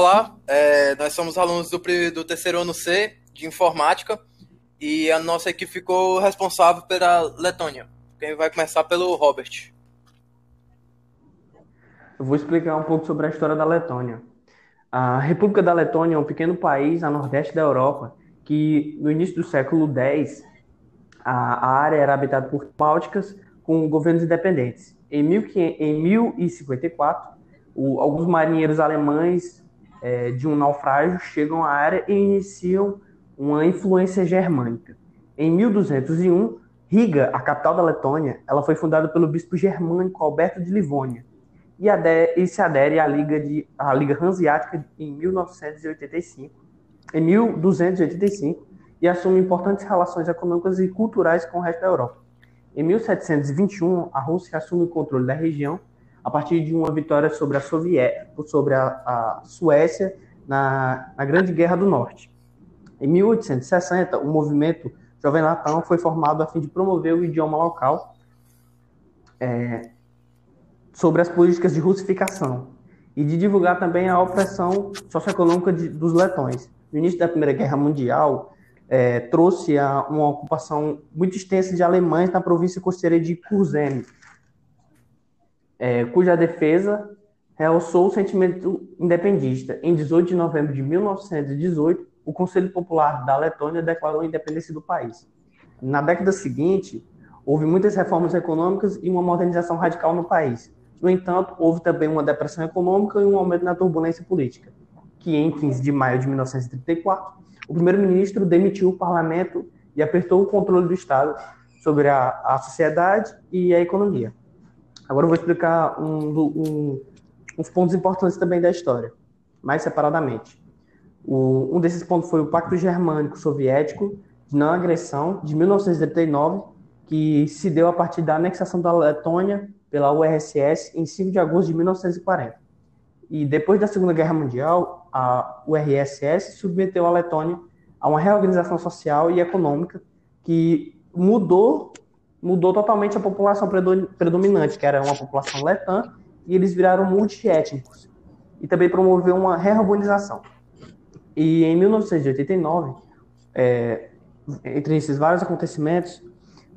Olá, é, nós somos alunos do, do terceiro ano C de informática e a nossa equipe ficou responsável pela Letônia. Quem vai começar pelo Robert. Eu vou explicar um pouco sobre a história da Letônia. A República da Letônia é um pequeno país a nordeste da Europa que, no início do século X, a, a área era habitada por bálticas com governos independentes. Em, mil, em 1054, o, alguns marinheiros alemães é, de um naufrágio chegam à área e iniciam uma influência germânica. Em 1201, Riga, a capital da Letônia, ela foi fundada pelo bispo germânico Alberto de Livônia e, e se adere à Liga, de, à Liga Hanseática em 1985, em 1285, e assume importantes relações econômicas e culturais com o resto da Europa. Em 1721, a Rússia assume o controle da região a partir de uma vitória sobre a, Soviética, sobre a, a Suécia na, na, Grande Guerra do Norte. Em 1860, o movimento Jovem Latão foi formado a fim de promover o idioma local é, sobre as políticas de russificação e de divulgar também a opressão socioeconômica de, dos letões. No início da Primeira Guerra Mundial, é, trouxe a, uma ocupação muito extensa de alemães na província costeira de Kurzeme, é, cuja defesa realçou o sentimento independista. Em 18 de novembro de 1918, o Conselho Popular da Letônia declarou a independência do país. Na década seguinte, houve muitas reformas econômicas e uma modernização radical no país. No entanto, houve também uma depressão econômica e um aumento na turbulência política, que em 15 de maio de 1934, o primeiro-ministro demitiu o parlamento e apertou o controle do Estado sobre a, a sociedade e a economia. Agora eu vou explicar um, um, uns pontos importantes também da história, mais separadamente. O, um desses pontos foi o Pacto Germânico Soviético de Não Agressão, de 1939, que se deu a partir da anexação da Letônia pela URSS em 5 de agosto de 1940. E depois da Segunda Guerra Mundial, a URSS submeteu a Letônia a uma reorganização social e econômica que mudou mudou totalmente a população predominante, que era uma população letã, e eles viraram multiétnicos. E também promoveu uma reorganização. E em 1989, é, entre esses vários acontecimentos,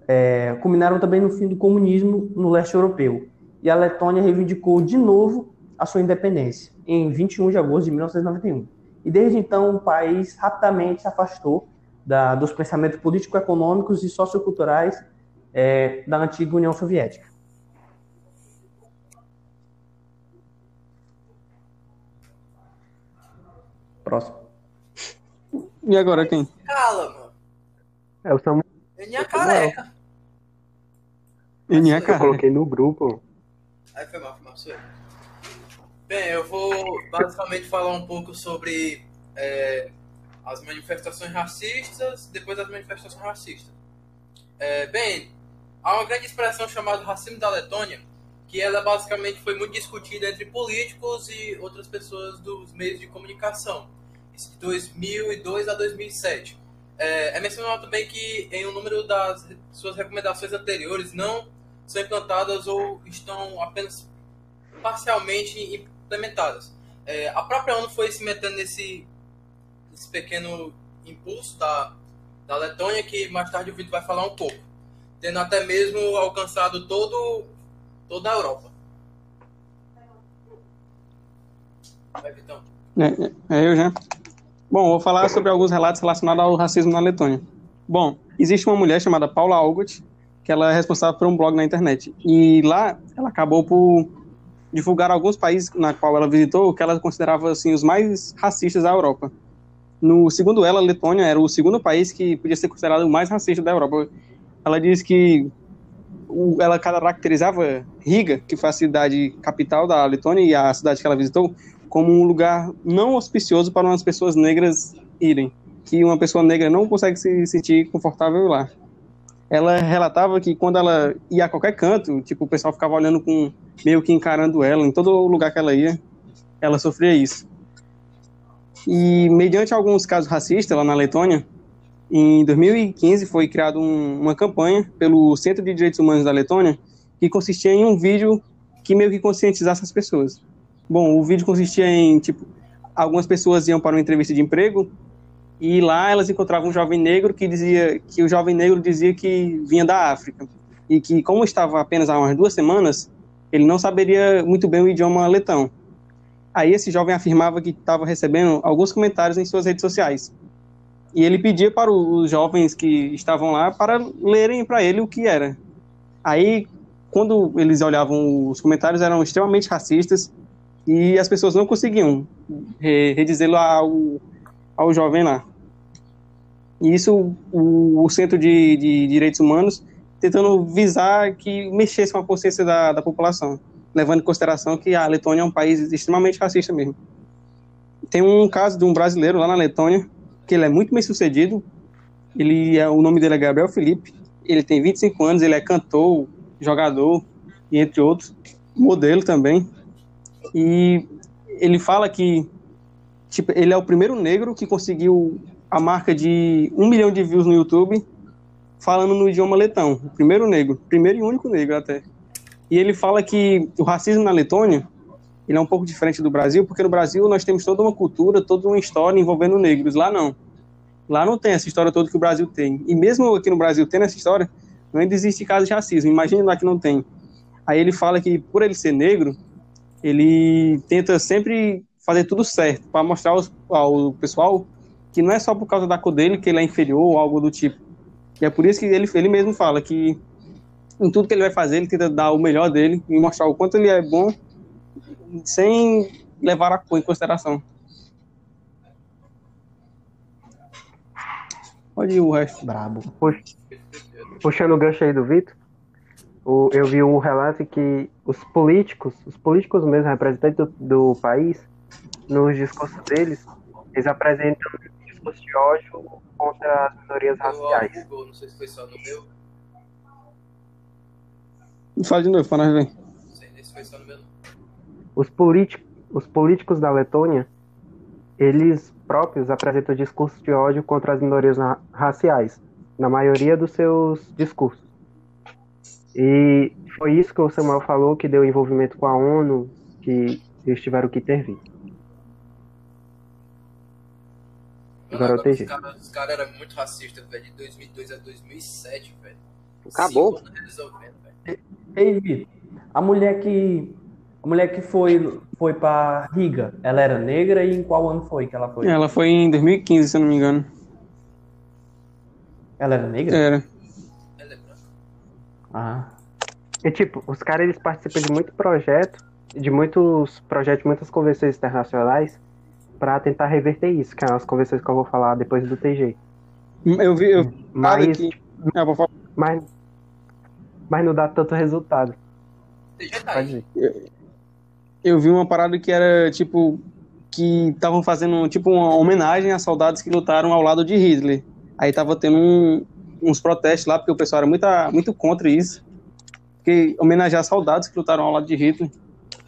é, culminaram também no fim do comunismo no leste europeu. E a Letônia reivindicou de novo a sua independência, em 21 de agosto de 1991. E desde então, o país rapidamente se afastou da, dos pensamentos político-econômicos e socioculturais é, da antiga União Soviética. Próximo. E agora quem? Cala, mano. É o Samuel. Eninha careca. Eninha careca. Eu coloquei no grupo. Aí foi mal, foi mal, sou eu. Bem, eu vou basicamente falar um pouco sobre é, as manifestações racistas, depois das manifestações racistas. É, bem, há uma grande expressão chamada racismo da Letônia, que ela basicamente foi muito discutida entre políticos e outras pessoas dos meios de comunicação, de 2002 a 2007. É, é mencionado também que em um número das suas recomendações anteriores não são implantadas ou estão apenas parcialmente implementadas. É, a própria ONU foi se metendo nesse, nesse pequeno impulso da, da Letônia, que mais tarde o Vitor vai falar um pouco tendo até mesmo alcançado todo, toda a Europa. Vai, Vitão. É, é, é eu já. Bom, vou falar sobre alguns relatos relacionados ao racismo na Letônia. Bom, existe uma mulher chamada Paula Algot, que ela é responsável por um blog na internet. E lá ela acabou por divulgar alguns países na qual ela visitou que ela considerava assim os mais racistas da Europa. No segundo ela, a Letônia era o segundo país que podia ser considerado o mais racista da Europa ela diz que ela caracterizava Riga, que foi a cidade capital da Letônia e a cidade que ela visitou, como um lugar não auspicioso para umas pessoas negras irem, que uma pessoa negra não consegue se sentir confortável lá. Ela relatava que quando ela ia a qualquer canto, tipo, o pessoal ficava olhando com meio que encarando ela, em todo lugar que ela ia, ela sofria isso. E mediante alguns casos racistas lá na Letônia, em 2015 foi criada um, uma campanha pelo Centro de Direitos Humanos da Letônia que consistia em um vídeo que meio que conscientizasse as pessoas. Bom, o vídeo consistia em tipo algumas pessoas iam para uma entrevista de emprego e lá elas encontravam um jovem negro que dizia que o jovem negro dizia que vinha da África e que como estava apenas há umas duas semanas ele não saberia muito bem o idioma letão. Aí esse jovem afirmava que estava recebendo alguns comentários em suas redes sociais e ele pedia para os jovens que estavam lá para lerem para ele o que era. Aí quando eles olhavam os comentários eram extremamente racistas e as pessoas não conseguiam redizê-lo ao, ao jovem lá. E isso o, o Centro de, de, Direitos Humanos tentando visar que mexesse com a consciência da, da população, levando em consideração que a Letônia é um país extremamente racista mesmo. Tem um caso de um brasileiro lá na Letônia, que ele é muito bem sucedido, ele é, o nome dele é Gabriel Felipe, ele tem 25 anos, ele é cantor, jogador, e entre outros, modelo também, e ele fala que tipo, ele é o primeiro negro que conseguiu a marca de um milhão de views no YouTube falando no idioma letão. O primeiro negro, primeiro e único negro até. E ele fala que o racismo na Letônia ele é um pouco diferente do Brasil, porque no Brasil nós temos toda uma cultura, toda uma história envolvendo negros. Lá não. Lá não tem essa história toda que o Brasil tem. E mesmo aqui no Brasil tendo essa história, ainda existe caso de racismo. Imagine lá que não tem. Aí ele fala que por ele ser negro, ele tenta sempre fazer tudo certo para mostrar aos, ao pessoal que não é só por causa da cor dele que ele é inferior ou algo do tipo. E é por isso que ele, ele mesmo fala que em tudo que ele vai fazer, ele tenta dar o melhor dele e mostrar o quanto ele é bom sem levar a cor em consideração. Pode ir o resto. Brabo. Puxando o gancho aí do Vitor, eu vi um relato que os políticos, os políticos mesmo, representantes do, do país, nos discursos deles, eles apresentam um discurso de ódio contra as minorias raciais. Google, não sei se foi só no meu. Fala de novo, para nós ver. Não sei se foi só no meu. Os, políticos, os políticos da Letônia, eles próprios apresentam discurso de ódio contra as minorias raciais, na maioria dos seus discursos. E foi isso que o Samuel falou que deu envolvimento com a ONU, que eles tiveram que intervir. Agora eu tenho Os caras eram muito racistas, velho, de 2002 a 2007, velho. Acabou. Ei, Vitor, a mulher que a mulher que foi foi para Riga, ela era negra e em qual ano foi que ela foi? Ela foi em 2015, se eu não me engano. Ela era negra? Era. Ela é branca. Ah. E tipo, os caras eles participam de muito projeto, de muitos projetos, muitas convenções internacionais para tentar reverter isso, que é as convenções que eu vou falar depois do TG. Eu vi, eu mas, que... ah, vou falar. mas, mas não dá tanto resultado. TG tá aí. Eu, vi uma parada que era tipo que estavam fazendo tipo uma homenagem a soldados que lutaram ao lado de Hitler. Aí tava tendo um, uns protestos lá porque o pessoal era muito, muito contra isso. Porque homenagear soldados que lutaram ao lado de Hitler.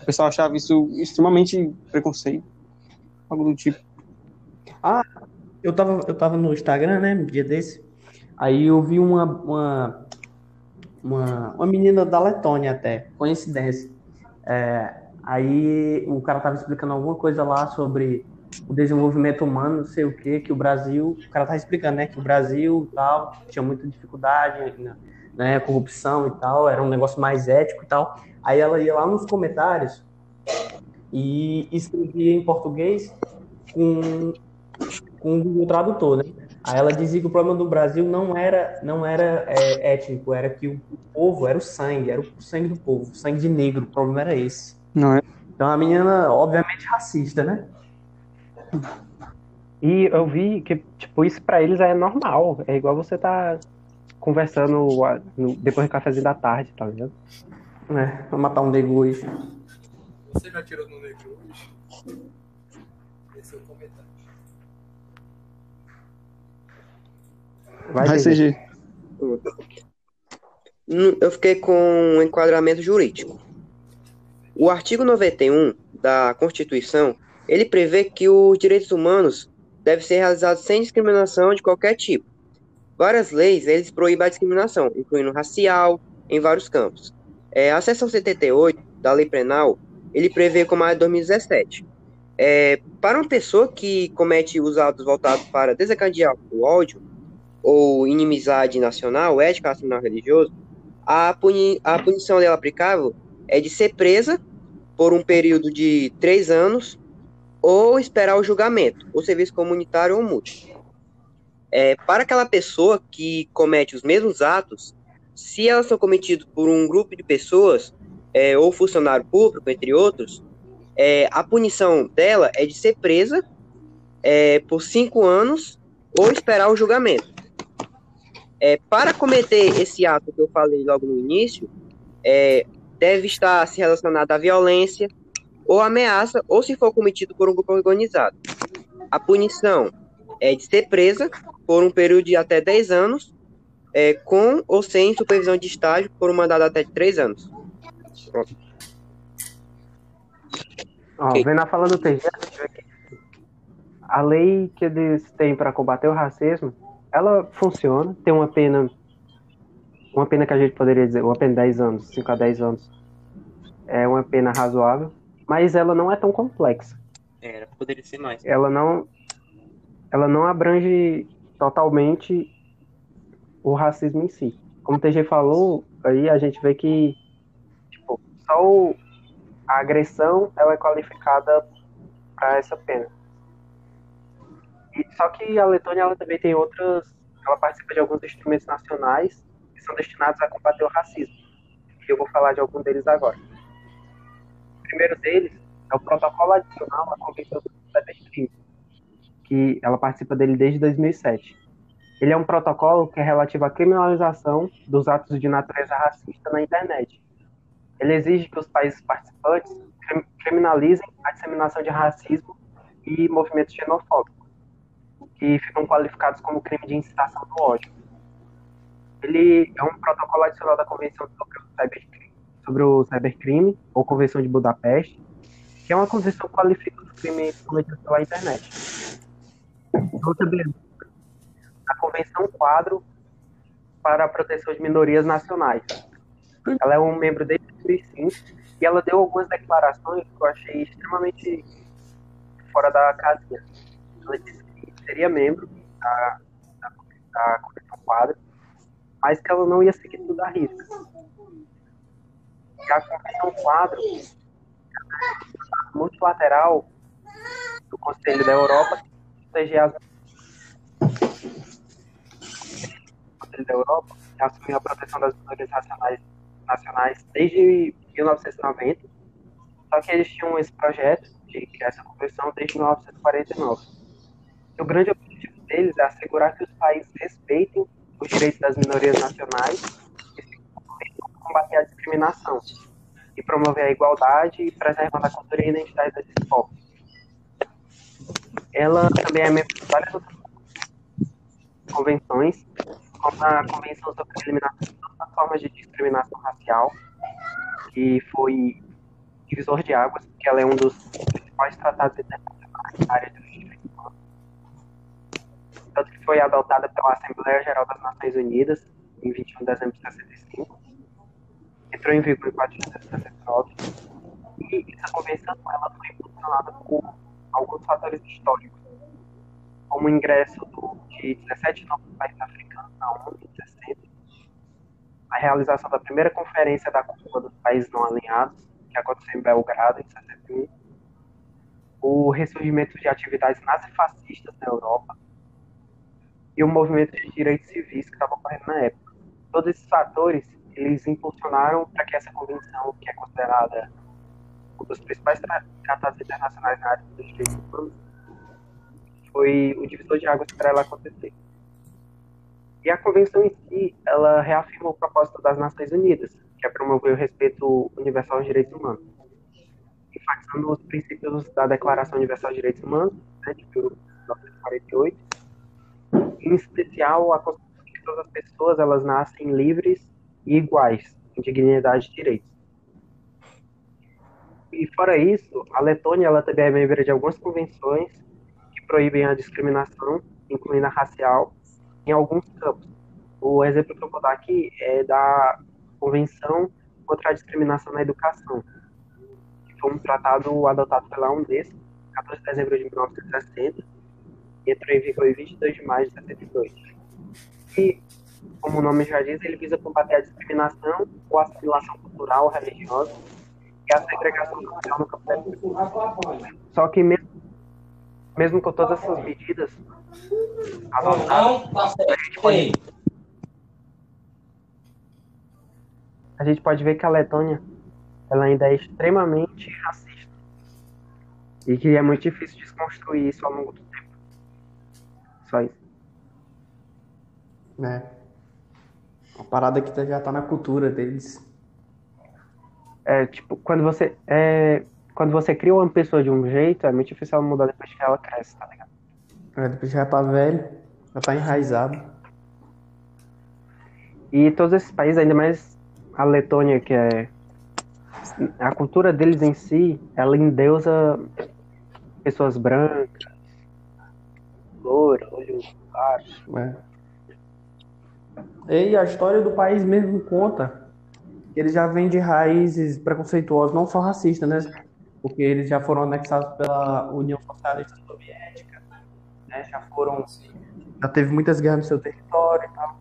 O pessoal achava isso extremamente preconceito. Algo do tipo. Ah, eu tava, eu tava no Instagram, né, um dia desse. Aí eu vi uma, uma, uma, uma menina da Letônia até, coincidência. É, aí o cara tava explicando alguma coisa lá sobre o desenvolvimento humano, não sei o que, que o Brasil, o cara tava explicando, né, que o Brasil tal, tinha muita dificuldade, né, né, corrupção e tal, era um negócio mais ético e tal. Aí ela ia lá nos comentários e escrevia em português com, com o Google Tradutor, né? Aí ela dizia que o problema do Brasil não era, não era é, étnico, era que o, povo era o sangue, era o sangue do povo, sangue de negro, o problema era esse. Não é? Então a menina, obviamente, racista, né? E eu vi que, tipo, isso pra eles é normal. É igual você tá conversando depois do cafezinho da tarde, tá ligado? É, pra matar um hoje. Você já tirou no negro hoje? Esse é o comentário. Vai, Vai CG. Eu fiquei com um enquadramento jurídico. O artigo 91 da Constituição, ele prevê que os direitos humanos devem ser realizados sem discriminação de qualquer tipo. Várias leis, eles proíbem a discriminação, incluindo racial, em vários campos. É, a seção 78 da Lei Penal, ele prevê como a de 2017, É, para uma pessoa que comete os atos voltados para desencadear o ódio ou inimizade nacional, ética nacional religioso, a, puni a punição dela aplicável é de ser presa por um período de três anos ou esperar o julgamento, ou serviço comunitário ou multa. É, para aquela pessoa que comete os mesmos atos, se elas são cometidas por um grupo de pessoas, é, ou funcionário público, entre outros, é, a punição dela é de ser presa é, por cinco anos ou esperar o julgamento. É, para cometer esse ato que eu falei logo no início, é, deve estar se relacionado à violência ou ameaça, ou se for cometido por um grupo organizado. A punição é de ser presa por um período de até 10 anos, é, com ou sem supervisão de estágio por um mandato até de 3 anos. Pronto. Ó, vendo a fala do TG, a lei que eles têm para combater o racismo, ela funciona, tem uma pena, uma pena que a gente poderia dizer, uma pena de 10 anos, 5 a 10 anos, é uma pena razoável, mas ela não é tão complexa. É, poderia ser mais. Ela não, ela não abrange totalmente o racismo em si. Como o TG falou, aí a gente vê que tipo, só o, a agressão ela é qualificada para essa pena. E, só que a Letônia ela também tem outras, ela participa de alguns instrumentos nacionais são destinados a combater o racismo. E eu vou falar de algum deles agora. O primeiro deles é o protocolo adicional à Convenção do Cybercrime, que ela participa dele desde 2007. Ele é um protocolo que é relativo à criminalização dos atos de natureza racista na internet ele exige que os países participantes criminalizem a disseminação de racismo e movimentos xenofóbicos, que ficam qualificados como crime de incitação do ódio. Ele é um protocolo adicional da Convenção sobre o Cybercrime, sobre o cybercrime ou Convenção de Budapeste, que é uma convenção que qualifica os crimes cometidos pela internet. Outra a Convenção Quadro para a Proteção de Minorias Nacionais. Ela é um membro desde 2005, e ela deu algumas declarações que eu achei extremamente fora da casinha. Ela disse que seria membro da, da, da Comissão Quadra, mas que ela não ia seguir tudo à risca. E a Comissão Quadro multilateral do Conselho da Europa proteger as Conselho da Europa assumiu a proteção das minorias nacionais desde 1990, só que eles tinham esse projeto de criar essa convenção desde 1949. E o grande objetivo deles é assegurar que os países respeitem os direitos das minorias nacionais e combater a discriminação e promover a igualdade e preservar a cultura e a identidade desses povos. Ela também é membro de várias outras convenções, como a Convenção sobre a Eliminação formas de discriminação racial, que foi divisor de águas, porque ela é um dos principais tratados internacionais na área. Tanto que foi adotada pela Assembleia Geral das Nações Unidas em 21 de dezembro de 65, entrou em vigor em 4 de 69, e essa convenção ela foi impulsionada por alguns fatores históricos, como o ingresso do, de 17 novos países africanos na ONU em 60, a realização da primeira conferência da Cúpula dos Países Não Alinhados, que aconteceu em Belgrado, em 61, o ressurgimento de atividades nazifascistas na Europa e o movimento de direitos civis que estava ocorrendo na época. Todos esses fatores, eles impulsionaram para que essa convenção, que é considerada um dos principais tratados internacionais na área dos direitos humanos, foi o divisor de águas para ela acontecer. E a convenção em si, ela reafirma o propósito das Nações Unidas, que é promover o respeito universal aos direitos humanos, enfatizando os princípios da Declaração Universal de Direitos Humanos, né, de 1948, em especial a constituição de todas as pessoas elas nascem livres e iguais, em dignidade e direitos. E fora isso, a Letônia ela também é membro de algumas convenções que proíbem a discriminação, incluindo a racial, em alguns campos. O exemplo que eu vou dar aqui é da Convenção contra a Discriminação na Educação, que foi um tratado adotado pela Unesco 14 de dezembro de 1960 e entrou em vigor em 22 de maio de 72. E, como o nome já diz, ele visa combater a discriminação ou assimilação cultural, religiosa e a segregação social no capitalismo. Só que mesmo, mesmo com todas essas medidas adotadas, a gente pode a gente pode ver que a Letônia ela ainda é extremamente racista e que é muito difícil desconstruir isso ao longo do. Só isso. né? Uma parada que tá- já tá na cultura deles. É, tipo, quando você é, quando você cria uma pessoa de um jeito, é muito difícil ela mudar depois que ela cresce, tá ligado? É, depois já tá velho, já tá enraizado. E todos esses países, ainda mais a Letônia, que é a cultura deles em si, ela endeusa pessoas brancas, É. E a história do país mesmo conta que eles já vêm de raízes preconceituosas, não só racistas, né? Porque eles já foram anexados pela União Socialista Soviética, né? Já foram, já teve muitas guerras no seu território e tal.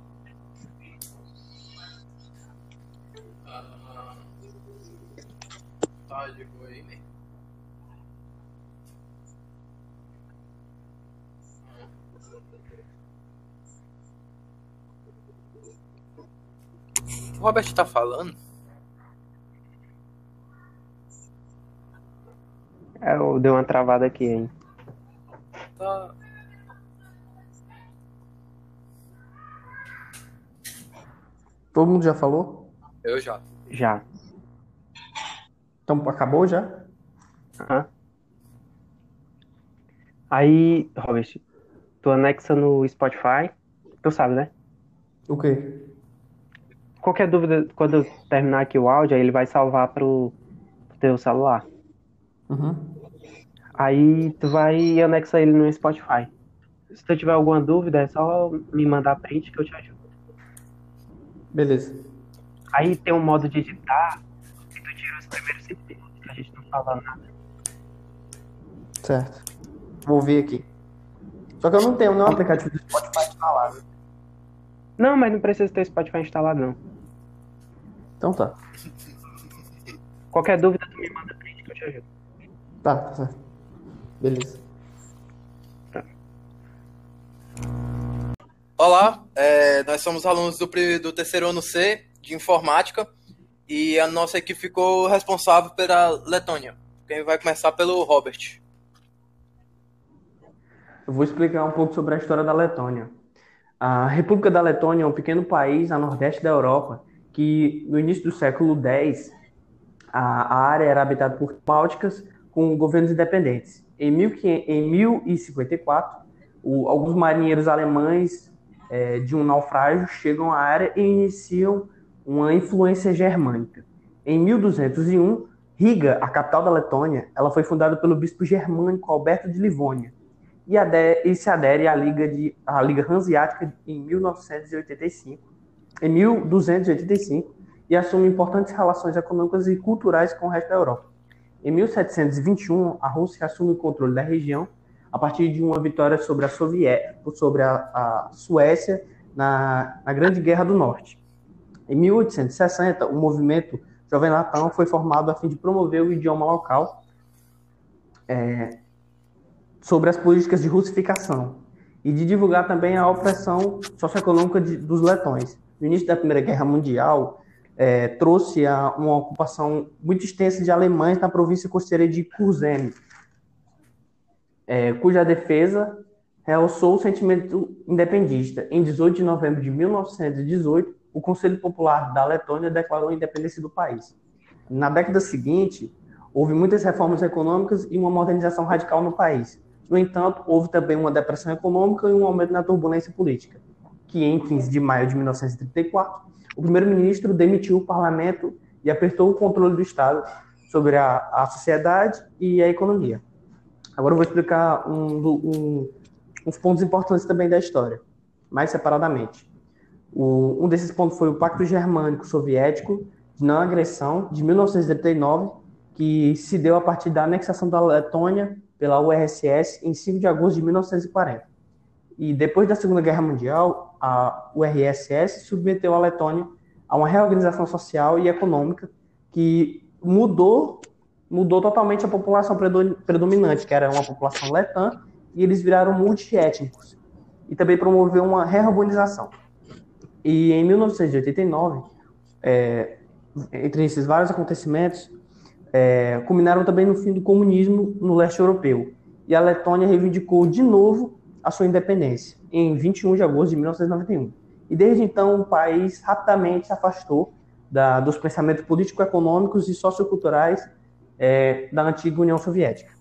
O Robert tá falando? É, eu dei uma travada aqui, hein? Tá. Todo mundo já falou? Eu já. Já. Então acabou já? Aham. Aí, Robert, tu anexa no Spotify, tu sabe, né? O quê? Qualquer dúvida, quando eu terminar aqui o áudio, aí ele vai salvar pro, pro teu celular. Uhum. Aí tu vai e anexa ele no Spotify. Se tu tiver alguma dúvida, é só me mandar print que eu te ajudo. Beleza. Aí tem um modo de editar que tu tira os primeiros minutos que a gente não fala nada. Certo. Vou ver aqui. Só que eu não tenho nenhum aplicativo do Spotify instalado. Não, mas não precisa ter Spotify instalado, não. Então tá. Qualquer dúvida, tu me manda print que eu te ajudo. Tá, tá certo. Beleza. Olá, é, nós somos alunos do, do terceiro ano C de informática e a nossa equipe ficou responsável pela Letônia. Quem vai começar pelo Robert. Eu vou explicar um pouco sobre a história da Letônia. A República da Letônia é um pequeno país a nordeste da Europa que, no início do século X, a, a área era habitada por bálticas com governos independentes. Em, 1500 em 1054, o- alguns marinheiros alemães eh, de um naufrágio chegam à área e iniciam uma influência germânica. Em 1201, Riga, a capital da Letônia, ela foi fundada pelo bispo germânico Alberto de Livônia e, e se adere à Liga, de, à Liga Hanseática em 1985, em 1285, e assume importantes relações econômicas e culturais com o resto da Europa. Em 1721, a Rússia assume o controle da região a partir de uma vitória sobre a, sobre a, a Suécia na, na Grande Guerra do Norte. Em 1860, o movimento Jovem Latão foi formado a fim de promover o idioma local é, sobre as políticas de russificação e de divulgar também a opressão socioeconômica de, dos letões. No início da Primeira Guerra Mundial, é, trouxe a, uma ocupação muito extensa de alemães na província costeira de Kurzeme, é, cuja defesa realçou o sentimento independentista. Em 18 de novembro de 1918, o Conselho Popular da Letônia declarou a independência do país. Na década seguinte, houve muitas reformas econômicas e uma modernização radical no país. No entanto, houve também uma depressão econômica e um aumento na turbulência política, que em 15 de maio de 1934, o primeiro-ministro demitiu o parlamento e apertou o controle do Estado sobre a, a sociedade e a economia. Agora eu vou explicar um, um, uns pontos importantes também da história, mais separadamente. O, um desses pontos foi o Pacto Germânico Soviético de Não Agressão, de 1979, que se deu a partir da anexação da Letônia pela URSS em 5 de agosto de 1940. E depois da Segunda Guerra Mundial, a URSS submeteu a Letônia a uma reorganização social e econômica que mudou mudou totalmente a população predominante, que era uma população letã, e eles viraram multiétnicos. E também promoveu uma reurbanização. E em 1989, é, entre esses vários acontecimentos, é, culminaram também no fim do comunismo no leste europeu. E a Letônia reivindicou de novo a sua independência, em 21 de agosto de 1991. E desde então, o país rapidamente se afastou da, dos pensamentos político-econômicos e socioculturais é, da antiga União Soviética.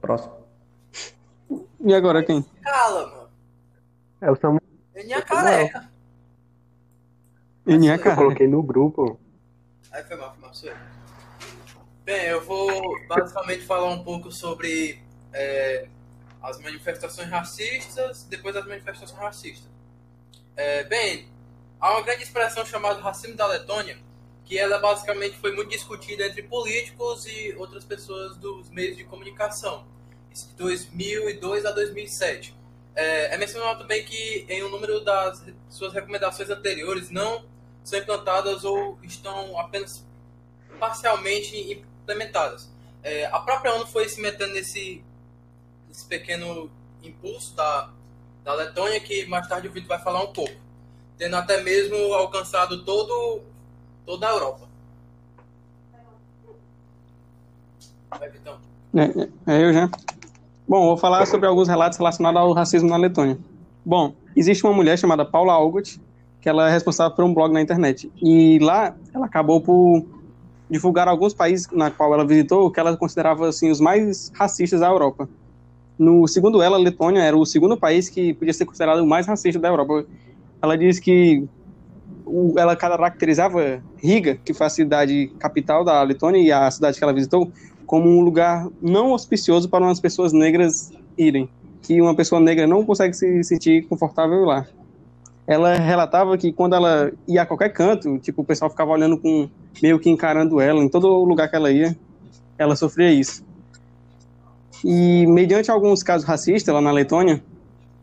Próximo. E agora quem? Cala, mano. É o Samuel. Eninha careca. Eninha Eu cara. coloquei no grupo. Aí foi mal, foi mal, sou eu. Bem, eu vou basicamente falar um pouco sobre é, as manifestações racistas, depois das manifestações racistas. É, bem, há uma grande expressão chamada racismo da Letônia, que ela basicamente foi muito discutida entre políticos e outras pessoas dos meios de comunicação, de 2002 a 2007. É, é mencionado também que em um número das suas recomendações anteriores não são implantadas ou estão apenas parcialmente implementadas. É, a própria ONU foi se metendo nesse, nesse pequeno impulso da, da Letônia, que mais tarde o Vitor vai falar um pouco, tendo até mesmo alcançado todo, toda a Europa. Vai, Vitão. É, é eu já. Bom, vou falar sobre alguns relatos relacionados ao racismo na Letônia. Bom, existe uma mulher chamada Paula Algot, que ela é responsável por um blog na internet. E lá ela acabou por divulgar alguns países na qual ela visitou que ela considerava assim os mais racistas da Europa. No segundo ela, Letônia era o segundo país que podia ser considerado o mais racista da Europa. Ela diz que ela caracterizava Riga, que foi a cidade capital da Letônia e a cidade que ela visitou, como um lugar não auspicioso para umas pessoas negras irem, que uma pessoa negra não consegue se sentir confortável lá. Ela relatava que quando ela ia a qualquer canto, tipo, o pessoal ficava olhando com meio que encarando ela, em todo lugar que ela ia, ela sofria isso. E mediante alguns casos racistas lá na Letônia,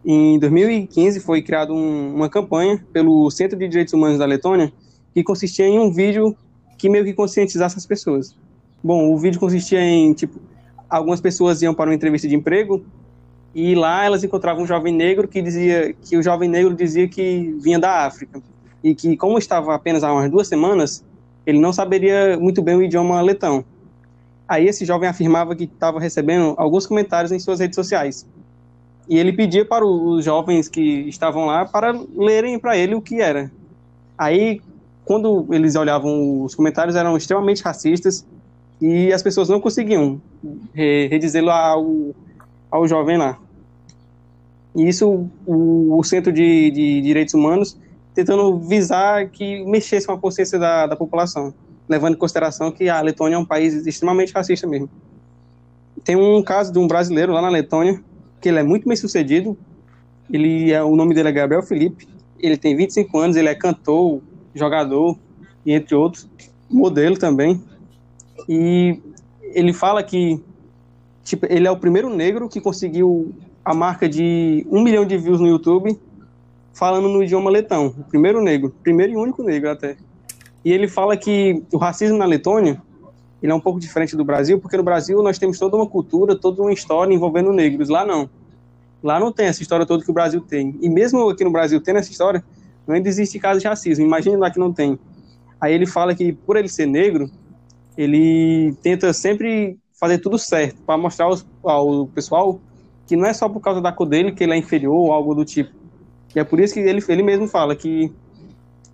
em 2015 foi criada um, uma campanha pelo Centro de Direitos Humanos da Letônia que consistia em um vídeo que meio que conscientizasse as pessoas. Bom, o vídeo consistia em, tipo, algumas pessoas iam para uma entrevista de emprego e lá elas encontravam um jovem negro que dizia que o jovem negro dizia que vinha da África e que como estava apenas há umas duas semanas, ele não saberia muito bem o idioma letão. Aí esse jovem afirmava que estava recebendo alguns comentários em suas redes sociais. E ele pedia para os jovens que estavam lá para lerem para ele o que era. Aí, quando eles olhavam os comentários, eram extremamente racistas e as pessoas não conseguiam re- redizê-lo ao, ao jovem lá. E isso o, o Centro de, de Direitos Humanos tentando visar que mexesse com a consciência da, da população, levando em consideração que a Letônia é um país extremamente racista mesmo. Tem um caso de um brasileiro lá na Letônia, que ele é muito bem sucedido, ele é, o nome dele é Gabriel Felipe, ele tem 25 anos, ele é cantor, jogador, e entre outros, modelo também, e ele fala que tipo, ele é o primeiro negro que conseguiu a marca de um milhão de views no YouTube falando no idioma letão. O primeiro negro, primeiro e único negro até. E ele fala que o racismo na Letônia ele é um pouco diferente do Brasil, porque no Brasil nós temos toda uma cultura, toda uma história envolvendo negros. Lá não. Lá não tem essa história toda que o Brasil tem. E mesmo aqui no Brasil tendo essa história, ainda existe caso de racismo. Imagine lá que não tem. Aí ele fala que por ele ser negro, ele tenta sempre fazer tudo certo para mostrar aos, ao pessoal que não é só por causa da cor dele que ele é inferior ou algo do tipo. E é por isso que ele, ele mesmo fala que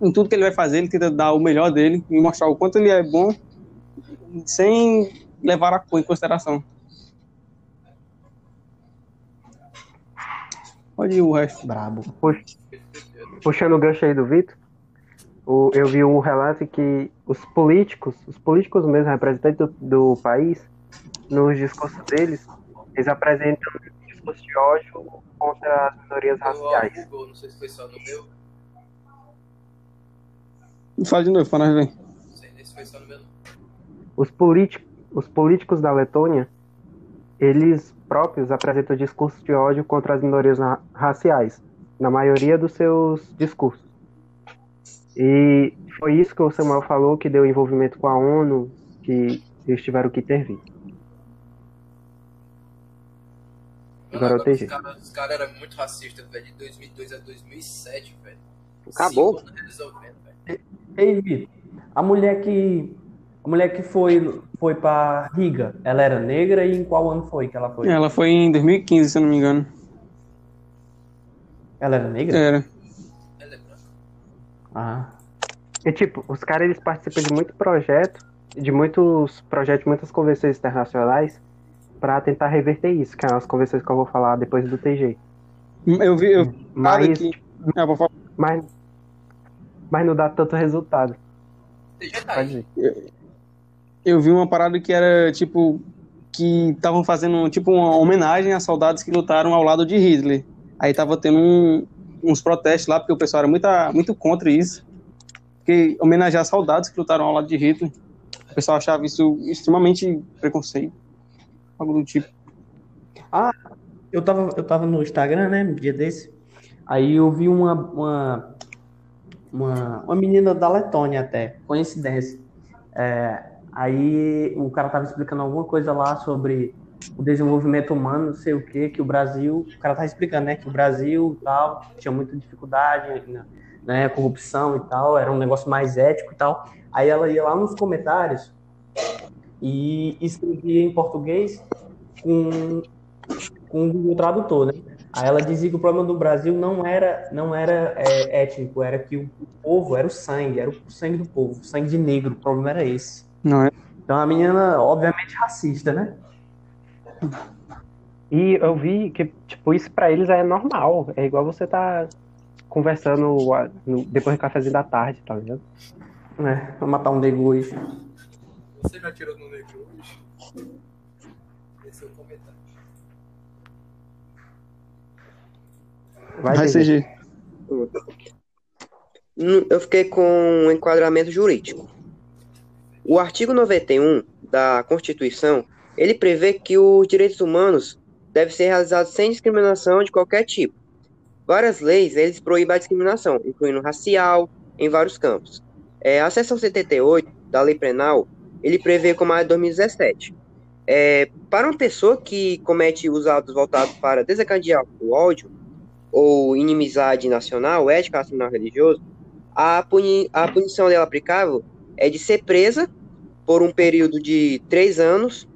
em tudo que ele vai fazer, ele tenta dar o melhor dele e mostrar o quanto ele é bom sem levar a cor em consideração. Ir o resto. Brabo. Pux- Puxando o gancho aí do Vitor, eu vi um relato que os políticos, os políticos mesmo, representantes do, do país, nos discursos deles, eles apresentam um discurso de ódio contra as minorias raciais. Google, não sei se foi só no meu. Fala de novo para nós ver. foi só no meu. Os, politi- os políticos da Letônia, eles próprios apresentam discursos de ódio contra as minorias na- raciais, na maioria dos seus discursos. E foi isso que o Samuel falou que deu envolvimento com a ONU, que eles tiveram que intervir. Agora eu os caras os caras eram muito racistas, velho, de 2002 a 2007, velho. Acabou. Velho. Ei, Vitor, a mulher que a mulher que foi foi para Riga, ela era negra e em qual ano foi que ela foi? Ela foi em 2015, se eu não me engano. Ela era negra? Era. Ela é branca. Ah, E tipo, os caras eles participam de muito projeto, de muitos projetos, muitas convenções internacionais para tentar reverter isso, que é as convenções que eu vou falar depois do TG. Eu vi, eu vi nada Mas, que. Ah, vou falar. mas, mas não dá tanto resultado. Tá Pode dizer. Eu vi uma parada que era tipo. Que estavam fazendo tipo uma homenagem a soldados que lutaram ao lado de Hitler. Aí tava tendo um- uns protestos lá, porque o pessoal era muito, muito contra isso. Porque homenagear soldados que lutaram ao lado de Hitler. O pessoal achava isso extremamente preconceito. Algo do tipo. eu tava eu tava no Instagram, né, um dia desse. Aí eu vi uma uma uma, uma menina da Letônia até, coincidência. É, aí o cara tava explicando alguma coisa lá sobre o desenvolvimento humano, não sei o que, que o Brasil, o cara tava explicando, né, que o Brasil tal tinha muita dificuldade, né, né, corrupção e tal, era um negócio mais ético e tal. Aí ela ia lá nos comentários e escrevia em português com com o Google Tradutor, né? Aí ela dizia que o problema do Brasil não era, não era é, étnico, era que o, povo era o sangue, era o sangue do povo, o sangue de negro, o problema era esse. Não é? Então a menina, obviamente, racista, né? E eu vi que, tipo, isso pra eles é normal. É igual você tá conversando depois do cafezinho da tarde, tá ligado? É, pra matar um negro hoje. Você já tirou no negro hoje? Esse é o comentário. Vai, Vai. CG. Hum, Eu fiquei com um enquadramento jurídico. O artigo 91 da Constituição, ele prevê que os direitos humanos devem ser realizados sem discriminação de qualquer tipo. Várias leis, eles proíbem a discriminação, incluindo racial, em vários campos. É, a seção 78 da Lei Penal, ele prevê como a de 2017. É, para uma pessoa que comete os atos voltados para desencadear o ódio ou inimizade nacional, ética nacional religioso, a, puni a punição dela aplicável é de ser presa por um período de três anos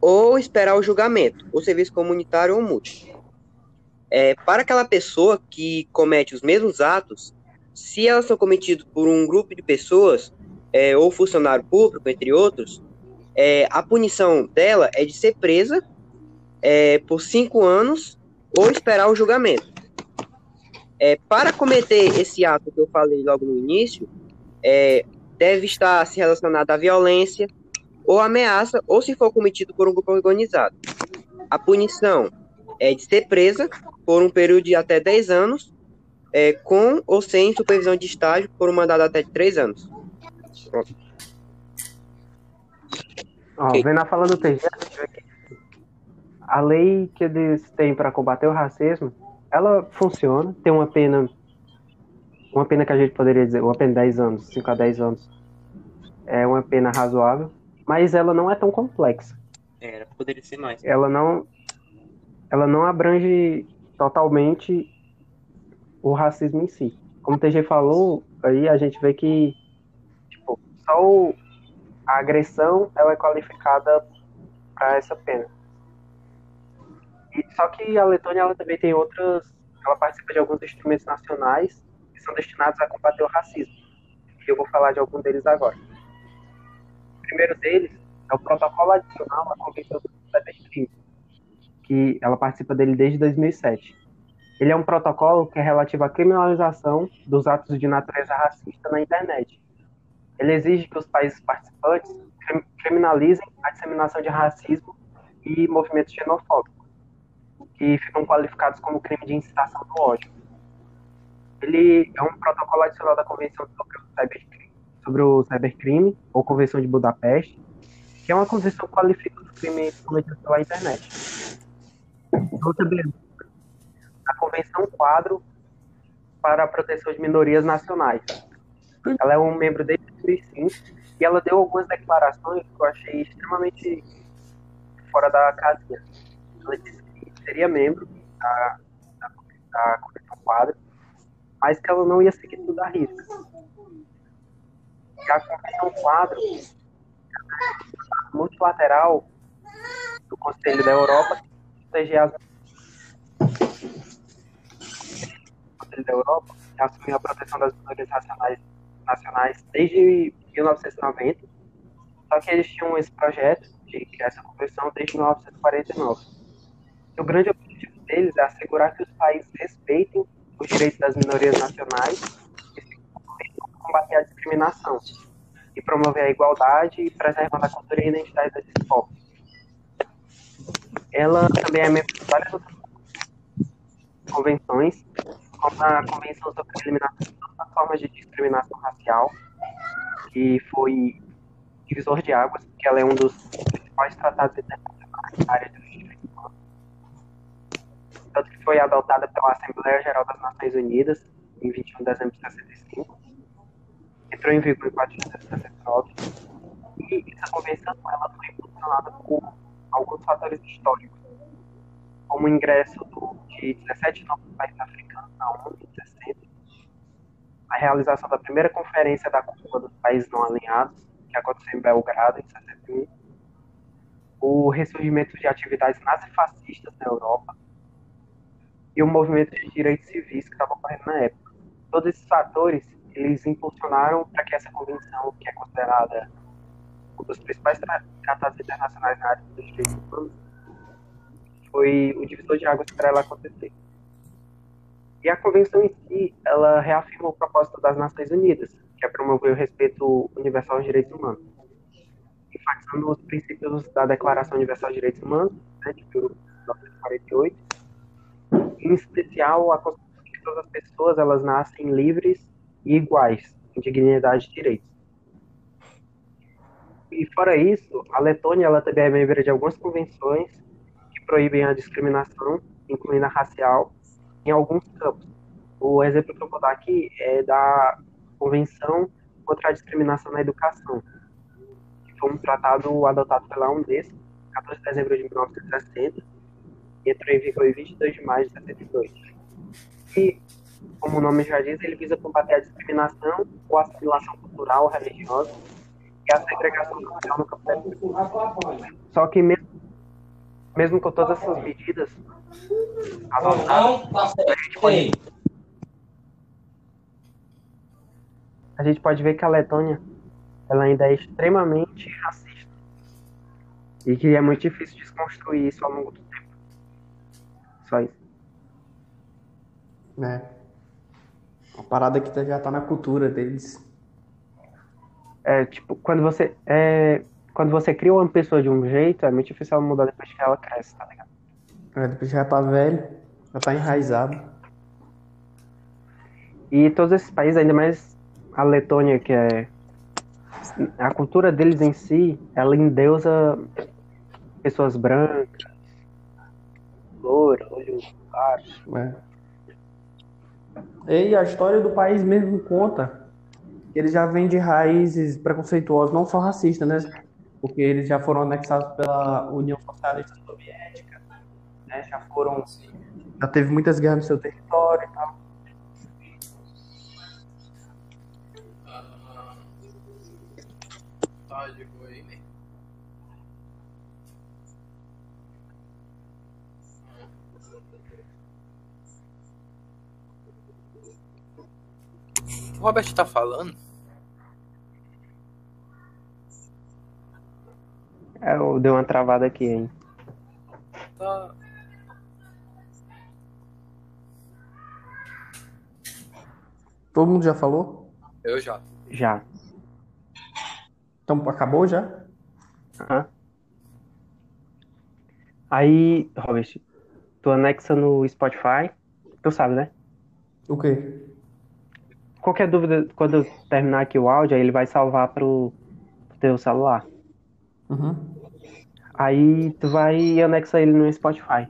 ou esperar o julgamento, ou serviço comunitário ou multa. É, para aquela pessoa que comete os mesmos atos, se elas são cometidos por um grupo de pessoas é, ou funcionário público, entre outros, é, a punição dela é de ser presa é, por cinco anos ou esperar o julgamento. É, para cometer esse ato que eu falei logo no início, é, deve estar se relacionado à violência ou ameaça, ou se for cometido por um grupo organizado. A punição é de ser presa por um período de até 10 anos, é, com ou sem supervisão de estágio por um mandado até de 3 anos. Pronto. Ó, vendo a fala do TG, a lei que eles têm para combater o racismo, ela funciona, tem uma pena, uma pena que a gente poderia dizer, uma pena de 10 anos, 5 a 10 anos, é uma pena razoável, mas ela não é tão complexa. Era, poderia ser mais. Ela não, ela não abrange totalmente o racismo em si. Como o TG falou, aí a gente vê que só o- a agressão ela é qualificada para essa pena. E, só que a Letônia ela também tem outras, ela participa de alguns instrumentos nacionais que são destinados a combater o racismo. E eu vou falar de algum deles agora. O primeiro deles é o protocolo adicional à Convenção do Cybercrime, que ela participa dele desde 2007. Ele é um protocolo que é relativo à criminalização dos atos de natureza racista na internet. Ele exige que os países participantes crim- criminalizem a disseminação de racismo e movimentos xenofóbicos, que ficam qualificados como crime de incitação do ódio. Ele é um protocolo adicional da Convenção sobre o Cybercrime, sobre o cybercrime, ou Convenção de Budapeste, que é uma convenção que qualifica os crimes cometidos pela internet. Outra beleza, a Convenção Quadro para a Proteção de Minorias Nacionais. Ela é um membro desde 2005 e ela deu algumas declarações que eu achei extremamente fora da casinha. Ela disse que seria membro da, da, da Convenção Quadro, mas que ela não ia seguir tudo a risca. E a Convenção Quadro é multilateral do Conselho da Europa proteger as da Europa assumiu a proteção das minorias nacionais, nacionais desde 1990, só que eles tinham esse projeto de criar essa convenção desde 1949. E o grande objetivo deles é assegurar que os países respeitem os direitos das minorias nacionais e combater a discriminação e promover a igualdade e preservando a cultura e a identidade desses povos. Ela também é membro de várias outras convenções, como a Convenção sobre a Eliminação formas de discriminação racial, que foi divisor de águas, porque ela é um dos principais tratados internacionais na área dos direitos humanos. Tanto que foi adotada pela Assembleia Geral das Nações Unidas em 21 de dezembro de 65, entrou em vigor em 4 de dezembro de 69, e essa convenção ela foi impulsionada por alguns fatores históricos, como o ingresso do, de 17 novos países africanos na ONU em 60, a realização da primeira conferência da Cúpula dos Países Não Alinhados, que aconteceu em Belgrado, em 61, o ressurgimento de atividades nazifascistas na Europa e o movimento de direitos civis que estava ocorrendo na época. Todos esses fatores, eles impulsionaram para que essa convenção, que é considerada um dos principais tratados internacionais na área dos direitos humanos, foi o divisor de águas para ela acontecer. E a convenção em si, ela reafirma o propósito das Nações Unidas, que é promover o respeito universal aos direitos humanos, enfatizando os princípios da Declaração Universal de Direitos Humanos, né, de 1948, em especial a de que todas as pessoas elas nascem livres e iguais, em dignidade e direitos. E fora isso, a Letônia ela também é membro de algumas convenções que proíbem a discriminação, incluindo a racial, em alguns campos. O exemplo que eu vou dar aqui é da Convenção contra a Discriminação na Educação, que foi um tratado adotado pela Unesco, 14 de dezembro de 1960, e entrou em vigor em 22 de maio de 72. E, como o nome já diz, ele visa combater a discriminação ou assimilação cultural, religiosa e a segregação social no campo da educação. Só que mesmo, mesmo com todas essas medidas adotadas, a gente pode a gente pode ver que a Letônia ela ainda é extremamente racista e que é muito difícil desconstruir isso ao longo do tempo. Só isso. É. Uma parada que já tá na cultura deles. É, tipo, quando você é, quando você cria uma pessoa de um jeito, é muito difícil ela mudar depois que ela cresce, tá ligado? É, depois já tá velho, já tá enraizado. E todos esses países, ainda mais a Letônia, que é a cultura deles em si, ela endeusa pessoas brancas, loura, olho claro. É. E a história do país mesmo conta que eles já vêm de raízes preconceituosas, não só racistas, né? Porque eles já foram anexados pela União Socialista Soviética, né? Já foram, já teve muitas guerras no seu território e tal. Tá de boa aí, né? O Robert tá falando? É, eu dei uma travada aqui, hein? Tá. Todo mundo já falou? Eu já. Já. Então acabou já? Aham. Aí, Robert, tu anexa no Spotify, tu sabe, né? O quê? qualquer dúvida, quando eu terminar aqui o áudio, aí ele vai salvar pro, pro teu celular. Uhum. Aí tu vai anexar ele no Spotify.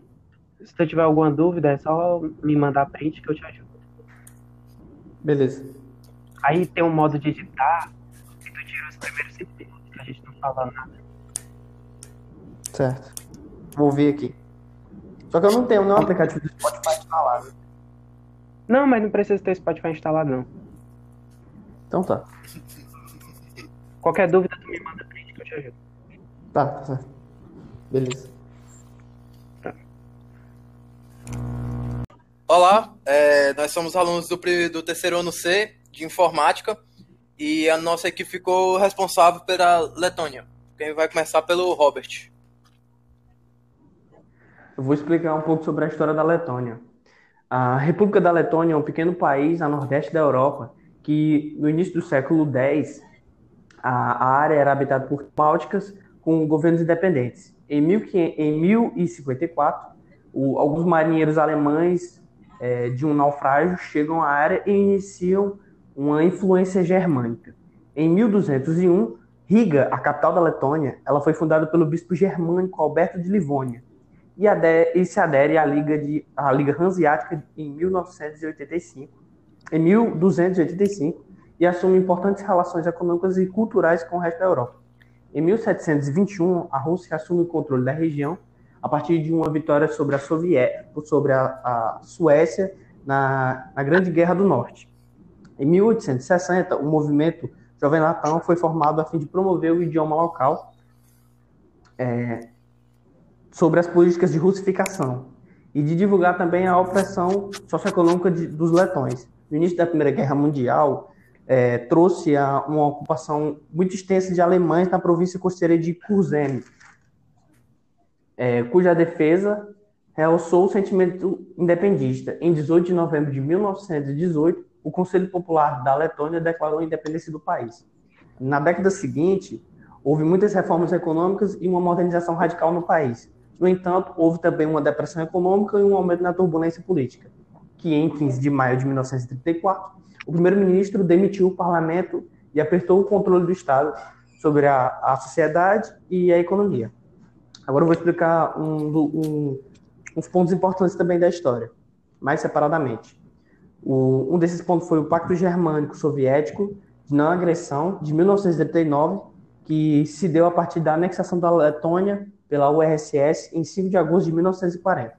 Se tu tiver alguma dúvida, é só me mandar print que eu te ajudo. Beleza. Aí tem um modo de editar e tu tira os primeiros cinco minutos que a gente não fala nada. Certo. Vou ver aqui. Só que eu não tenho nenhum aplicativo do Spotify instalado. Não, mas não precisa ter Spotify instalado, não. Então tá. Qualquer dúvida, tu me manda print que eu te ajudo. Tá, tá certo. Beleza. Olá, é, nós somos alunos do, do terceiro ano C de informática e a nossa equipe ficou responsável pela Letônia. Quem vai começar pelo Robert. Eu vou explicar um pouco sobre a história da Letônia. A República da Letônia é um pequeno país a nordeste da Europa que, no início do século X, a, a área era habitada por bálticas com governos independentes. Em, 1500 em 1054, o- alguns marinheiros alemães eh, de um naufrágio chegam à área e iniciam uma influência germânica. Em 1201, Riga, a capital da Letônia, ela foi fundada pelo bispo germânico Alberto de Livônia e, e se adere à Liga, de, à Liga Hanseática em 1985, em 1285, e assume importantes relações econômicas e culturais com o resto da Europa. Em 1721, a Rússia assume o controle da região a partir de uma vitória sobre a, Sovié sobre a, a Suécia na, na Grande Guerra do Norte. Em 1860, o movimento Jovem Latão foi formado a fim de promover o idioma local é, sobre as políticas de russificação e de divulgar também a opressão socioeconômica de, dos letões. No início da Primeira Guerra Mundial, é, trouxe a, uma ocupação muito extensa de alemães na província costeira de Kurzeme, é, cuja defesa realçou o sentimento independista. Em 18 de novembro de 1918, o Conselho Popular da Letônia declarou a independência do país. Na década seguinte, houve muitas reformas econômicas e uma modernização radical no país. No entanto, houve também uma depressão econômica e um aumento na turbulência política, que em 15 de maio de 1934, o primeiro-ministro demitiu o parlamento e apertou o controle do Estado sobre a, a sociedade e a economia. Agora eu vou explicar um, um, uns pontos importantes também da história, mais separadamente. O- um desses pontos foi o Pacto Germânico Soviético de Não Agressão, de 1939, que se deu a partir da anexação da Letônia pela URSS em 5 de agosto de 1940.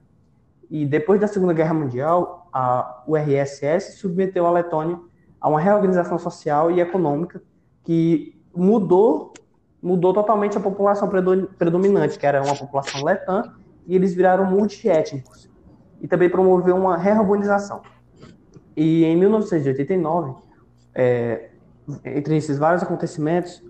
E depois da Segunda Guerra Mundial, a URSS submeteu a Letônia a uma reorganização social e econômica que mudou mudou totalmente a população predo- predominante, que era uma população letã, e eles viraram multiétnicos. E também promoveu uma reurbanização. E em 1989, é, entre esses vários acontecimentos,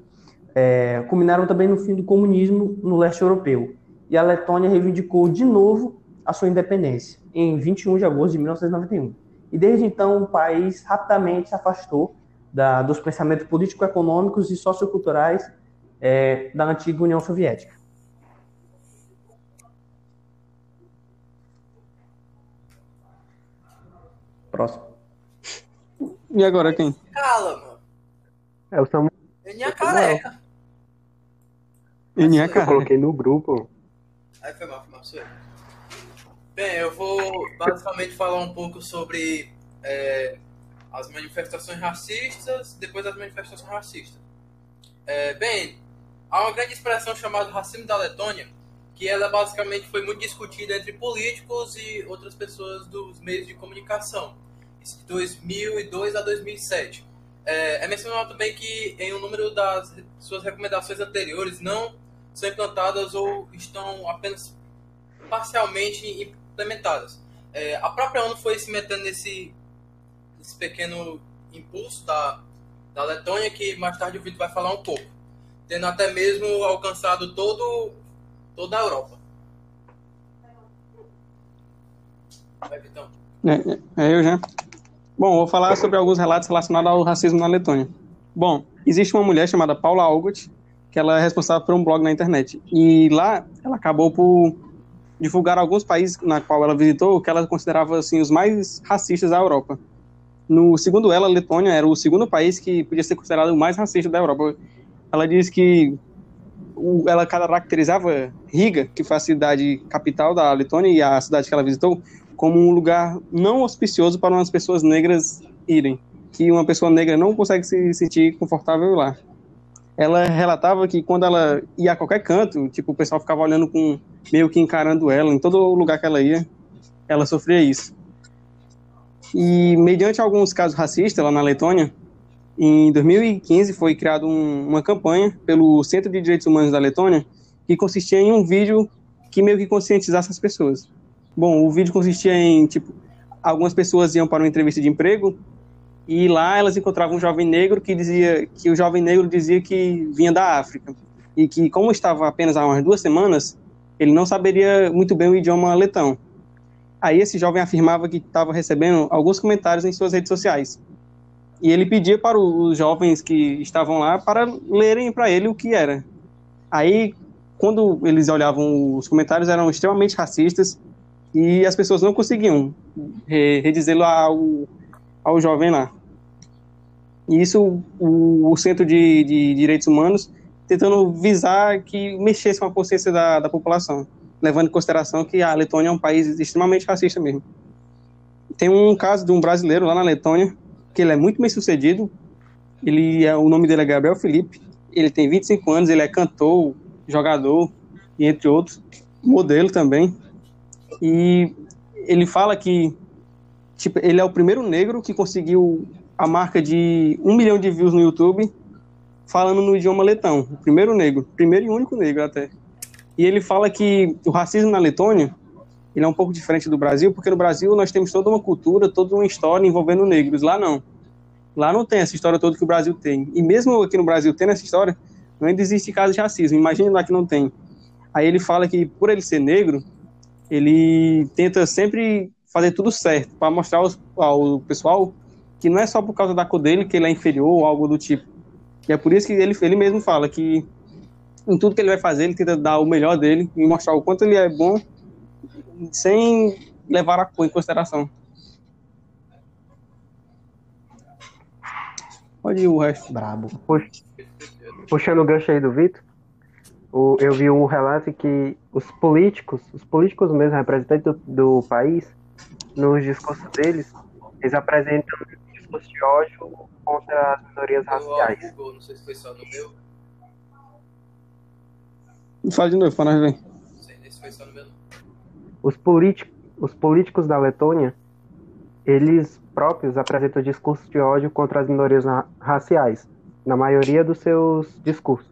é, culminaram também no fim do comunismo no leste europeu. E a Letônia reivindicou de novo a sua independência, em 21 de agosto de 1991. E desde então, o país rapidamente se afastou da, dos pensamentos político-econômicos e socioculturais é, da antiga União Soviética. Próximo. E agora quem? Cala, mano. É o Samuel é careca. Que eu coloquei no grupo. Aí foi mal, foi mal, sou eu. Bem, eu vou basicamente falar um pouco sobre é, as manifestações racistas, depois das manifestações racistas. É, bem, há uma grande expressão chamada racismo da Letônia, que ela basicamente foi muito discutida entre políticos e outras pessoas dos meios de comunicação, de 2002 a 2007. É, é mencionado também que em um número das suas recomendações anteriores não são implantadas ou estão apenas parcialmente implementadas. É, a própria ONU foi se metendo nesse, nesse pequeno impulso da, da Letônia, que mais tarde o Vitor vai falar um pouco, tendo até mesmo alcançado todo, toda a Europa. Vitão. É, é, é eu já. Bom, vou falar sobre alguns relatos relacionados ao racismo na Letônia. Bom, existe uma mulher chamada Paula Augut, que ela é responsável por um blog na internet. E lá ela acabou por divulgar alguns países na qual ela visitou que ela considerava assim os mais racistas da Europa. No, segundo ela, a Letônia era o segundo país que podia ser considerado o mais racista da Europa. Ela diz que o, ela caracterizava Riga, que foi a cidade capital da Letônia e a cidade que ela visitou, como um lugar não auspicioso para umas pessoas negras irem, que uma pessoa negra não consegue se sentir confortável lá. Ela relatava que quando ela ia a qualquer canto, tipo, o pessoal ficava olhando com meio que encarando ela, em todo lugar que ela ia, ela sofria isso. E mediante alguns casos racistas lá na Letônia, em 2015 foi criada um, uma campanha pelo Centro de Direitos Humanos da Letônia que consistia em um vídeo que meio que conscientizasse as pessoas. Bom, o vídeo consistia em, tipo, algumas pessoas iam para uma entrevista de emprego e lá elas encontravam um jovem negro que dizia que o jovem negro dizia que vinha da África e que como estava apenas há umas duas semanas, ele não saberia muito bem o idioma letão. Aí esse jovem afirmava que estava recebendo alguns comentários em suas redes sociais. E ele pedia para os jovens que estavam lá para lerem para ele o que era. Aí, quando eles olhavam os comentários, eram extremamente racistas e as pessoas não conseguiam redizê-lo ao, ao jovem lá. E isso o, o Centro de, de, Direitos Humanos tentando visar que mexesse com a consciência da, da população, levando em consideração que a Letônia é um país extremamente racista mesmo. Tem um caso de um brasileiro lá na Letônia, que ele é muito bem sucedido. Ele é, o nome dele é Gabriel Felipe. Ele tem 25 anos, ele é cantor, jogador, e entre outros, modelo também. E ele fala que tipo, ele é o primeiro negro que conseguiu a marca de um milhão de views no YouTube falando no idioma letão. O primeiro negro, primeiro e único negro até. E ele fala que o racismo na Letônia ele é um pouco diferente do Brasil, porque no Brasil nós temos toda uma cultura, toda uma história envolvendo negros. Lá não. Lá não tem essa história toda que o Brasil tem. E mesmo aqui no Brasil tendo essa história, não existe caso de racismo. Imagine lá que não tem. Aí ele fala que por ele ser negro, ele tenta sempre fazer tudo certo para mostrar aos, ao pessoal que não é só por causa da cor dele que ele é inferior ou algo do tipo. E é por isso que ele, ele mesmo fala que em tudo que ele vai fazer, ele tenta dar o melhor dele e mostrar o quanto ele é bom sem levar a cor em consideração. Pode ir o resto. Brabo. Puxando o gancho aí do Vitor, eu vi um relato que os políticos, os políticos mesmo, representantes do, do país, nos discursos deles, eles apresentam um discurso de ódio contra as minorias raciais. não sei se foi só no meu. Fala de novo, para nós ver. Não sei se foi só no meu. Os, os políticos da Letônia, eles próprios apresentam discursos de ódio contra as minorias raciais, na maioria dos seus discursos.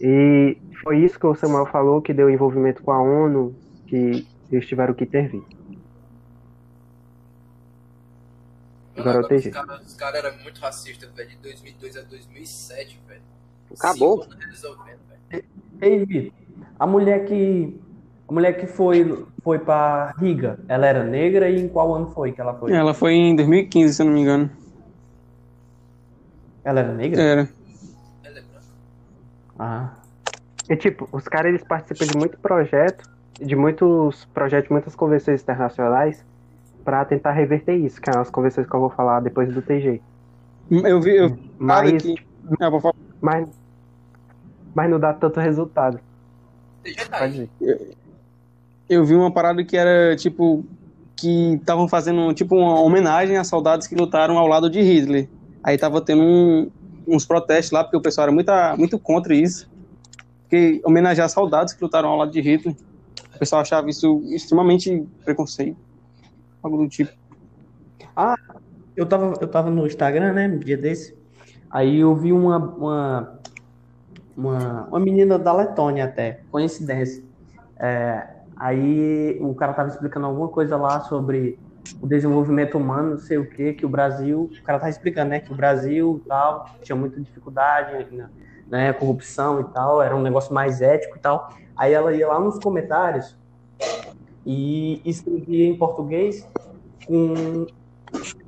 E foi isso que o Samuel falou que deu envolvimento com a ONU, que eles tiveram que intervir. Agora eu tenho Os caras eram muito racistas, velho, de 2002 a 2007, velho. Acabou. Ei, Vitor, a mulher que a mulher que foi, foi pra Riga, ela era negra e em qual ano foi que ela foi? Ela foi em 2015, se eu não me engano. Ela era negra? Era. Ela é branca. Ah. E tipo, os caras eles participam de muito projeto, de muitos projetos, muitas convenções internacionais para tentar reverter isso, que é as convenções que eu vou falar depois do TG. Eu vi, eu mas, que... é, vou falar. mas, mas não dá tanto resultado. TG tá aí. Eu vi uma parada que era tipo que estavam fazendo tipo uma homenagem a soldados que lutaram ao lado de Hitler. Aí tava tendo um, uns protestos lá porque o pessoal era muito, muito contra isso. Porque homenagear soldados que lutaram ao lado de Hitler, o pessoal achava isso extremamente preconceito, algo do tipo. Ah, eu tava, eu tava no Instagram, né, no dia desse. Aí eu vi uma, uma, uma, uma menina da Letônia até, coincidência. É, Aí o cara tava explicando alguma coisa lá sobre o desenvolvimento humano, não sei o que, que o Brasil, o cara tava explicando, né, que o Brasil tal tinha muita dificuldade, né, né, corrupção e tal, era um negócio mais ético e tal. Aí ela ia lá nos comentários e escrevia em português com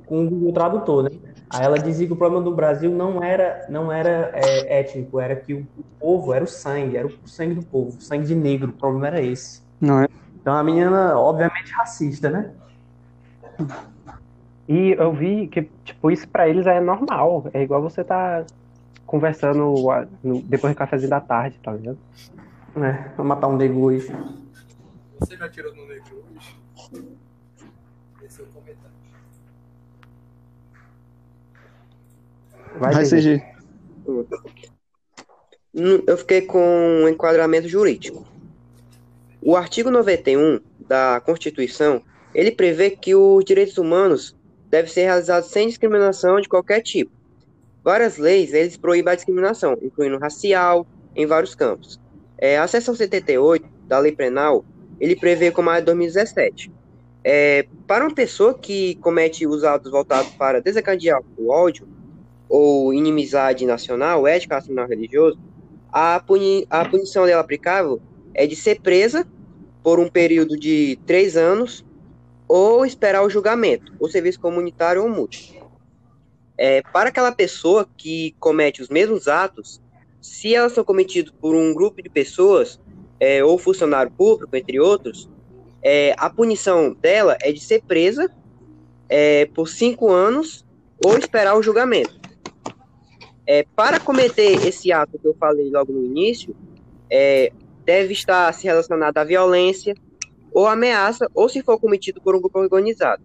com o Google Tradutor, né? Aí ela dizia que o problema do Brasil não era não era é, étnico, era que o, povo era o sangue, era o sangue do povo, sangue de negro, o problema era esse. Não é? Então a menina, obviamente, racista, né? E eu vi que, tipo, isso pra eles é normal. É igual você tá conversando no- depois do cafezinho da tarde, tá ligado? É, vou matar um nego hoje. Você já tirou no negro hoje? Esse é o comentário. Vai, Vai. CG. Eu fiquei com um enquadramento jurídico. O artigo 91 da Constituição, ele prevê que os direitos humanos devem ser realizados sem discriminação de qualquer tipo. Várias leis, eles proíbem a discriminação, incluindo racial, em vários campos. É, a seção 78 da Lei Penal, ele prevê como a de 2017. É, para uma pessoa que comete os atos voltados para desencadear o ódio ou inimizade nacional, ética, nacional religioso, a, puni a punição dela aplicável é de ser presa por um período de três anos ou esperar o julgamento, ou serviço comunitário ou multa. É, para aquela pessoa que comete os mesmos atos, se elas são cometidos por um grupo de pessoas, é, ou funcionário público, entre outros, é, a punição dela é de ser presa é, por cinco anos ou esperar o julgamento. É, para cometer esse ato que eu falei logo no início, é, deve estar se relacionado à violência ou ameaça, ou se for cometido por um grupo organizado.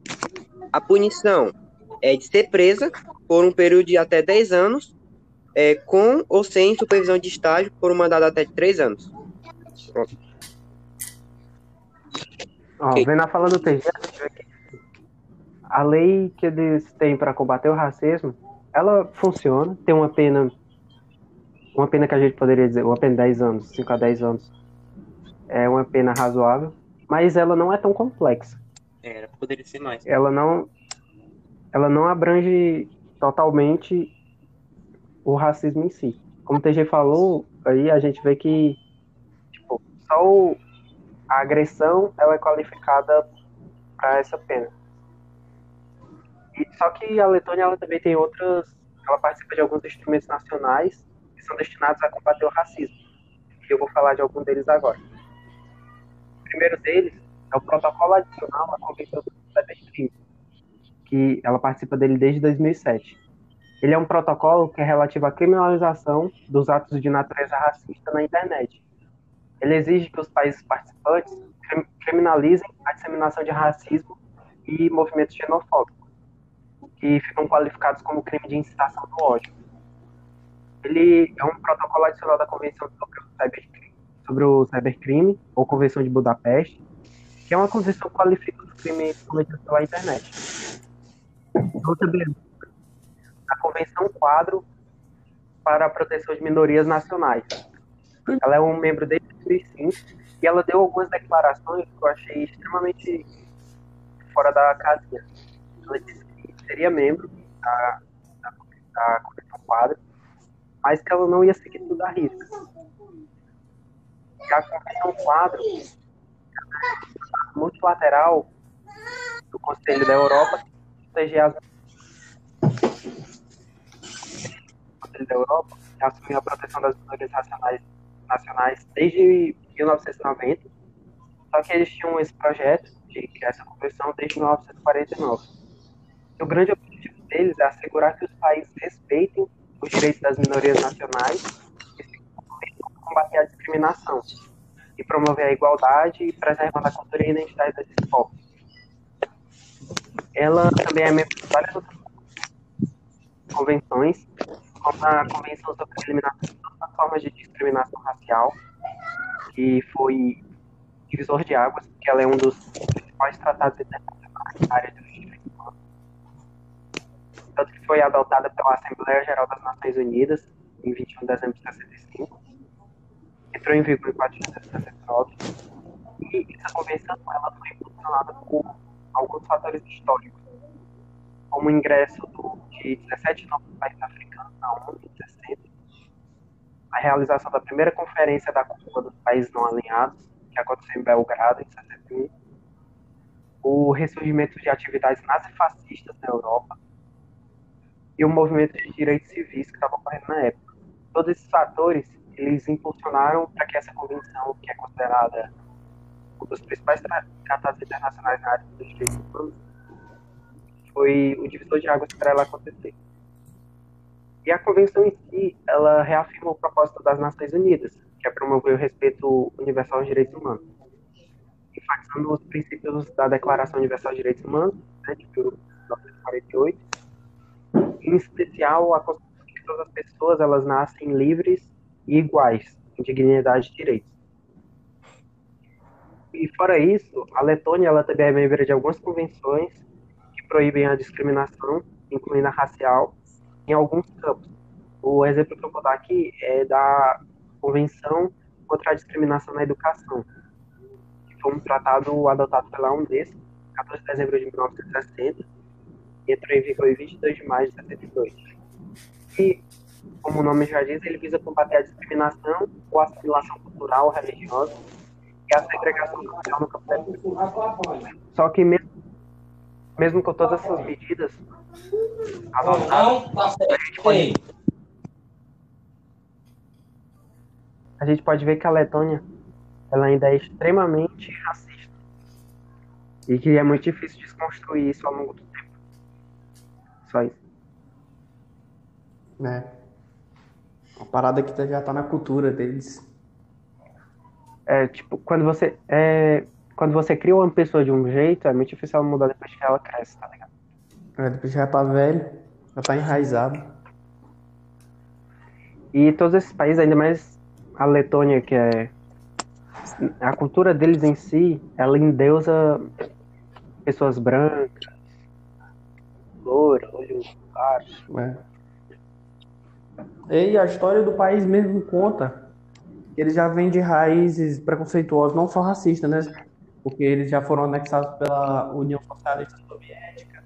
A punição é de ser presa por um período de até 10 anos, é, com ou sem supervisão de estágio, por um mandato até de 3 anos. Pronto. Ó, Ok. vendo a fala do TG, a lei que eles têm para combater o racismo, ela funciona, tem uma pena, uma pena que a gente poderia dizer, uma pena de 10 anos, 5 a 10 anos, é uma pena razoável, mas ela não é tão complexa. Era, poderia ser mais. Ela não, ela não abrange totalmente o racismo em si. Como o TG falou, aí a gente vê que tipo, só a agressão ela é qualificada para essa pena. E, só que a Letônia ela também tem outras, ela participa de alguns instrumentos nacionais são destinados a combater o racismo. E eu vou falar de algum deles agora. O primeiro deles é o protocolo adicional à Convenção do Cybercrime, que ela participa dele desde 2007. Ele é um protocolo que é relativo à criminalização dos atos de natureza racista na internet. Ele exige que os países participantes crim- criminalizem a disseminação de racismo e movimentos xenofóbicos, que ficam qualificados como crime de incitação do ódio. Ele é um protocolo adicional da Convenção sobre o Cybercrime, sobre o cybercrime ou Convenção de Budapeste, que é uma convenção que qualifica os crimes cometidos pela internet. Outra beleza, a Convenção Quadro para a Proteção de Minorias Nacionais. Ela é um membro desde 2005 e ela deu algumas declarações que eu achei extremamente fora da casinha. Ela disse que seria membro da, da, da Convenção Quadro, mas que ela não ia seguir tudo à risca. E a Convenção Quadro multilateral do Conselho da Europa proteger as o Conselho da Europa assumiu a proteção das minorias nacionais, nacionais desde 1990, só que eles tinham esse projeto de criar essa convenção desde 1949. E o grande objetivo deles é assegurar que os países respeitem os direitos das minorias nacionais e combater a discriminação e promover a igualdade e preservando a cultura e a identidade desses povos. Ela também é membro de várias outras convenções, como a Convenção sobre a Eliminação as formas de discriminação racial, que foi divisor de águas, porque ela é um dos principais tratados internacionais na área dos. Tanto que foi adotada pela Assembleia Geral das Nações Unidas em 21 de dezembro de 65 entrou em vigor em 469 e essa convenção ela foi impulsionada por alguns fatores históricos, como o ingresso do, de 17 novos países africanos na ONU em 60, a realização da primeira conferência da Cúpula dos Países Não Alinhados, que aconteceu em Belgrado em 61, o ressurgimento de atividades nazifascistas na Europa e o movimento de direitos civis que estava ocorrendo na época. Todos esses fatores eles impulsionaram para que essa convenção, que é considerada um dos principais tra tratados internacionais na área dos direitos humanos, foi o divisor de águas para ela acontecer. E a convenção em si, ela reafirma o propósito das Nações Unidas, que é promover o respeito universal aos direitos humanos, enfatizando os princípios da Declaração Universal dos Direitos Humanos, né, de 1948, em especial a constituição de que todas as pessoas elas nascem livres e iguais, em dignidade e direitos. E fora isso, a Letônia ela também é membro de algumas convenções que proíbem a discriminação, incluindo a racial, em alguns campos. O exemplo que eu vou dar aqui é da Convenção contra a Discriminação na Educação, que foi um tratado adotado pela Unesco, 14 de dezembro de 1960, e entrou em vigor em 22 de maio de 72. E, como o nome já diz, ele visa combater a discriminação ou assimilação cultural ou religiosa e a segregação social no campo da educação. Só que mesmo, mesmo com todas essas medidas adotadas, a gente pode a gente pode ver que a Letônia ela ainda é extremamente racista e que é muito difícil desconstruir isso ao longo do. Só isso. né? Uma parada que já tá na cultura deles. É, tipo, quando você é, quando você cria uma pessoa de um jeito, é muito difícil ela mudar depois que ela cresce, tá ligado? É, depois já tá velho, já tá enraizado. E todos esses países, ainda mais a Letônia, que é a cultura deles em si, ela endeusa pessoas brancas, loiras, olhos claros. É. E a história do país mesmo conta que eles já vêm de raízes preconceituosas, não só racistas, né? Porque eles já foram anexados pela União Socialista Soviética,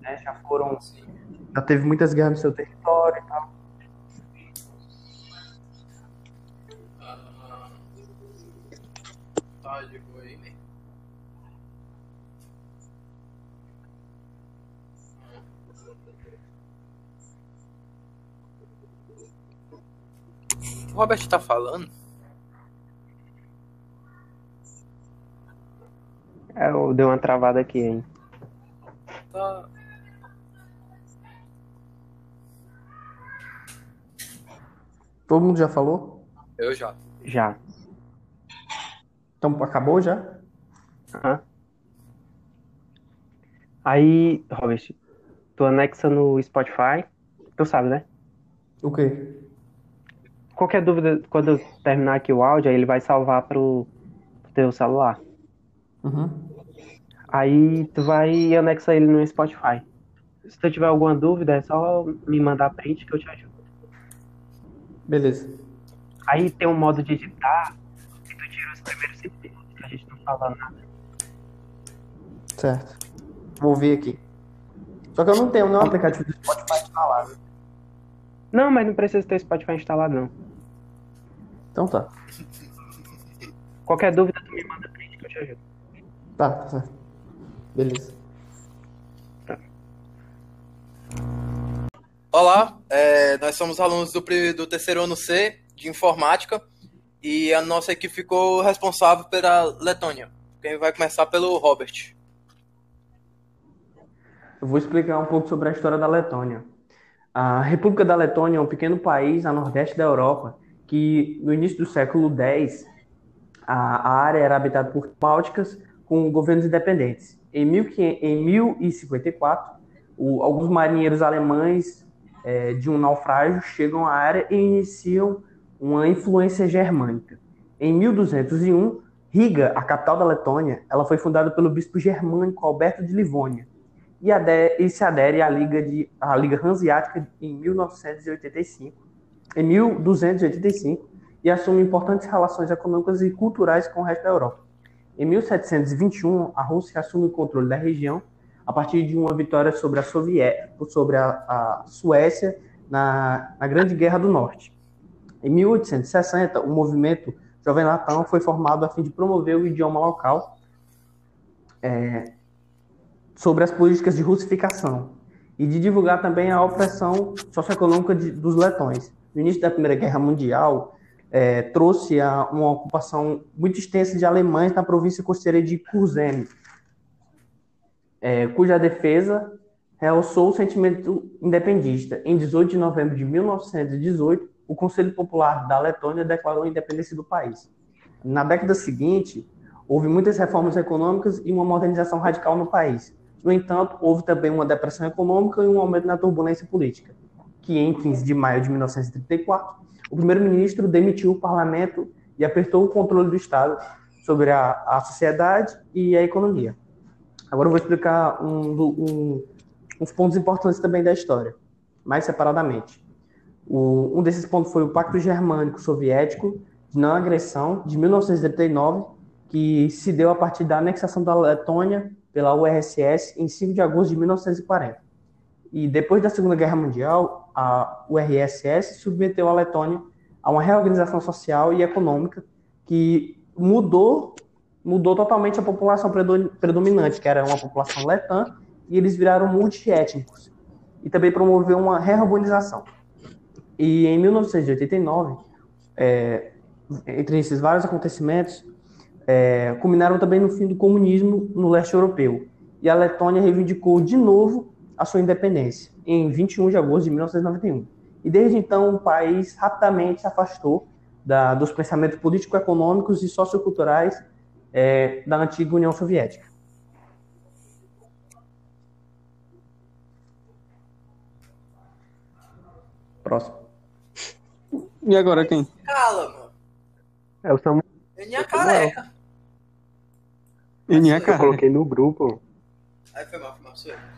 né? Já foram, já teve muitas guerras no seu território e tal. Robert tá falando? É, eu dei uma travada aqui, hein? Tá. Todo mundo já falou? Eu já. Já. Então acabou já? Aham. Aí, Robert, tu anexa no Spotify, tu sabe, né? O quê? Qualquer dúvida, quando eu terminar aqui o áudio, aí ele vai salvar pro, pro teu celular. Uhum. Aí tu vai e anexa ele no Spotify. Se tu tiver alguma dúvida, é só me mandar print que eu te ajudo. Beleza. Aí tem um modo de editar que tu tira os primeiros segundos que a gente não fala nada. Certo. Vou ver aqui. Só que eu não tenho nenhum aplicativo do Spotify instalado. Não, mas não precisa ter Spotify instalado, não. Então tá. Qualquer dúvida, tu me manda print que eu te ajudo. Tá, tá certo. Beleza. Olá, é, nós somos alunos do, do terceiro ano C de informática e a nossa equipe ficou responsável pela Letônia. Quem vai começar pelo Robert. Eu vou explicar um pouco sobre a história da Letônia. A República da Letônia é um pequeno país a nordeste da Europa que, no início do século X, a, área era habitada por bálticas com governos independentes. Em, 1500 em 1054, o- alguns marinheiros alemães eh, de um naufrágio chegam à área e iniciam uma influência germânica. Em 1201, Riga, a capital da Letônia, ela foi fundada pelo bispo germânico Alberto de Livônia e, e se adere à Liga, de, à Liga Hanseática em 1985, em 1285, e assume importantes relações econômicas e culturais com o resto da Europa. Em 1721, a Rússia assume o controle da região a partir de uma vitória sobre a, sobre a, a Suécia na, na Grande Guerra do Norte. Em 1860, o movimento Jovem Latão foi formado a fim de promover o idioma local é, sobre as políticas de russificação e de divulgar também a opressão socioeconômica de, dos letões. No início da Primeira Guerra Mundial, é, trouxe a, uma ocupação muito extensa de alemães na província costeira de Kurzeme, é, cuja defesa realçou o sentimento independista. Em 18 de novembro de 1918, o Conselho Popular da Letônia declarou a independência do país. Na década seguinte, houve muitas reformas econômicas e uma modernização radical no país. No entanto, houve também uma depressão econômica e um aumento na turbulência política, que em 15 de maio de 1934, o primeiro-ministro demitiu o parlamento e apertou o controle do Estado sobre a, a sociedade e a economia. Agora eu vou explicar um, um, uns pontos importantes também da história, mais separadamente. O, um desses pontos foi o Pacto Germânico Soviético de Não Agressão, de 1939, que se deu a partir da anexação da Letônia pela URSS em 5 de agosto de 1940. E depois da Segunda Guerra Mundial, a URSS submeteu a Letônia a uma reorganização social e econômica que mudou mudou totalmente a população predominante, que era uma população letã, e eles viraram multiétnicos. E também promoveu uma reorganização. E em 1989, é, entre esses vários acontecimentos, é, culminaram também no fim do comunismo no leste europeu. E a Letônia reivindicou de novo a sua independência, em 21 de agosto de 1991. E desde então o país rapidamente se afastou da, dos pensamentos político-econômicos e socioculturais é, da antiga União Soviética. Próximo. E agora quem? Cala, mano. É o Samuel. Eninha careca. Eninha Eu cara. coloquei no grupo. Aí foi mal, foi mal, sou eu.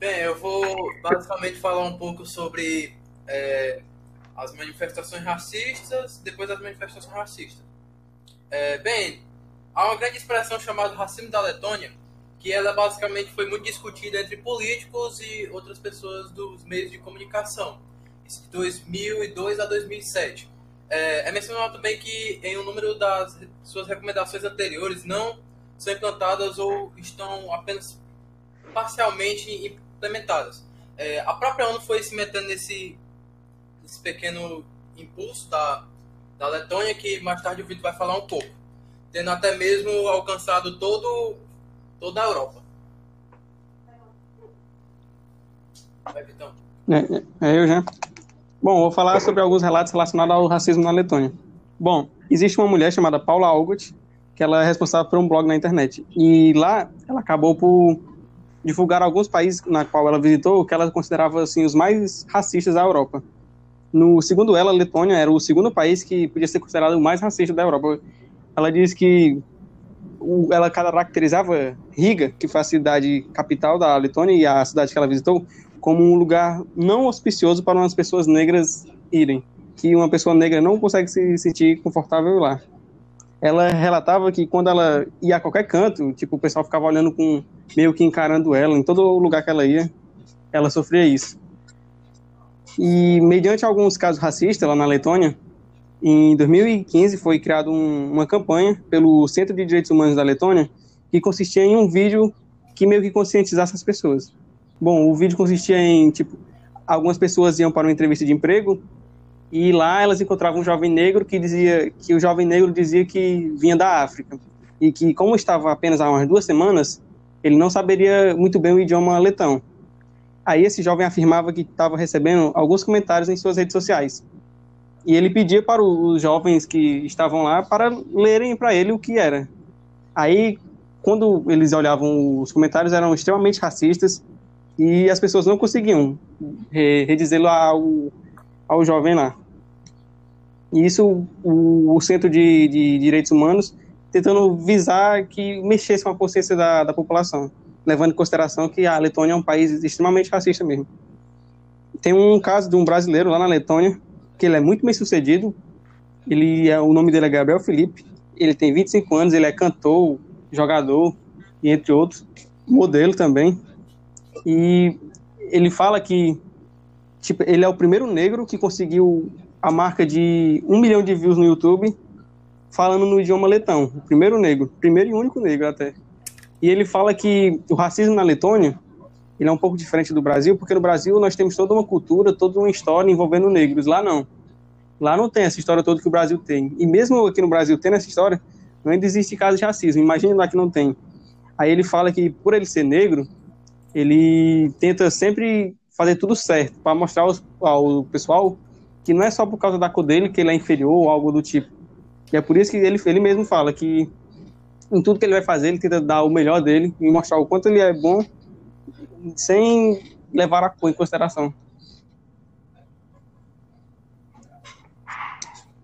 Bem, eu vou basicamente falar um pouco sobre é, as manifestações racistas, depois das manifestações racistas. É, bem, há uma grande expressão chamada racismo da Letônia, que ela basicamente foi muito discutida entre políticos e outras pessoas dos meios de comunicação, de 2002 a 2007. É, é mencionado também que em um número das suas recomendações anteriores não são implantadas ou estão apenas parcialmente implementadas. É, a própria ONU foi se metendo nesse, nesse pequeno impulso da, da Letônia, que mais tarde o Vitor vai falar um pouco, tendo até mesmo alcançado todo, toda a Europa. Vai, Vitão. É, é eu já. Bom, vou falar sobre alguns relatos relacionados ao racismo na Letônia. Bom, existe uma mulher chamada Paula Augut, que ela é responsável por um blog na internet. E lá ela acabou por divulgar alguns países na qual ela visitou que ela considerava assim os mais racistas da Europa. No segundo ela, a Letônia era o segundo país que podia ser considerado o mais racista da Europa. Ela diz que ela caracterizava Riga, que foi a cidade capital da Letônia e a cidade que ela visitou, como um lugar não auspicioso para umas pessoas negras irem, que uma pessoa negra não consegue se sentir confortável lá. Ela relatava que quando ela ia a qualquer canto, tipo, o pessoal ficava olhando com meio que encarando ela em todo lugar que ela ia, ela sofria isso. E mediante alguns casos racistas lá na Letônia, em 2015 foi criada um, uma campanha pelo Centro de Direitos Humanos da Letônia que consistia em um vídeo que meio que conscientizasse as pessoas. Bom, o vídeo consistia em, tipo, algumas pessoas iam para uma entrevista de emprego e lá elas encontravam um jovem negro que dizia que o jovem negro dizia que vinha da África e que como estava apenas há umas duas semanas, ele não saberia muito bem o idioma letão. Aí esse jovem afirmava que estava recebendo alguns comentários em suas redes sociais. E ele pedia para os jovens que estavam lá para lerem para ele o que era. Aí, quando eles olhavam os comentários, eram extremamente racistas e as pessoas não conseguiam re- redizê-lo ao, ao jovem lá. E isso o, o Centro de, de Direitos Humanos tentando visar que mexesse com a consciência da, da população, levando em consideração que a Letônia é um país extremamente racista mesmo. Tem um caso de um brasileiro lá na Letônia, que ele é muito bem sucedido. Ele é, o nome dele é Gabriel Felipe. Ele tem 25 anos, ele é cantor, jogador e entre outros, modelo também. E ele fala que tipo, ele é o primeiro negro que conseguiu a marca de um milhão de views no YouTube falando no idioma letão. O primeiro negro, primeiro e único negro até. E ele fala que o racismo na Letônia ele é um pouco diferente do Brasil, porque no Brasil nós temos toda uma cultura, toda uma história envolvendo negros. Lá não. Lá não tem essa história toda que o Brasil tem. E mesmo aqui no Brasil tendo essa história, ainda existe caso de racismo. Imagine lá que não tem. Aí ele fala que por ele ser negro, ele tenta sempre fazer tudo certo, para mostrar ao pessoal que não é só por causa da cor dele que ele é inferior ou algo do tipo. E é por isso que ele, ele mesmo fala que em tudo que ele vai fazer, ele tenta dar o melhor dele e mostrar o quanto ele é bom sem levar a cor em consideração.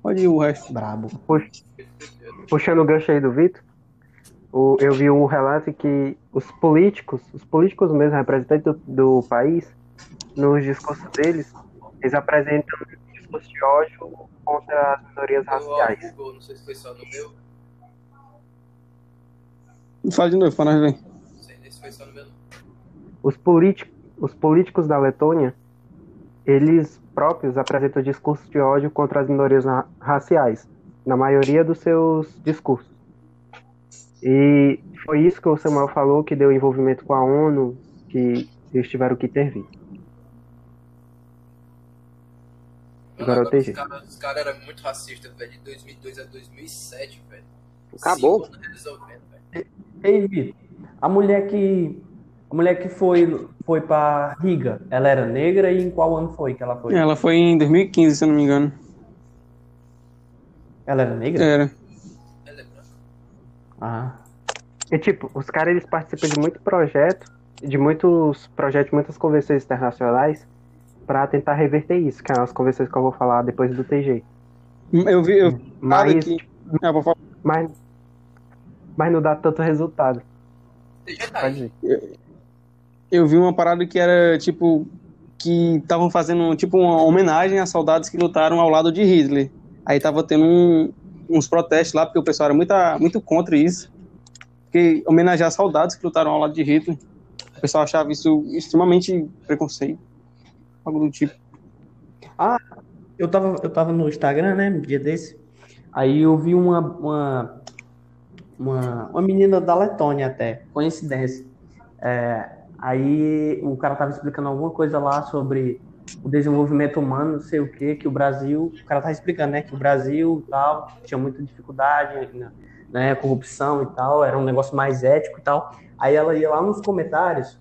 Pode ir o resto. Brabo. Puxando o gancho aí do Vitor, eu vi um relato que os políticos, os políticos mesmo, representantes do, do país, nos discursos deles, eles apresentam discurso de ódio contra as minorias Eu, raciais. Google, não sei se foi só no meu. Fala de novo, para nós ver. Não sei nem se foi só no meu. não. Os, políticos, os políticos da Letônia, eles próprios apresentam discursos de ódio contra as minorias raciais, na maioria dos seus discursos. E foi isso que o Samuel falou que deu envolvimento com a ONU, que eles tiveram que intervir. Mano, Agora eu agora tenho os caras os caras eram muito racistas, velho. De 2002 a 2007, velho. Acabou. Ei, Vitor, a mulher que a mulher que foi foi para Riga, ela era negra e em qual ano foi que ela foi? Ela foi em 2015, se eu não me engano. Ela era negra? Era. Ela é branca. Ah, E tipo, os caras eles participam de muito projeto, de muitos projetos, muitas convenções internacionais para tentar reverter isso, que é as convenções que eu vou falar depois do TG. Eu vi, eu vi nada Mas, que. Ah, vou falar. mas, mas não dá tanto resultado. Tá Pode. Eu vi uma parada que era tipo que estavam fazendo tipo uma homenagem a soldados que lutaram ao lado de Hitler. Aí tava tendo um- uns protestos lá porque o pessoal era muito, muito contra isso. Porque homenagear soldados que lutaram ao lado de Hitler. O pessoal achava isso extremamente preconceito. Algo do tipo. eu tava eu tava no Instagram, né, um dia desse. Aí eu vi uma uma uma, uma menina da Letônia até, coincidência. É, aí o cara tava explicando alguma coisa lá sobre o desenvolvimento humano, não sei o que, que o Brasil, o cara tava explicando, né, que o Brasil tal tinha muita dificuldade, né, né, corrupção e tal, era um negócio mais ético e tal. Aí ela ia lá nos comentários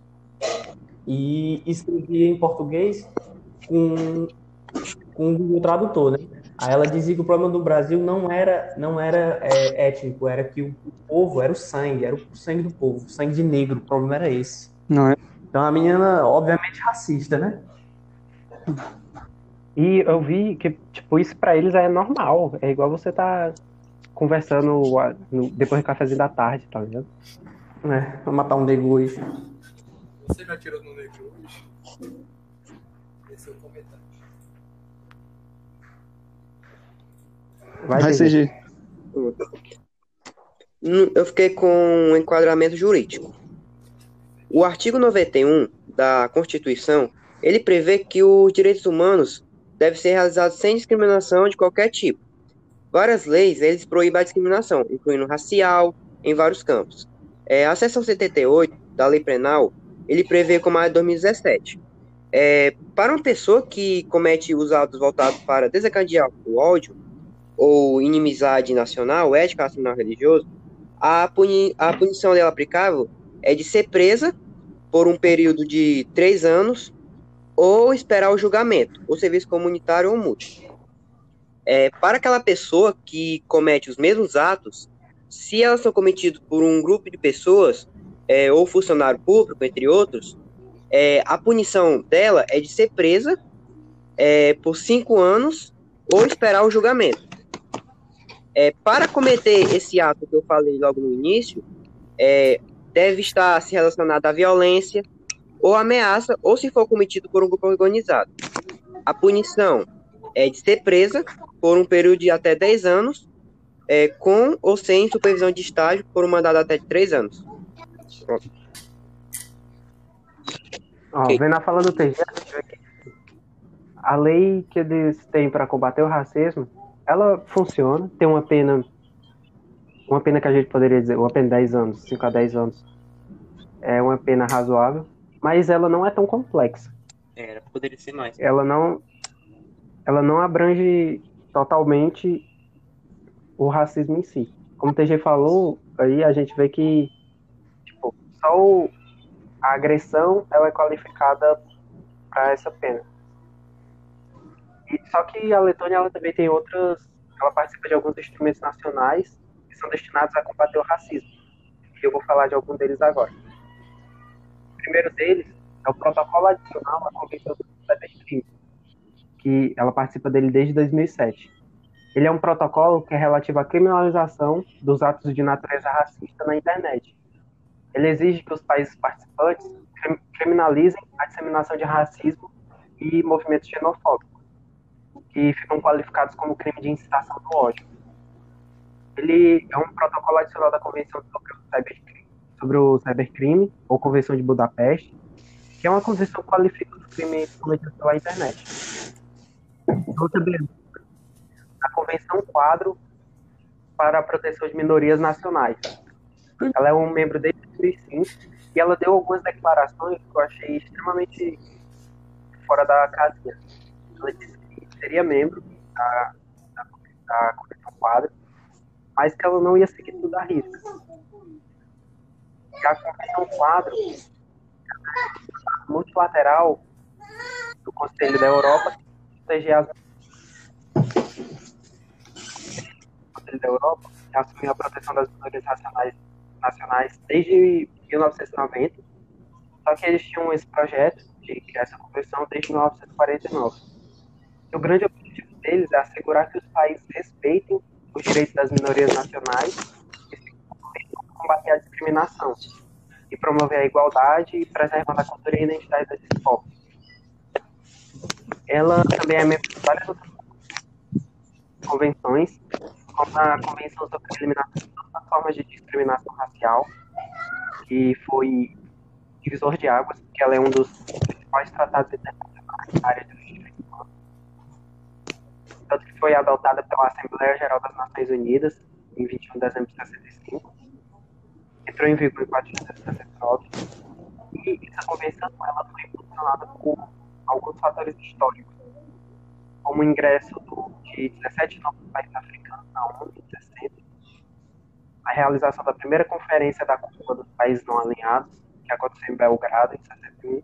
e escrevia em português com com o Google Tradutor, né? Aí ela dizia que o problema do Brasil não era, não era é, étnico, era que o, o povo era o sangue, era o sangue do povo, o sangue de negro, o problema era esse. Não é? Então a menina, obviamente, racista, né? E eu vi que, tipo, isso pra eles é normal. É igual você tá conversando depois do cafezinho da tarde, tá ligado? É, pra matar um negro hoje. Você já tirou no negro hoje? Esse é o comentário. Vai, Vai ser Hum, Eu fiquei com um enquadramento jurídico. O artigo 91 da Constituição, ele prevê que os direitos humanos devem ser realizados sem discriminação de qualquer tipo. Várias leis, eles proíbem a discriminação, incluindo racial, em vários campos. É, a seção 78 da Lei Penal, ele prevê como a de 2017. É, para uma pessoa que comete os atos voltados para desencadear o ódio ou inimizade nacional, ética nacional religioso, a, puni a punição dela aplicável é de ser presa por um período de três anos ou esperar o julgamento, ou serviço comunitário ou multa. É, para aquela pessoa que comete os mesmos atos, se elas são cometidos por um grupo de pessoas é, ou funcionário público, entre outros, é, a punição dela é de ser presa é, por cinco anos ou esperar o julgamento. É, para cometer esse ato que eu falei logo no início, é, deve estar se relacionado à violência ou ameaça, ou se for cometido por um grupo organizado. A punição é de ser presa por um período de até 10 anos, é, com ou sem supervisão de estágio por um mandato até de 3 anos. Pronto. Ó, Ok. vendo a fala do TG, a gente lei que eles têm para combater o racismo, ela funciona, tem uma pena, uma pena que a gente poderia dizer, uma pena de 10 anos, 5 a 10 anos, é uma pena razoável, mas ela não é tão complexa. Era, poderia ser mais. Ela não, ela não abrange totalmente o racismo em si. Como o TG falou, aí a gente vê que só o, a agressão ela é qualificada para essa pena. E, só que a Letônia ela também tem outras, ela participa de alguns instrumentos nacionais que são destinados a combater o racismo. E eu vou falar de algum deles agora. O primeiro deles é o protocolo adicional à Convenção do Cybercrime, que ela participa dele desde 2007. Ele é um protocolo que é relativo à criminalização dos atos de natureza racista na internet. Ele exige que os países participantes criminalizem a disseminação de racismo e movimentos xenofóbicos, que ficam qualificados como crime de incitação do ódio. Ele é um protocolo adicional da Convenção sobre o Cybercrime, sobre o cybercrime ou Convenção de Budapeste, que é uma convenção que qualifica os crimes cometidos pela internet. Outra a Convenção Quadro para a Proteção de Minorias Nacionais. Ela é um membro 2005 e ela deu algumas declarações que eu achei extremamente fora da casinha. Ela disse que seria membro da, da, da Convenção Quadro, mas que ela não ia seguir tudo a risca. E a Convenção Quadro é multilateral do Conselho da Europa proteger as Conselho da Europa assumiu a proteção das minorias nacionais, nacionais desde 1990, só que eles tinham esse projeto de criar essa convenção desde 1949. E o grande objetivo deles é assegurar que os países respeitem os direitos das minorias nacionais e combater a discriminação e promover a igualdade e preservar a cultura e a identidade desses povos. Ela também é membro de várias outras convenções, como a Convenção sobre a Eliminação de todas as formas de discriminação racial, que foi divisor de águas, porque ela é um dos principais tratados internacionais dos direitos humanos. Tanto que foi adotada pela Assembleia Geral das Nações Unidas em 21 de dezembro de 65, entrou em vigor em 4 de dezembro de 69, e essa convenção ela foi impulsionada por alguns fatores históricos, como ingresso do, de 17 novos países africanos na ONU em 60, a realização da primeira conferência da Cúpula dos Países Não Alinhados, que aconteceu em Belgrado, em 61,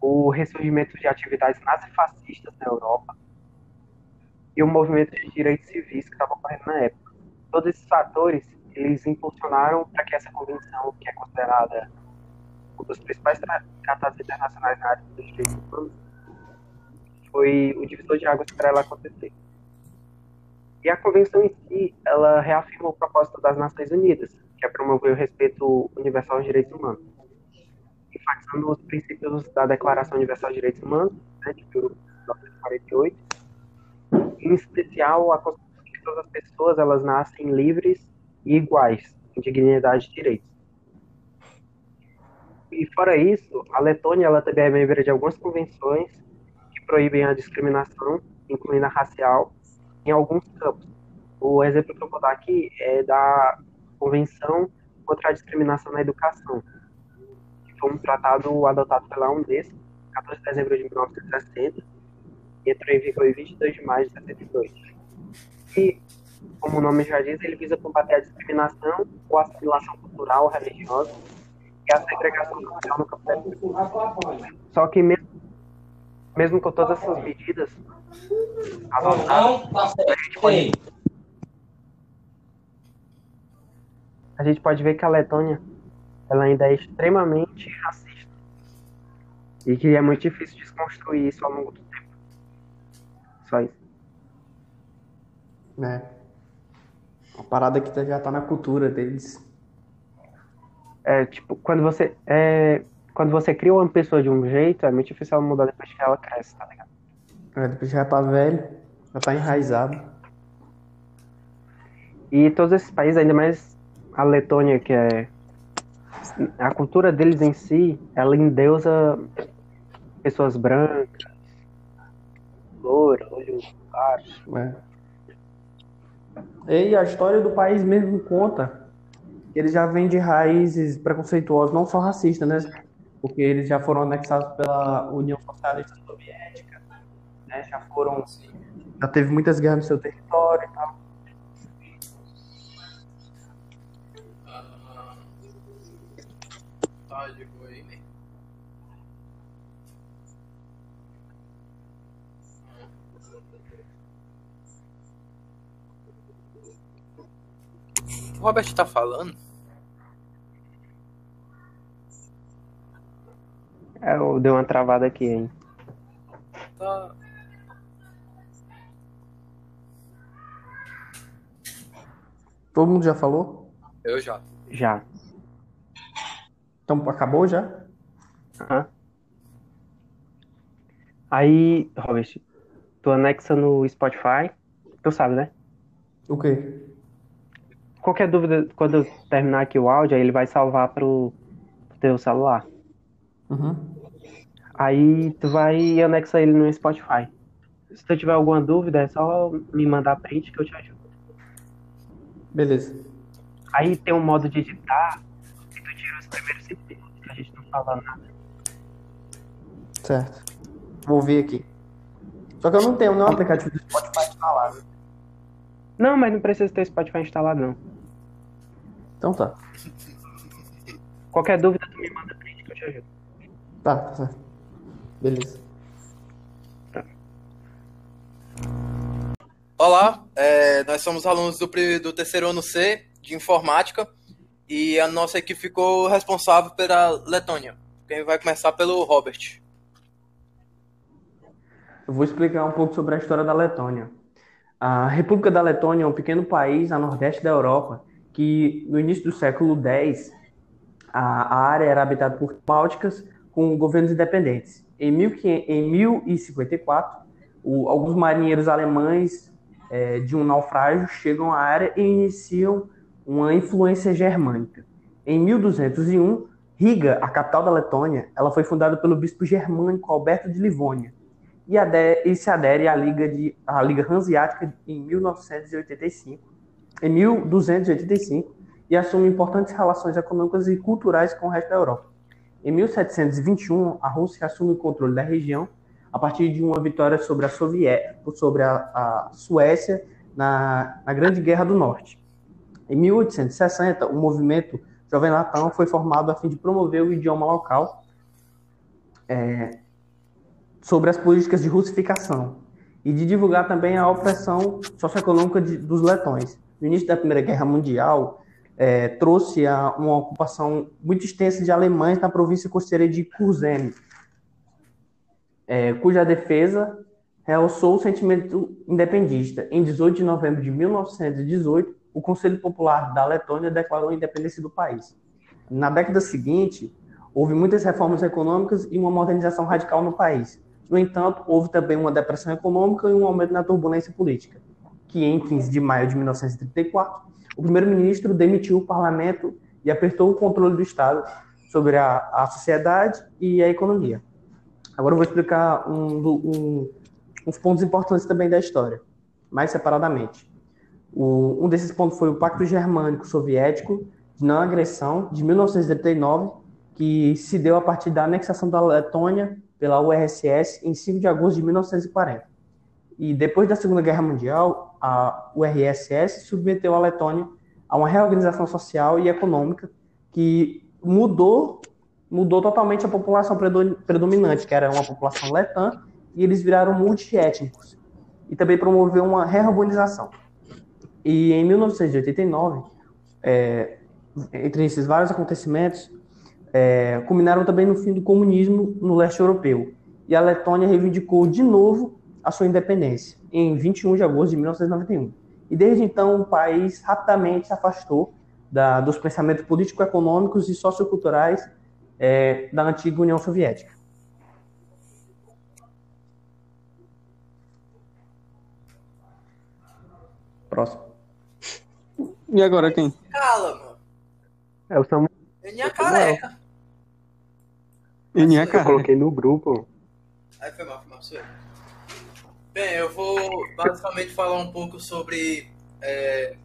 o ressurgimento de atividades nazifascistas na Europa. E o movimento de direitos civis que estava ocorrendo na época. Todos esses fatores, eles impulsionaram para que essa convenção, que é considerada um dos principais tratados internacionais na área dos direitos humanos, foi o divisor de águas para ela acontecer. E a convenção em si, ela reafirma o propósito das Nações Unidas, que é promover o respeito universal aos direitos humanos, enfatizando os princípios da Declaração Universal dos Direitos Humanos, né, de 1948, em especial a concepção de que todas as pessoas elas nascem livres e iguais, em dignidade e direitos. E fora isso, a Letônia ela também é membro de algumas convenções proíbem a discriminação, incluindo a racial, em alguns campos. O exemplo que eu vou dar aqui é da Convenção contra a Discriminação na Educação, que foi um tratado adotado pela Unesco, 14 de dezembro de 1960, e entrou em vigor em 22 de maio de 72. E, como o nome já diz, ele visa combater a discriminação ou assimilação cultural religiosa e a segregação social no campo Só que mesmo, mesmo com todas essas medidas adotadas, a gente pode, a gente pode ver que a Letônia ela ainda é extremamente racista e que é muito difícil desconstruir isso ao longo do tempo. Só isso. É. Uma parada que já tá na cultura deles. É, tipo, quando você. É, quando você cria uma pessoa de um jeito, é muito difícil ela mudar depois que ela cresce, tá ligado? É, depois já tá velho, já tá enraizado. E todos esses países, ainda mais a Letônia, que é. A cultura deles em si, ela endeusa pessoas brancas, loura, olhos claros. É. E a história do país mesmo conta eles já vêm de raízes preconceituosas, não só racistas, né? Porque eles já foram anexados pela União Socialista Soviética, né? Já foram, já teve muitas guerras no seu território e tal. tá de boa aí, né? O Robert tá falando? Eu dei uma travada aqui, hein? Tá. Todo mundo já falou? Eu já. Já. Então acabou já? Aham. Aí, Robert, tu anexa no Spotify, tu sabe, né? O quê? Qualquer dúvida, quando eu terminar aqui o áudio, aí ele vai salvar pro, pro teu celular. Uhum. Aí tu vai e anexa ele no Spotify. Se tu tiver alguma dúvida, é só me mandar print que eu te ajudo. Beleza. Aí tem um modo de editar que tu tira os primeiros minutos que a gente não fala nada. Certo. Vou ver aqui. Só que eu não tenho nenhum aplicativo do Spotify instalado. Não, mas não precisa ter Spotify instalado, não. Então tá. Qualquer dúvida, tu me manda print que eu te ajudo. Tá, tá. Beleza. Olá, é, nós somos alunos do, do terceiro ano C de informática e a nossa equipe ficou responsável pela Letônia. Quem vai começar pelo Robert. Eu vou explicar um pouco sobre a história da Letônia. A República da Letônia é um pequeno país a nordeste da Europa que, no início do século X, a, a área era habitada por bálticas com governos independentes. Em, 1500 em 1054, o- alguns marinheiros alemães eh, de um naufrágio chegam à área e iniciam uma influência germânica. Em 1201, Riga, a capital da Letônia, ela foi fundada pelo bispo germânico Alberto de Livônia e, ade- e se adere à Liga, de, à Liga Hanseática em 1985, em 1285, e assume importantes relações econômicas e culturais com o resto da Europa. Em 1721, a Rússia assume o controle da região a partir de uma vitória sobre a, Sovié sobre a, a Suécia na, na Grande Guerra do Norte. Em 1860, o movimento Jovem Latão foi formado a fim de promover o idioma local é, sobre as políticas de russificação e de divulgar também a opressão socioeconômica de, dos letões. No início da Primeira Guerra Mundial, é, trouxe a, uma ocupação muito extensa de alemães na província costeira de Kurzeme, é, cuja defesa realçou o sentimento independista. Em 18 de novembro de 1918, o Conselho Popular da Letônia declarou a independência do país. Na década seguinte, houve muitas reformas econômicas e uma modernização radical no país. No entanto, houve também uma depressão econômica e um aumento na turbulência política, que em 15 de maio de 1934, o primeiro-ministro demitiu o parlamento e apertou o controle do Estado sobre a, a sociedade e a economia. Agora eu vou explicar um, um, uns pontos importantes também da história, mais separadamente. O- um desses pontos foi o Pacto Germânico Soviético de Não Agressão, de 1939, que se deu a partir da anexação da Letônia pela URSS em 5 de agosto de 1940. E depois da Segunda Guerra Mundial, a URSS submeteu a Letônia a uma reorganização social e econômica que mudou mudou totalmente a população predo- predominante, que era uma população letã, e eles viraram multiétnicos. E também promoveu uma reurbanização. E em 1989, é, entre esses vários acontecimentos, é, culminaram também no fim do comunismo no leste europeu. E a Letônia reivindicou de novo a sua independência, em 21 de agosto de 1991. E desde então, o país rapidamente se afastou da, dos pensamentos político-econômicos e socioculturais é, da antiga União Soviética. Próximo. E agora quem? Cala, mano. É o Samuel Ele é careca. Ele é que eu coloquei no grupo. Aí foi mal, foi mal, sou eu. Bem, eu vou basicamente falar um pouco sobre é,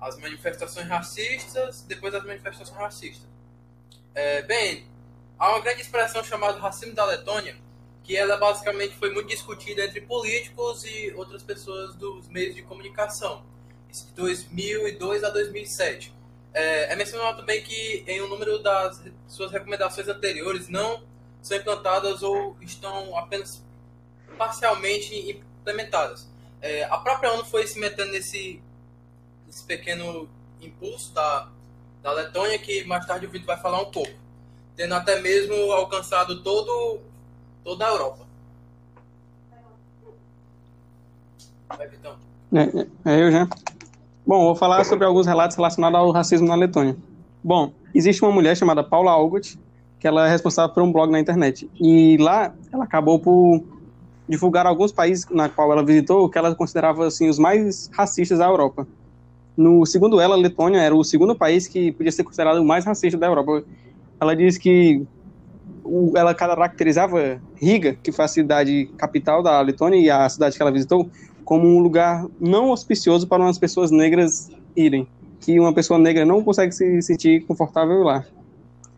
as manifestações racistas, depois das manifestações racistas. É, bem, há uma grande expressão chamada racismo da Letônia, que ela basicamente foi muito discutida entre políticos e outras pessoas dos meios de comunicação, de 2002 a 2007. É, é mencionado também que em um número das suas recomendações anteriores não são implantadas ou estão apenas parcialmente implementadas. É, a própria ONU foi se metendo nesse, nesse pequeno impulso da, da Letônia, que mais tarde o Vitor vai falar um pouco, tendo até mesmo alcançado todo, toda a Europa. Vai, Vitão. É, é, é eu já. Bom, vou falar sobre alguns relatos relacionados ao racismo na Letônia. Bom, existe uma mulher chamada Paula Algot, que ela é responsável por um blog na internet. E lá ela acabou por divulgar alguns países na qual ela visitou que ela considerava assim os mais racistas da Europa. No segundo ela, a Letônia era o segundo país que podia ser considerado o mais racista da Europa. Ela diz que ela caracterizava Riga, que foi a cidade capital da Letônia e a cidade que ela visitou, como um lugar não auspicioso para umas pessoas negras irem, que uma pessoa negra não consegue se sentir confortável lá.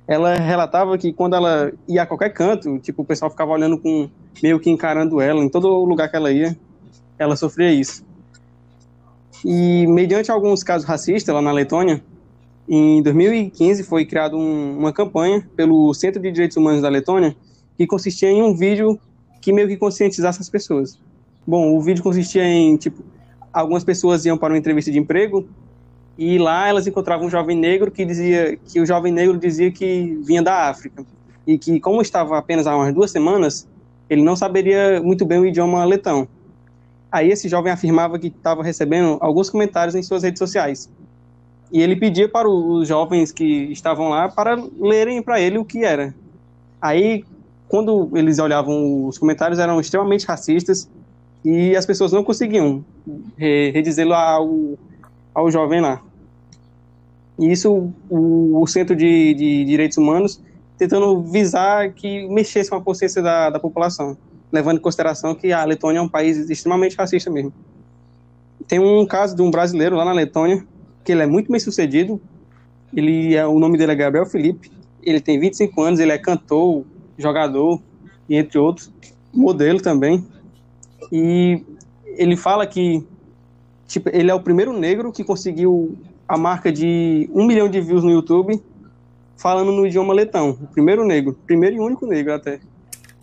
Ela relatava que quando ela ia a qualquer canto, tipo, o pessoal ficava olhando com meio que encarando ela, em todo lugar que ela ia, ela sofria isso. E mediante alguns casos racistas lá na Letônia, em 2015 foi criada um, uma campanha pelo Centro de Direitos Humanos da Letônia que consistia em um vídeo que meio que conscientizasse as pessoas. Bom, o vídeo consistia em, tipo, algumas pessoas iam para uma entrevista de emprego e lá elas encontravam um jovem negro que dizia que o jovem negro dizia que vinha da África e que como estava apenas há umas duas semanas, ele não saberia muito bem o idioma letão. Aí esse jovem afirmava que estava recebendo alguns comentários em suas redes sociais. E ele pedia para os jovens que estavam lá para lerem para ele o que era. Aí, quando eles olhavam os comentários, eram extremamente racistas e as pessoas não conseguiam redizê-lo ao, ao jovem lá. E isso o, o Centro de, de, Direitos Humanos tentando visar que mexesse com a consciência da, da população, levando em consideração que a Letônia é um país extremamente racista mesmo. Tem um caso de um brasileiro lá na Letônia, que ele é muito bem sucedido, ele é, o nome dele é Gabriel Felipe, ele tem 25 anos, ele é cantor, jogador, e entre outros, modelo também, e ele fala que tipo, ele é o primeiro negro que conseguiu a marca de um milhão de views no YouTube falando no idioma letão. O primeiro negro, primeiro e único negro até.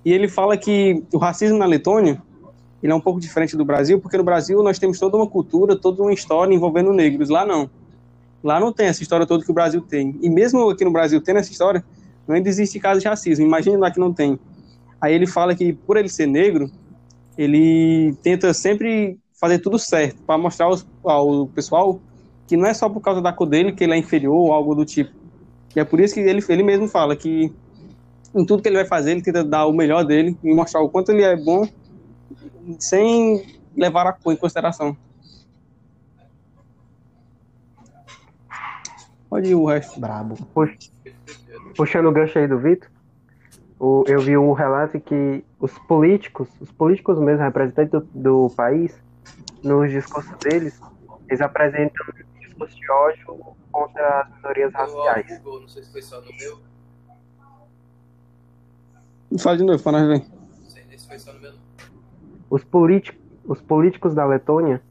E ele fala que o racismo na Letônia ele é um pouco diferente do Brasil, porque no Brasil nós temos toda uma cultura, toda uma história envolvendo negros. Lá não. Lá não tem essa história toda que o Brasil tem. E mesmo aqui no Brasil tendo essa história, não existe caso de racismo. Imagine lá que não tem. Aí ele fala que por ele ser negro, ele tenta sempre fazer tudo certo para mostrar aos, ao pessoal que não é só por causa da cor dele que ele é inferior ou algo do tipo. E é por isso que ele, ele mesmo fala que em tudo que ele vai fazer, ele tenta dar o melhor dele e mostrar o quanto ele é bom sem levar a cor em consideração. Pode ir o resto. Brabo. Puxando o gancho aí do Vitor, eu vi um relato que os políticos, os políticos mesmo, representantes do, do país, nos discursos deles, eles apresentam discurso de ódio contra as minorias raciais. não sei se foi só no meu. Fala de novo, para nós ver. Não sei se foi só no meu. Os, os políticos da Letônia,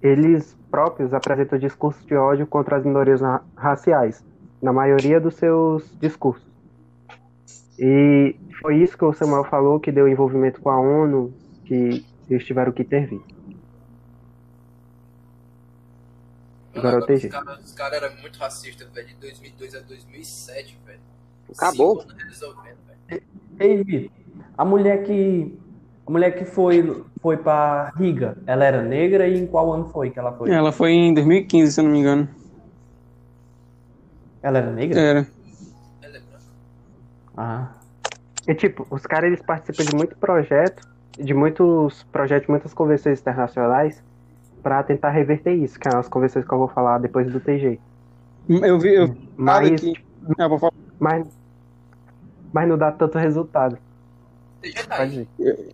eles próprios apresentam discursos de ódio contra as minorias raciais, na maioria dos seus discursos. E foi isso que o Samuel falou que deu envolvimento com a ONU, que eles tiveram que intervir. Agora, agora os caras cara eram muito racistas, velho, de 2002 a 2007, velho. Acabou. Ei, Vitor, a mulher que a mulher que foi foi para Riga, ela era negra e em qual ano foi que ela foi? Ela foi em 2015, se eu não me engano. Ela era negra? Era. Ah. E tipo, os caras eles participam de muito projeto, de muitos projetos, muitas convenções internacionais para tentar reverter isso, que é as convenções que eu vou falar depois do TG. Eu vi, eu mas, tipo, é, vou falar. mas, mas não dá tanto resultado. Pode eu,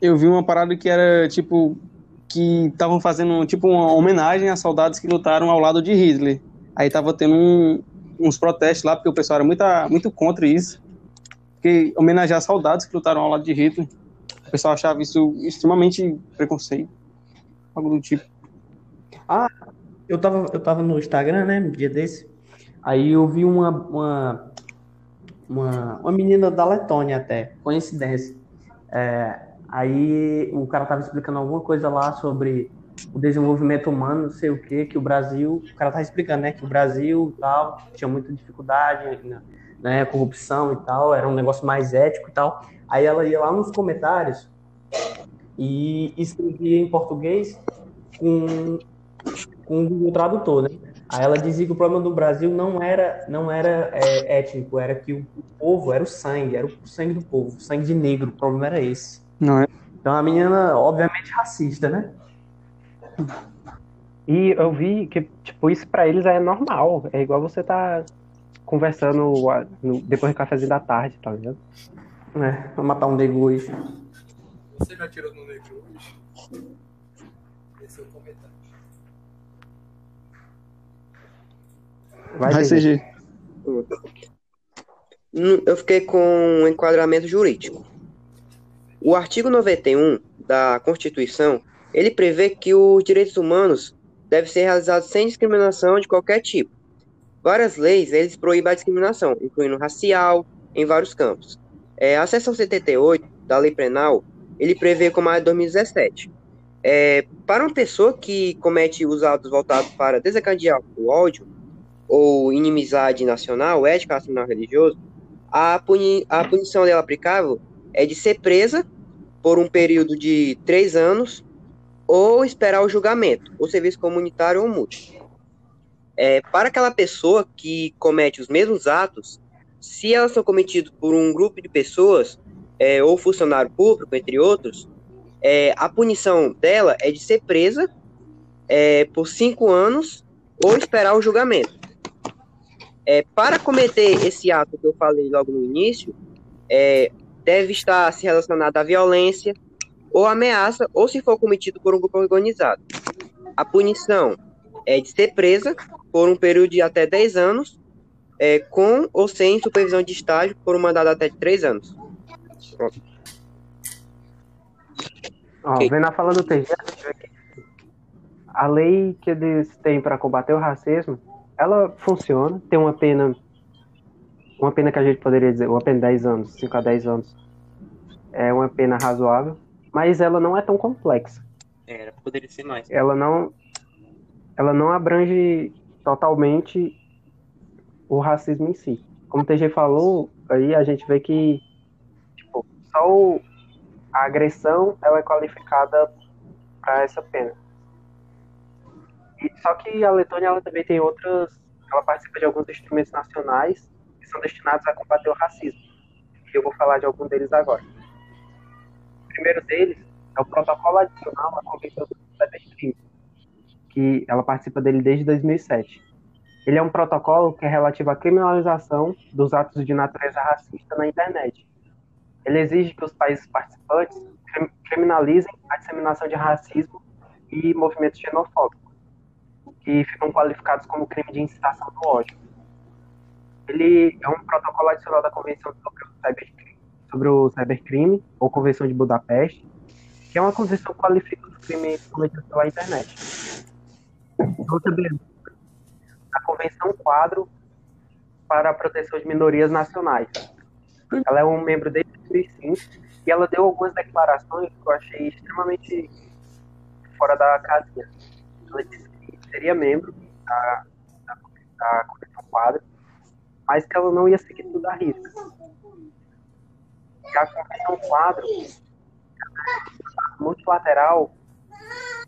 eu vi uma parada que era tipo que estavam fazendo tipo uma homenagem a soldados que lutaram ao lado de Hitler. Aí tava tendo um, uns protestos lá, porque o pessoal era muito, muito contra isso. Porque homenagear soldados que lutaram ao lado de Hitler, o pessoal achava isso extremamente preconceito. Algo do tipo. Ah, eu tava, eu tava no Instagram, né, no dia desse, aí eu vi uma, uma, uma, uma menina da Letônia até, coincidência. É, aí o cara tava explicando alguma coisa lá sobre o desenvolvimento humano, não sei o que, que o Brasil, o cara tá explicando, né, que o Brasil tal, tinha muita dificuldade, né, né, corrupção e tal, era um negócio mais ético e tal. Aí ela ia lá nos comentários e escrevia em português com, com o Google Tradutor, né? Aí ela dizia que o problema do Brasil não era, não era é, étnico, era que o, povo era o sangue, era o sangue do povo, o sangue de negro, o problema era esse. Não é? Então a menina, obviamente, racista, né? E eu vi que, tipo, isso pra eles é normal. É igual você tá conversando depois do cafezinho da tarde, tá ligado? É, vou matar um hoje. Você já tirou no negro hoje? Esse é o comentário. Vai, CG. Eu fiquei com um enquadramento jurídico. O artigo 91 da Constituição, ele prevê que os direitos humanos devem ser realizados sem discriminação de qualquer tipo. Várias leis, eles proíbem a discriminação, incluindo racial, em vários campos. É, a seção 78 da lei penal, ele prevê como a de 2017. É, para uma pessoa que comete os atos voltados para desencadear o ódio ou inimizade nacional, ética nacional religioso, a, puni a punição dela aplicável é de ser presa por um período de três anos ou esperar o julgamento, ou serviço comunitário ou multa. É, para aquela pessoa que comete os mesmos atos, se elas são cometidos por um grupo de pessoas, é, ou funcionário público, entre outros, é, a punição dela é de ser presa é, por cinco anos ou esperar o julgamento. É, para cometer esse ato que eu falei logo no início, é, deve estar se relacionado à violência ou ameaça, ou se for cometido por um grupo organizado. A punição é de ser presa por um período de até 10 anos, é, com ou sem supervisão de estágio por um mandado até de 3 anos. Ó, okay. Vendo a fala do TG, a lei que eles têm para combater o racismo, ela funciona, tem uma pena, uma pena que a gente poderia dizer, uma pena de 10 anos, 5 a 10 anos, é uma pena razoável, mas ela não é tão complexa. É, poderia ser mais. Ela não, ela não abrange totalmente o racismo em si. Como o TG falou, aí a gente vê que só o, a agressão ela é qualificada para essa pena. E, só que a Letônia ela também tem outras, ela participa de alguns instrumentos nacionais que são destinados a combater o racismo. E eu vou falar de algum deles agora. O primeiro deles é o protocolo adicional à Convenção do Cybercrime, que ela participa dele desde 2007. Ele é um protocolo que é relativo à criminalização dos atos de natureza racista na internet. Ele exige que os países participantes criminalizem a disseminação de racismo e movimentos xenofóbicos, que ficam qualificados como crime de incitação do ódio. Ele é um protocolo adicional da Convenção sobre o Cybercrime, sobre o cybercrime ou Convenção de Budapeste, que é uma convenção que qualifica os crimes cometidos pela internet. Outra beleza, a Convenção Quadro para a Proteção de Minorias Nacionais. Ela é um membro 2005 e ela deu algumas declarações que eu achei extremamente fora da casinha. Ela disse que seria membro da, da, da Convenção Quadro, mas que ela não ia seguir tudo à risca. A Convenção Quadro multilateral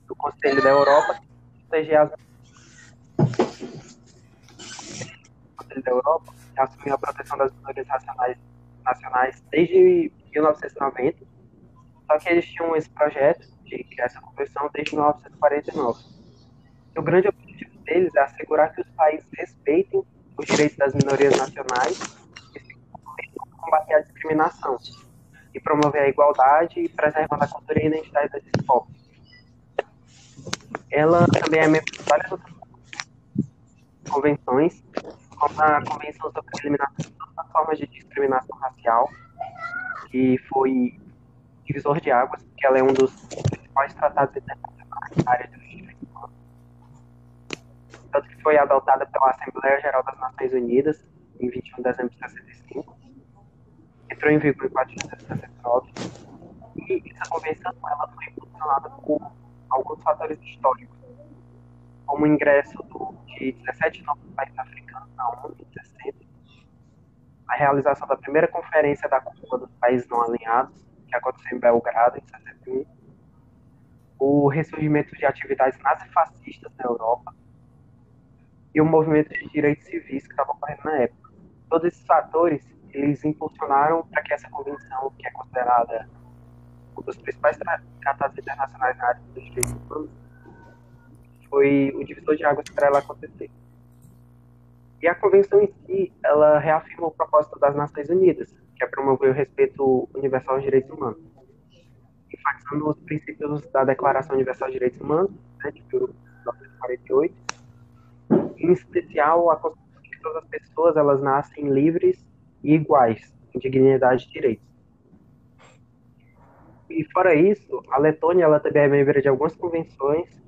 do Conselho da Europa proteger as da Europa assumiu a proteção das minorias nacionais, nacionais desde 1990, só que eles tinham esse projeto de criar essa convenção desde 1949. E o grande objetivo deles é assegurar que os países respeitem os direitos das minorias nacionais e combater a discriminação e promover a igualdade e preservando a cultura e a identidade desses povos. Ela também é membro de várias outras convenções, a Convenção sobre Eliminação de todas as formas de discriminação racial, que foi divisor de águas, porque ela é um dos principais tratados internacionais na área de direitos humanos. foi adotada pela Assembleia Geral das Nações Unidas em 21 de dezembro de 65. Entrou em vigor em 4 de dezembro de 69. E essa convenção ela foi impulsionada por alguns fatores históricos, como ingresso do, de 17 novos países africanos na ONU em 60, a realização da primeira conferência da Cúpula dos Países Não Alinhados, que aconteceu em Belgrado em 61, o ressurgimento de atividades nazifascistas na Europa e o movimento de direitos civis que estava ocorrendo na época. Todos esses fatores eles impulsionaram para que essa convenção, que é considerada um dos principais tratados internacionais na área dos direitos humanos, foi o divisor de águas para ela acontecer. E a convenção em si, ela reafirma o propósito das Nações Unidas, que é promover o respeito universal aos direitos humanos, enfatizando os princípios da Declaração Universal de Direitos Humanos, né, de 1948, em especial a concepção de que todas as pessoas elas nascem livres e iguais em dignidade e direitos. E fora isso, a Letônia ela também é membro de algumas convenções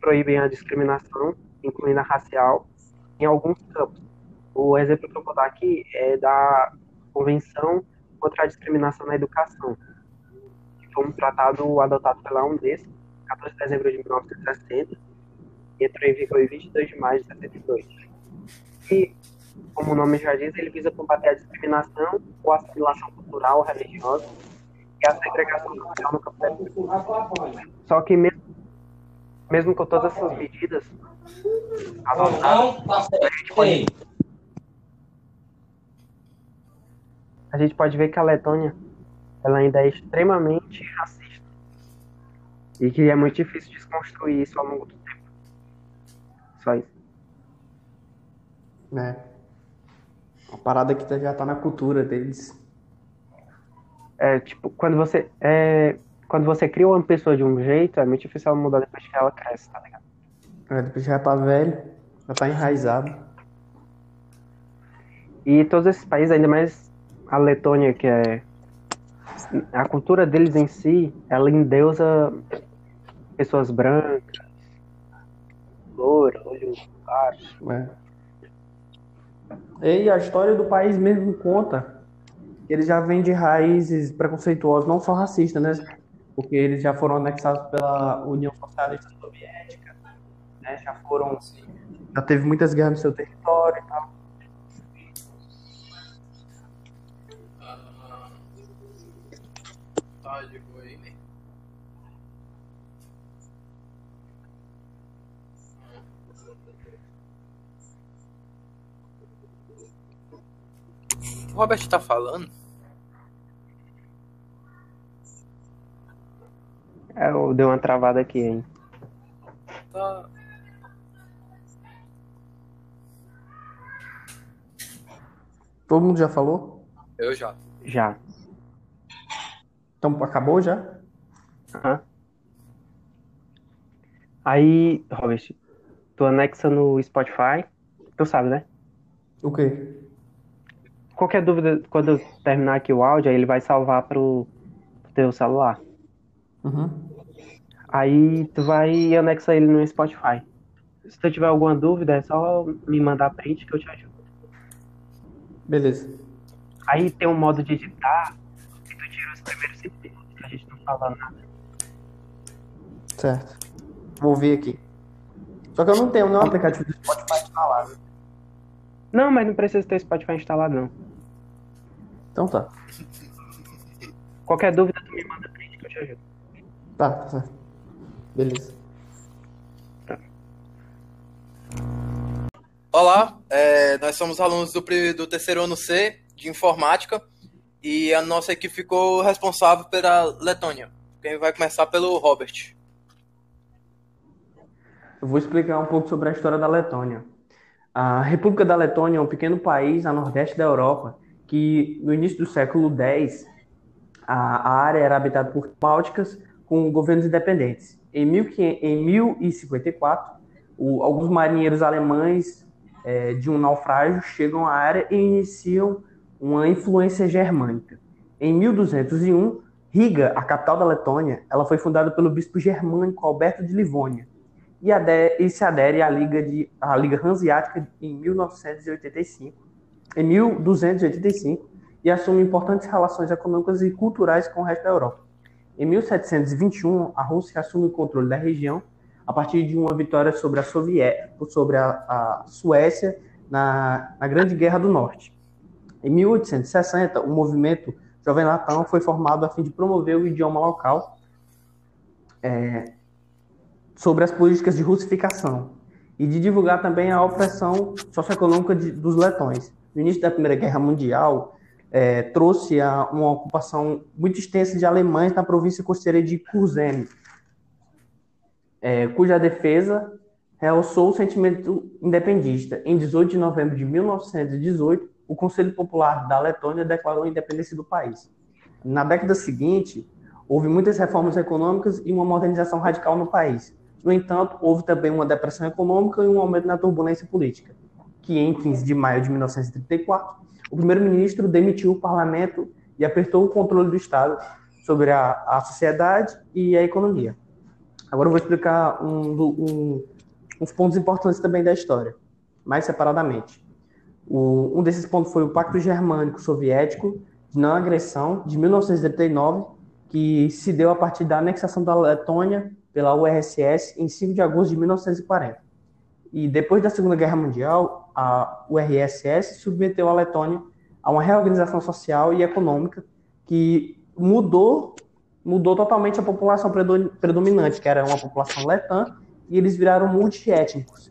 proíbem a discriminação, incluindo a racial, em alguns campos. O exemplo que eu vou dar aqui é da Convenção contra a Discriminação na Educação, que foi um tratado adotado pela UNESCO, 14 de dezembro de 1960, e entrou em vigor em 22 de maio de 72. E, como o nome já diz, ele visa combater a discriminação ou assimilação cultural, religiosa e a segregação social no campo da educação. Só que mesmo, mesmo com todas essas medidas adotadas, a gente pode a gente pode ver que a Letônia ela ainda é extremamente racista e que é muito difícil desconstruir isso ao longo do tempo. Só isso. É. Uma parada que já tá na cultura deles. É, tipo, quando você é, quando você cria uma pessoa de um jeito, é muito difícil ela mudar depois que ela cresce, tá ligado? É, depois já tá velho, já tá enraizado. E todos esses países, ainda mais a Letônia, que é a cultura deles em si, ela endeusa pessoas brancas, loiras, olhos claros. É. E a história do país mesmo conta que ele já vem de raízes preconceituosas, não só racistas, né? Porque eles já foram anexados pela União Socialista Soviética, né? Já foram, já teve muitas guerras no seu território e tal. O Robert tá falando? Eu dei uma travada aqui, hein? Tá. Todo mundo já falou? Eu já. Já. Então acabou já? Aham. Aí, Robert, tu anexa no Spotify, tu sabe, né? O quê? Qualquer dúvida, quando eu terminar aqui o áudio, aí ele vai salvar pro, pro teu celular. Uhum. Aí tu vai e anexa ele no Spotify. Se tu tiver alguma dúvida, é só me mandar print que eu te ajudo. Beleza. Aí tem um modo de editar que tu tira os primeiros minutos que a gente não fala nada. Certo. Vou ver aqui. Só que eu não tenho nenhum aplicativo do Spotify instalado. Não, mas não precisa ter Spotify instalado, não. Então tá. Qualquer dúvida, tu me manda print que eu te ajudo. Tá, tá certo. Beleza. Olá, é, nós somos alunos do, do terceiro ano C de informática e a nossa equipe ficou responsável pela Letônia. Quem vai começar pelo Robert. Eu vou explicar um pouco sobre a história da Letônia. A República da Letônia é um pequeno país a nordeste da Europa que, no início do século X, a, a área era habitada por bálticas com governos independentes. Em, 1500 em 1054, o- alguns marinheiros alemães eh, de um naufrágio chegam à área e iniciam uma influência germânica. Em 1201, Riga, a capital da Letônia, ela foi fundada pelo bispo germânico Alberto de Livônia e, e se adere à Liga, de, à Liga Hanseática em 1985, em 1285, e assume importantes relações econômicas e culturais com o resto da Europa. Em 1721, a Rússia assume o controle da região a partir de uma vitória sobre a, Sovié sobre a, a Suécia na, na Grande Guerra do Norte. Em 1860, o movimento Jovem Latão foi formado a fim de promover o idioma local é, sobre as políticas de russificação e de divulgar também a opressão socioeconômica de, dos letões. No início da Primeira Guerra Mundial, é, trouxe a, uma ocupação muito extensa de alemães na província costeira de Kurzem, é, cuja defesa realçou o sentimento independista. Em 18 de novembro de 1918, o Conselho Popular da Letônia declarou a independência do país. Na década seguinte, houve muitas reformas econômicas e uma modernização radical no país. No entanto, houve também uma depressão econômica e um aumento na turbulência política, que em 15 de maio de 1934, o primeiro-ministro demitiu o parlamento e apertou o controle do Estado sobre a, a sociedade e a economia. Agora eu vou explicar um, um, uns pontos importantes também da história, mais separadamente. O, um desses pontos foi o Pacto Germânico Soviético de Não Agressão, de 1939, que se deu a partir da anexação da Letônia pela URSS em 5 de agosto de 1940. E depois da Segunda Guerra Mundial, a URSS submeteu a Letônia a uma reorganização social e econômica que mudou mudou totalmente a população predominante, que era uma população letã, e eles viraram multiétnicos.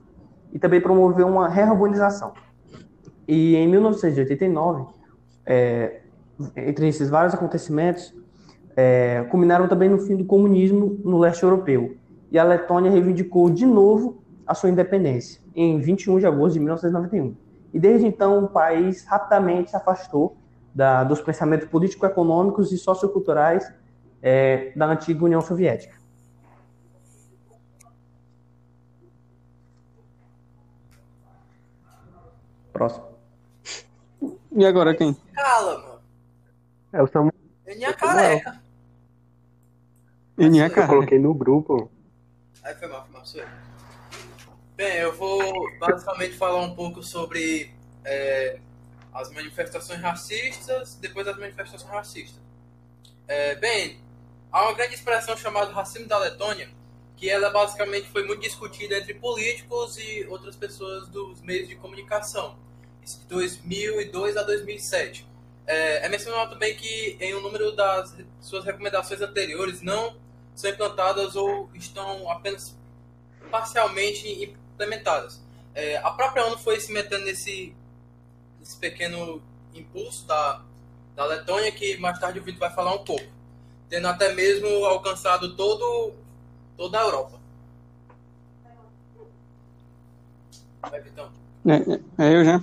E também promoveu uma reorganização. E em 1989, é, entre esses vários acontecimentos, é, culminaram também no fim do comunismo no leste europeu. E a Letônia reivindicou de novo a sua independência, em 21 de agosto de 1991. E desde então, o país rapidamente se afastou da, dos pensamentos político-econômicos e socioculturais é, da antiga União Soviética. Próximo. E agora quem? Cala, mano. É o Samuel. Eninha careca. Eninha Eu Careca. coloquei no grupo. Aí foi mal, foi mal, sou eu. Bem, eu vou basicamente falar um pouco sobre é, as manifestações racistas, depois das manifestações racistas. É, bem, há uma grande expressão chamada racismo da Letônia, que ela basicamente foi muito discutida entre políticos e outras pessoas dos meios de comunicação, de 2002 a 2007. É, é mencionado também que em um número das suas recomendações anteriores não são implantadas ou estão apenas parcialmente implementadas. É, a própria ONU foi se metendo nesse, nesse pequeno impulso da, da Letônia, que mais tarde o Vitor vai falar um pouco, tendo até mesmo alcançado todo, toda a Europa. Vitão. É, é eu já.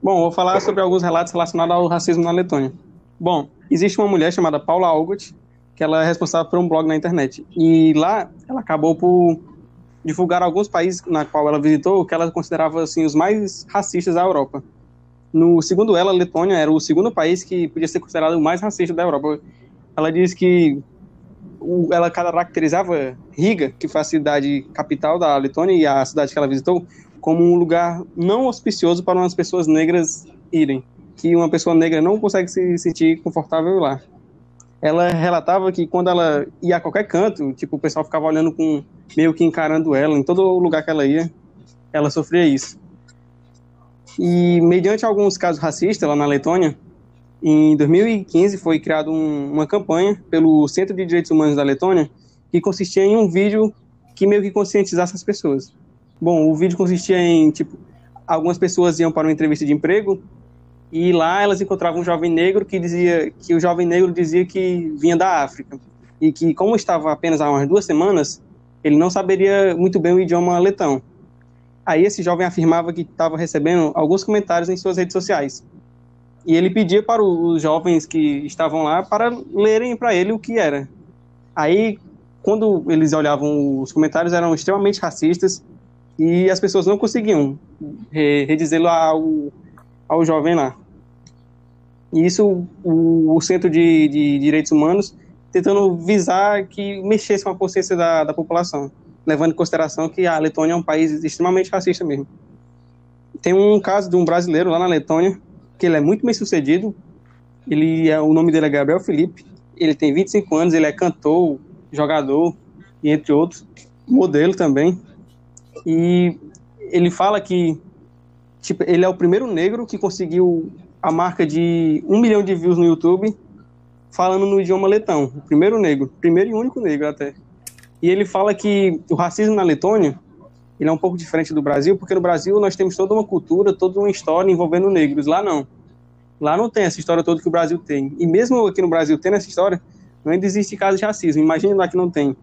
Bom, vou falar sobre alguns relatos relacionados ao racismo na Letônia. Bom, existe uma mulher chamada Paula Algot, que ela é responsável por um blog na internet. E lá ela acabou por divulgar alguns países na qual ela visitou que ela considerava assim os mais racistas da Europa. No segundo ela, a Letônia era o segundo país que podia ser considerado o mais racista da Europa. Ela diz que o- ela caracterizava Riga, que foi a cidade capital da Letônia e a cidade que ela visitou, como um lugar não auspicioso para umas pessoas negras irem, que uma pessoa negra não consegue se sentir confortável lá. Ela relatava que quando ela ia a qualquer canto, tipo, o pessoal ficava olhando com meio que encarando ela, em todo lugar que ela ia, ela sofria isso. E mediante alguns casos racistas lá na Letônia, em 2015 foi criada um, uma campanha pelo Centro de Direitos Humanos da Letônia que consistia em um vídeo que meio que conscientizasse as pessoas. Bom, o vídeo consistia em, tipo, algumas pessoas iam para uma entrevista de emprego e lá elas encontravam um jovem negro que dizia que o jovem negro dizia que vinha da África e que como estava apenas há umas duas semanas, ele não saberia muito bem o idioma letão. Aí esse jovem afirmava que estava recebendo alguns comentários em suas redes sociais. E ele pedia para os jovens que estavam lá para lerem para ele o que era. Aí, quando eles olhavam os comentários, eram extremamente racistas e as pessoas não conseguiam re- redizê-lo ao, ao jovem lá. E isso, o, o Centro de, de Direitos Humanos tentando visar que mexesse com a consciência da, da população. levando em consideração que a Letônia é um país extremamente racista mesmo. Tem um caso de um brasileiro lá na Letônia, que ele é muito bem sucedido. Ele é, o nome dele é Gabriel Felipe. Ele tem 25 anos, ele é cantor, jogador, e entre outros, modelo também. E ele fala que tipo, ele é o primeiro negro que conseguiu a marca de um milhão de views no YouTube falando no idioma letão. O primeiro negro, primeiro e único negro até. E ele fala que o racismo na Letônia ele é um pouco diferente do Brasil, porque no Brasil nós temos toda uma cultura, toda uma história envolvendo negros. Lá não. Lá não tem essa história toda que o Brasil tem. E mesmo aqui no Brasil tendo essa história, não ainda existe caso de racismo. Imagina lá que não tem.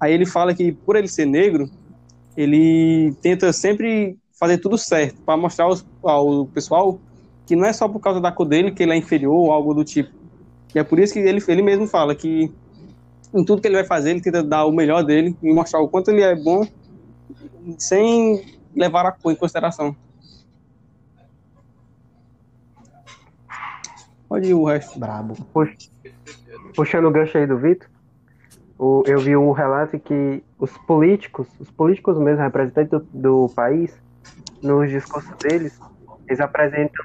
Aí ele fala que por ele ser negro, ele tenta sempre fazer tudo certo para mostrar aos, ao pessoal que não é só por causa da cor dele que ele é inferior ou algo do tipo. E é por isso que ele, ele mesmo fala que em tudo que ele vai fazer, ele tenta dar o melhor dele e mostrar o quanto ele é bom sem levar a cor em consideração. Pode ir o resto. Brabo. Puxando o gancho aí do Vitor, eu vi um relato que os políticos, os políticos mesmo, representantes do, do país, nos discursos deles, eles apresentam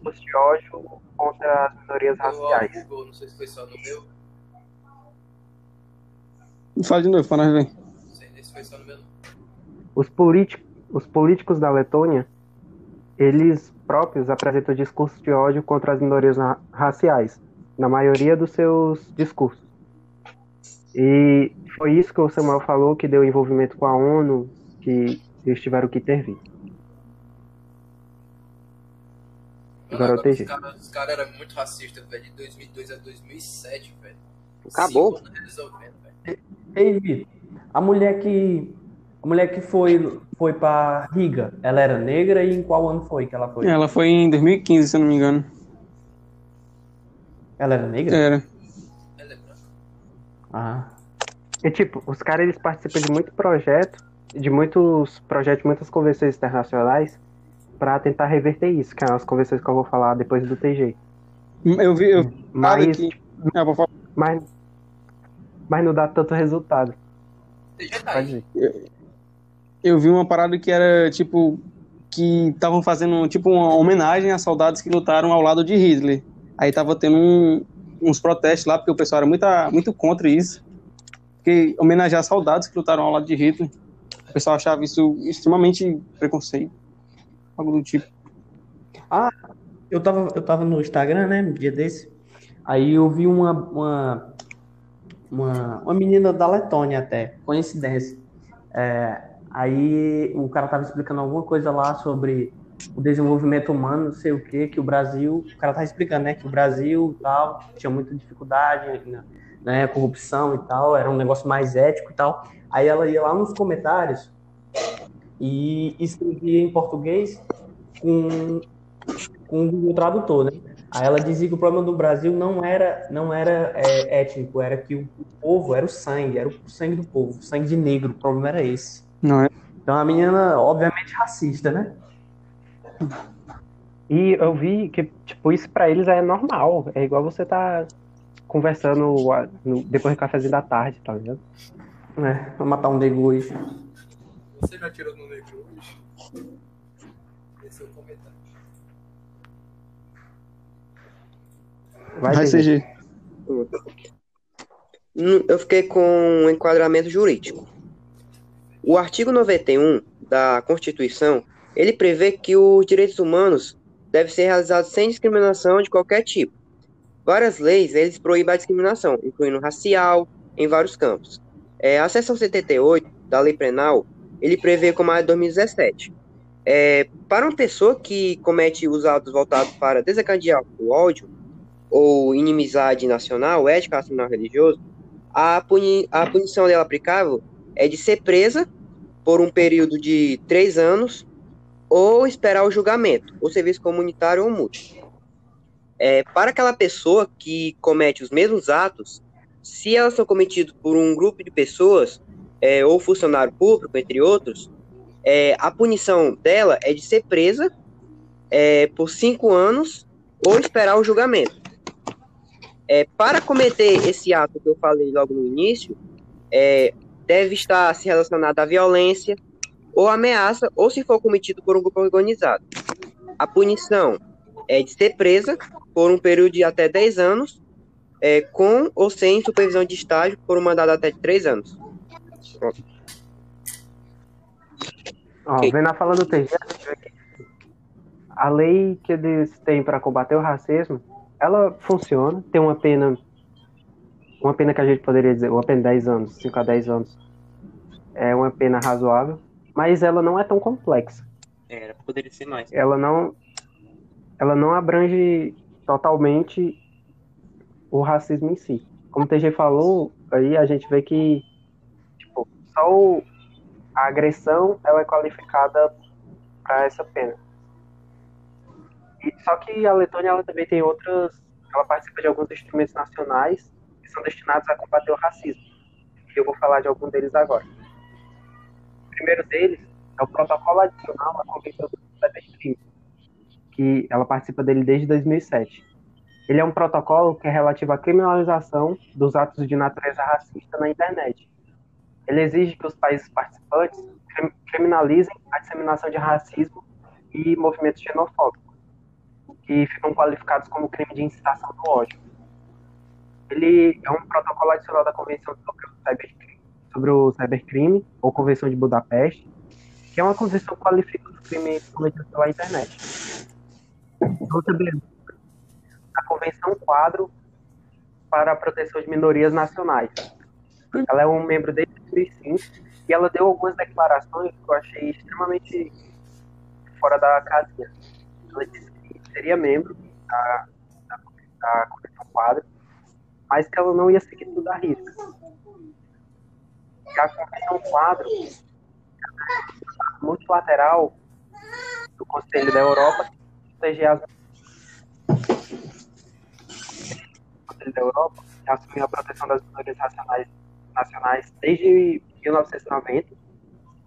discurso de ódio contra as minorias raciais. Google, não sei se foi só no meu. Fala de novo, para nós ver. Não sei se foi só no meu. Os, políticos, os políticos da Letônia, eles próprios apresentam discursos de ódio contra as minorias raciais, na maioria dos seus discursos. E foi isso que o Samuel falou que deu envolvimento com a ONU, que eles tiveram que intervir. Agora eu Os caras cara eram muito racistas, velho, de 2002 a 2007, velho. Acabou. Ei, Vitor, a mulher que a mulher que foi foi para Riga, ela era negra e em qual ano foi que ela foi? Ela foi em 2015, se eu não me engano. Ela era negra? Era. Ela é branca. Ah. E tipo, os caras eles participam de muito projeto, de muitos projetos, muitas convenções internacionais para tentar reverter isso, que é as convenções que eu vou falar depois do TG. Eu vi, eu Mas, que... Ah, vou falar. mas, mas não dá tanto resultado. TG tá Pode aí. ir. Eu vi uma parada que era tipo que estavam fazendo tipo uma homenagem a soldados que lutaram ao lado de Hitler. Aí tava tendo um- uns protestos lá porque o pessoal era muito, muito contra isso. Porque homenagear soldados que lutaram ao lado de Hitler. O pessoal achava isso extremamente preconceito. Algo do tipo. Eu tava, eu tava no Instagram, né, um dia desse. Aí eu vi uma, uma, uma, uma menina da Letônia até, coincidência. É, aí o cara tava explicando alguma coisa lá sobre o desenvolvimento humano, não sei o que, que o Brasil, o cara tava explicando, né, que o Brasil tal, tinha muita dificuldade, né, né, corrupção e tal, era um negócio mais ético e tal. Aí ela ia lá nos comentários e escrevia em português com com o Google Tradutor, né? Aí ela dizia que o problema do Brasil não era, não era é, étnico, era que o, o povo era o sangue, era o sangue do povo, o sangue de negro, o problema era esse. Não é? Então a menina, obviamente, racista, né? E eu vi que, tipo, isso pra eles é normal. É igual você tá conversando no- depois do cafezinho da tarde, tá ligado? É, vou matar um negro hoje. Você já tirou no negro Vai, Vai. G. Hum, Eu fiquei com um enquadramento jurídico. O artigo 91 da Constituição, ele prevê que os direitos humanos devem ser realizados sem discriminação de qualquer tipo. Várias leis, eles proíbem a discriminação, incluindo racial, em vários campos. É, a seção 78 da Lei Penal, ele prevê como a de 2017. É, para uma pessoa que comete os atos voltados para desencadear o ódio ou inimizade nacional, ética, nacional religioso, a, puni a punição dela aplicável é de ser presa por um período de três anos ou esperar o julgamento, ou serviço comunitário ou multa. É, para aquela pessoa que comete os mesmos atos, se elas são cometidas por um grupo de pessoas, é, ou funcionário público, entre outros, é, a punição dela é de ser presa é, por cinco anos ou esperar o julgamento. É, para cometer esse ato que eu falei logo no início, é, deve estar se relacionado à violência ou ameaça, ou se for cometido por um grupo organizado. A punição é de ser presa por um período de até 10 anos, é, com ou sem supervisão de estágio por um mandado até de 3 anos. Pronto. Ó, Ok. Vendo a fala do TG, a lei que eles têm para combater o racismo, ela funciona, tem uma pena, uma pena que a gente poderia dizer, uma pena de 10 anos, 5 a 10 anos, é uma pena razoável, mas ela não é tão complexa. Era, poderia ser mais. Ela não, ela não abrange totalmente o racismo em si. Como o TG falou, aí a gente vê que tipo, só a agressão ela é qualificada para essa pena. Só que a Letônia ela também tem outras, ela participa de alguns instrumentos nacionais que são destinados a combater o racismo. E eu vou falar de algum deles agora. O primeiro deles é o protocolo adicional à Convenção do Cybercrime, que ela participa dele desde 2007. Ele é um protocolo que é relativo à criminalização dos atos de natureza racista na internet. Ele exige que os países participantes crim- criminalizem a disseminação de racismo e movimentos xenofóbicos, que ficam qualificados como crime de incitação do ódio. Ele é um protocolo adicional da Convenção sobre o Cybercrime, sobre o cybercrime ou Convenção de Budapeste, que é uma convenção que qualifica os crimes cometidos pela internet. Outra beleza, a Convenção Quadro para a Proteção de Minorias Nacionais. Ela é um membro desde 2005 e ela deu algumas declarações que eu achei extremamente fora da casinha. Ela disse seria membro da, da, da Convenção Quadro, mas que ela não ia seguir tudo à risca. E a Convenção Quadro multilateral do Conselho da Europa proteger as o Conselho da Europa assumiu a proteção das minorias nacionais desde 1990,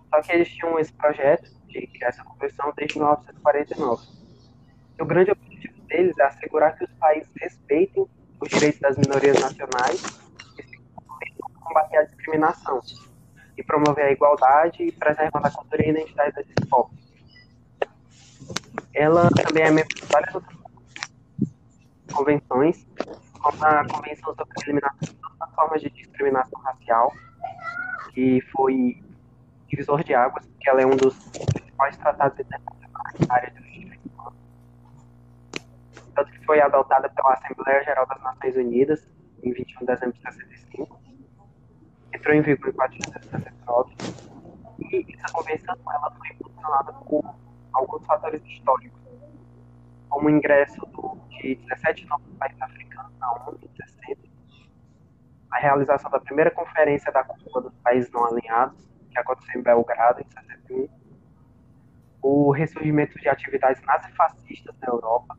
só que eles tinham esse projeto de criar essa convenção desde 1949. O grande objetivo deles é assegurar que os países respeitem os direitos das minorias nacionais e se combater a discriminação e promover a igualdade e preservando a cultura e a identidade desses povos. Ela também é membro de várias outras convenções, como a Convenção sobre a Eliminação de todas as formas de discriminação racial, que foi divisor de águas, porque ela é um dos principais tratados internacionais na área humanos. Tanto que foi adotada pela Assembleia Geral das Nações Unidas em 21 de dezembro de 65 entrou em vigor em 4 de janeiro de 69 e essa convenção ela foi impulsionada por alguns fatores históricos, como o ingresso do, de 17 novos países africanos na ONU em 60, a realização da primeira conferência da Cúpula dos Países Não Alinhados, que aconteceu em Belgrado em 61, o ressurgimento de atividades nazifascistas na Europa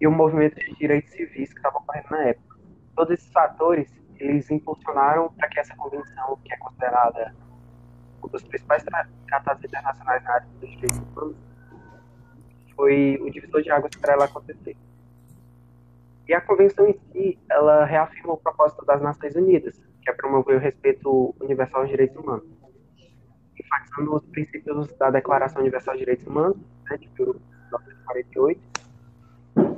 e o movimento de direitos civis que estava ocorrendo na época. Todos esses fatores eles impulsionaram para que essa convenção, que é considerada um dos principais tra- tratados internacionais na área dos direitos humanos, foi o divisor de águas para ela acontecer. E a convenção em si, ela reafirma o propósito das Nações Unidas, que é promover o respeito universal aos direitos humanos, enfatizando os princípios da Declaração Universal de Direitos Humanos, né, de 1948,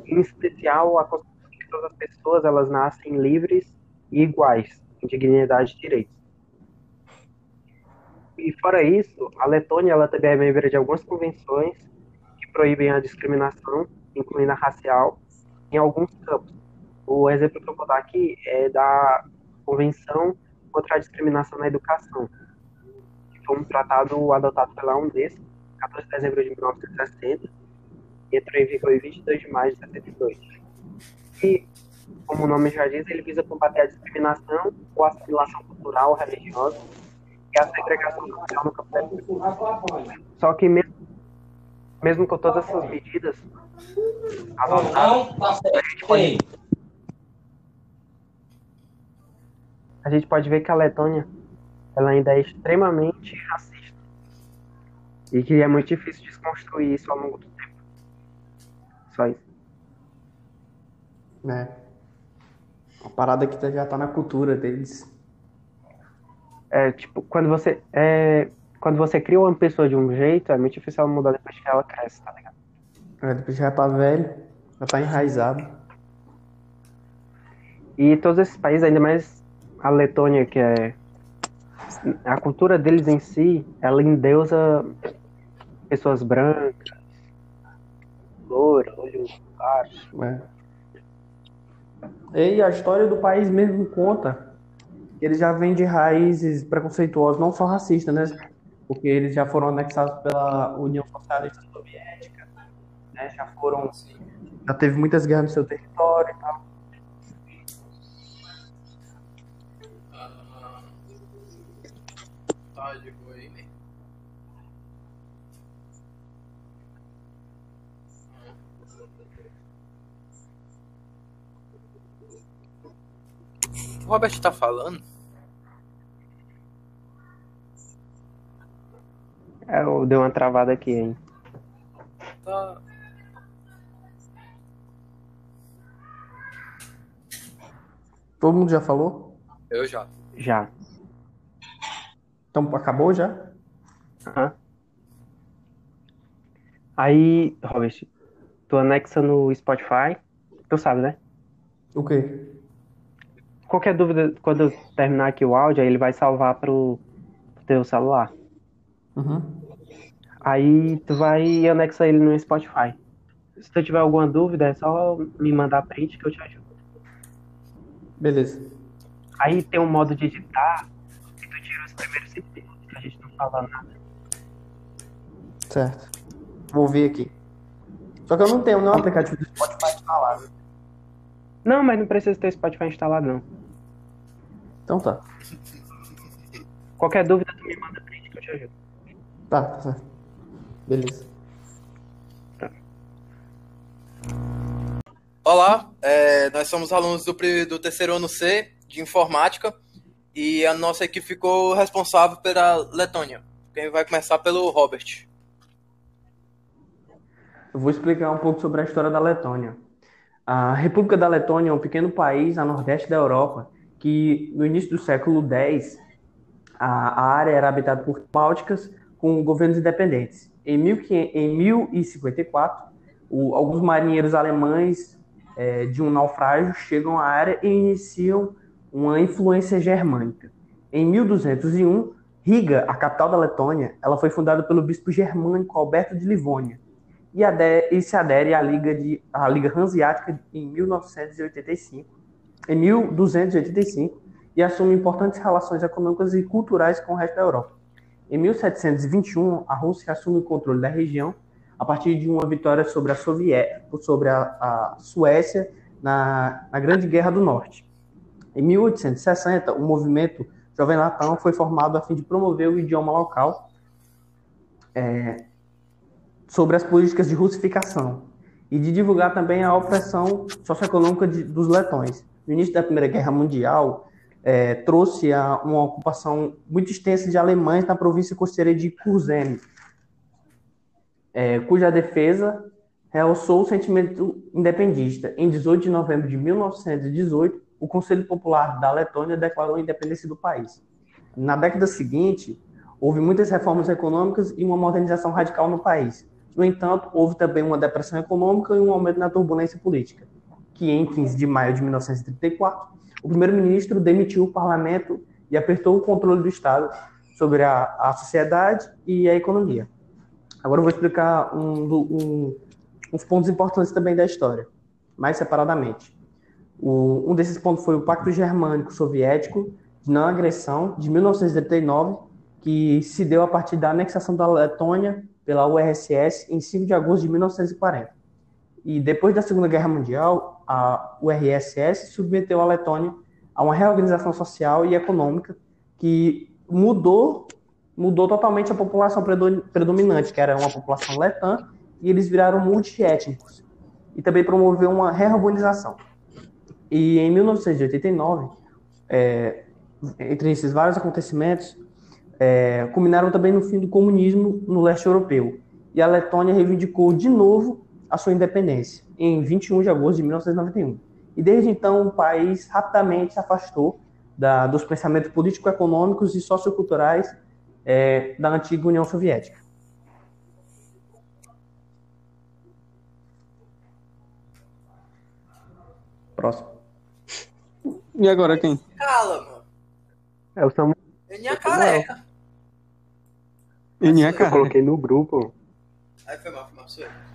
em especial a concepção de que todas as pessoas elas nascem livres e iguais em dignidade e direitos. E fora isso, a Letônia ela também é membro de algumas convenções que proíbem a discriminação, incluindo a racial, em alguns campos. O exemplo que eu vou dar aqui é da Convenção contra a Discriminação na Educação, que foi um tratado adotado pela Unesco, 14 de dezembro de 1960, e entrou em vigor em 22 de maio de 72. E, como o nome já diz, ele visa combater a discriminação ou a assimilação cultural, religiosa e a segregação social no campo da. Só que mesmo, mesmo com todas essas medidas adotadas, a gente pode a gente pode ver que a Letônia ela ainda é extremamente racista e que é muito difícil desconstruir isso ao longo do. Só isso. né? Uma parada que já tá na cultura deles. É, tipo, quando você. É, quando você cria uma pessoa de um jeito, é muito difícil ela mudar depois que ela cresce, tá ligado? É, depois já tá velho, já tá enraizado. E todos esses países, ainda mais a Letônia, que é. A cultura deles em si, ela endeusa pessoas brancas, loura, olhos claros. É. E a história do país mesmo conta que eles já vêm de raízes preconceituosas, não só racistas, né? Porque eles já foram anexados pela União Socialista Soviética, né? Já foram, já teve muitas guerras no seu território e tal. O Robert tá falando? É, eu dei uma travada aqui, hein? Tá. Todo mundo já falou? Eu já. Já. Então acabou já? Aham. Aí, Robert, tu anexa no Spotify, tu sabe, né? O quê? Qualquer dúvida, quando eu terminar aqui o áudio, aí ele vai salvar pro, pro teu celular. Uhum. Aí tu vai e anexa ele no Spotify. Se tu tiver alguma dúvida, é só me mandar print que eu te ajudo. Beleza. Aí tem um modo de editar que tu tira os primeiros minutos que a gente não fala nada. Certo. Vou ver aqui. Só que eu não tenho nenhum aplicativo do Spotify instalado. Não, mas não precisa ter Spotify instalado, não. Então tá. Qualquer dúvida, tu me manda print que eu te ajudo. Tá, tá. Beleza. Olá, é, nós somos alunos do, do terceiro ano C de informática e a nossa equipe ficou responsável pela Letônia. Quem vai começar pelo Robert. Eu vou explicar um pouco sobre a história da Letônia. A República da Letônia é um pequeno país a nordeste da Europa que, no início do século X, a, a área era habitada por bálticas com governos independentes. Em, 1500 em 1054, o- alguns marinheiros alemães eh, de um naufrágio chegam à área e iniciam uma influência germânica. Em 1201, Riga, a capital da Letônia, ela foi fundada pelo bispo germânico Alberto de Livônia e, e se adere à Liga, de, à Liga Hanseática em 1985, em 1285, e assume importantes relações econômicas e culturais com o resto da Europa. Em 1721, a Rússia assume o controle da região a partir de uma vitória sobre a, sobre a, a Suécia na, na Grande Guerra do Norte. Em 1860, o movimento Jovem Latão foi formado a fim de promover o idioma local é, sobre as políticas de russificação e de divulgar também a opressão socioeconômica de, dos letões. No início da Primeira Guerra Mundial, é, trouxe a, uma ocupação muito extensa de alemães na província costeira de Kurzeme, é, cuja defesa realçou o sentimento independista. Em 18 de novembro de 1918, o Conselho Popular da Letônia declarou a independência do país. Na década seguinte, houve muitas reformas econômicas e uma modernização radical no país. No entanto, houve também uma depressão econômica e um aumento na turbulência política, que em 15 de maio de 1934, o primeiro-ministro demitiu o parlamento e apertou o controle do Estado sobre a, a sociedade e a economia. Agora eu vou explicar um, um, uns pontos importantes também da história, mais separadamente. O- um desses pontos foi o Pacto Germânico Soviético de Não Agressão, de 1939, que se deu a partir da anexação da Letônia pela URSS em 5 de agosto de 1940. E depois da Segunda Guerra Mundial, a URSS submeteu a Letônia a uma reorganização social e econômica que mudou mudou totalmente a população predo- predominante, que era uma população letã, e eles viraram multiétnicos. E também promoveu uma reorganização. E em 1989, é, entre esses vários acontecimentos, é, culminaram também no fim do comunismo no leste europeu. E a Letônia reivindicou de novo a sua independência, em 21 de agosto de 1991. E desde então o país rapidamente se afastou da, dos pensamentos político-econômicos e socioculturais é, da antiga União Soviética. Próximo. E agora quem? Cala, mano. É o Samuel. Eninha careca. Eninha Eu cara. coloquei no grupo. Aí foi mal, foi mal, sou eu.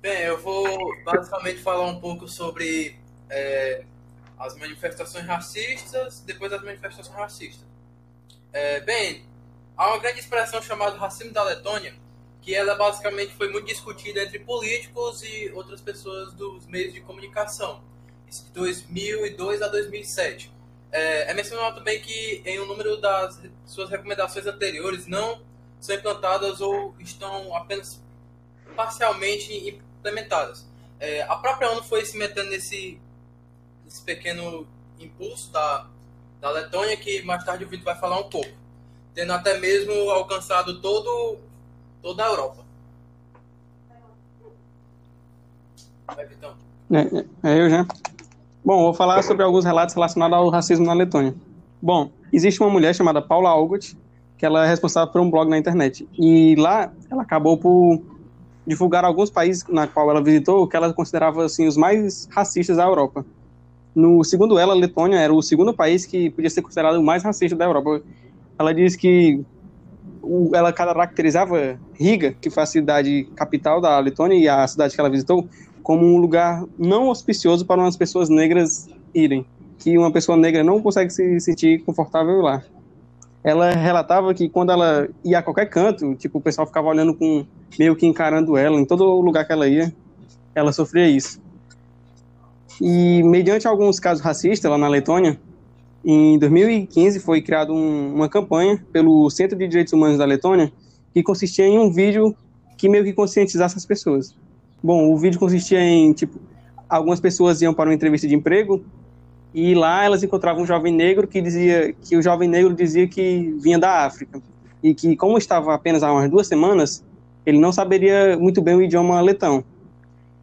Bem, eu vou basicamente falar um pouco sobre é, as manifestações racistas, depois das manifestações racistas. É, bem, há uma grande expressão chamada racismo da Letônia, que ela basicamente foi muito discutida entre políticos e outras pessoas dos meios de comunicação, de 2002 a 2007. É, é mencionado também que em um número das suas recomendações anteriores não são implantadas ou estão apenas parcialmente implementadas. É, a própria ONU foi se metendo nesse, nesse pequeno impulso da, da Letônia, que mais tarde o Vitor vai falar um pouco, tendo até mesmo alcançado todo, toda a Europa. Vai, Vitão. É, é eu já. Bom, vou falar sobre alguns relatos relacionados ao racismo na Letônia. Bom, existe uma mulher chamada Paula Algot, que ela é responsável por um blog na internet. E lá ela acabou por divulgar alguns países na qual ela visitou que ela considerava assim os mais racistas da Europa. No segundo ela, Letônia era o segundo país que podia ser considerado o mais racista da Europa. Ela diz que ela caracterizava Riga, que foi a cidade capital da Letônia e a cidade que ela visitou, como um lugar não auspicioso para umas pessoas negras irem, que uma pessoa negra não consegue se sentir confortável lá. Ela relatava que quando ela ia a qualquer canto, tipo, o pessoal ficava olhando com meio que encarando ela em todo lugar que ela ia, ela sofria isso. E mediante alguns casos racistas lá na Letônia, em 2015 foi criada um, uma campanha pelo Centro de Direitos Humanos da Letônia que consistia em um vídeo que meio que conscientizasse as pessoas. Bom, o vídeo consistia em, tipo, algumas pessoas iam para uma entrevista de emprego e lá elas encontravam um jovem negro que dizia que o jovem negro dizia que vinha da África e que como estava apenas há umas duas semanas, ele não saberia muito bem o idioma letão.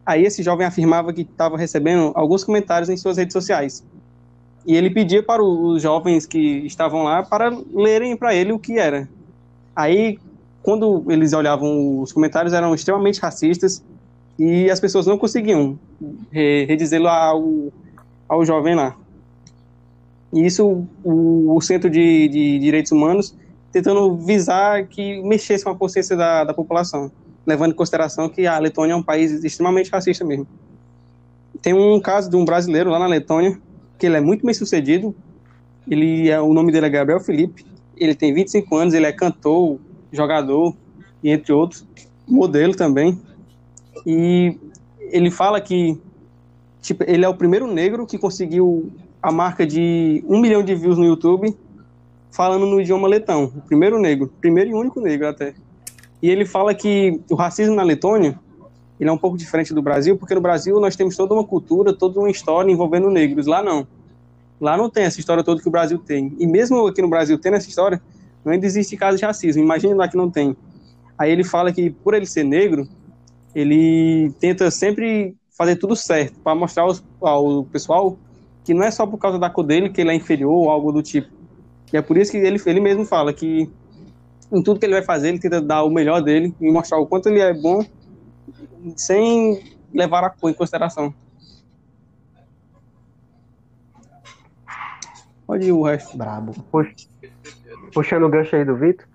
Aí esse jovem afirmava que estava recebendo alguns comentários em suas redes sociais. E ele pedia para os jovens que estavam lá para lerem para ele o que era. Aí, quando eles olhavam os comentários, eram extremamente racistas e as pessoas não conseguiam re- redizê-lo ao, ao jovem lá. E isso o, o Centro de, de Direitos Humanos tentando visar que mexesse com a consciência da, da população, levando em consideração que a Letônia é um país extremamente racista mesmo. Tem um caso de um brasileiro lá na Letônia, que ele é muito bem sucedido, ele é, o nome dele é Gabriel Felipe, ele tem 25 anos, ele é cantor, jogador, e entre outros, modelo também, e ele fala que tipo, ele é o primeiro negro que conseguiu a marca de um milhão de views no YouTube falando no idioma letão. O primeiro negro, primeiro e único negro até. E ele fala que o racismo na Letônia ele é um pouco diferente do Brasil, porque no Brasil nós temos toda uma cultura, toda uma história envolvendo negros. Lá não. Lá não tem essa história toda que o Brasil tem. E mesmo aqui no Brasil tendo essa história, ainda existe casos de racismo. Imagine lá que não tem. Aí ele fala que por ele ser negro, ele tenta sempre fazer tudo certo para mostrar aos, ao pessoal que não é só por causa da cor dele que ele é inferior ou algo do tipo. E é por isso que ele, ele mesmo fala que em tudo que ele vai fazer, ele tenta dar o melhor dele e mostrar o quanto ele é bom sem levar a cor em consideração. Pode ir o resto. Brabo. Pux- Puxando o gancho aí do Vitor,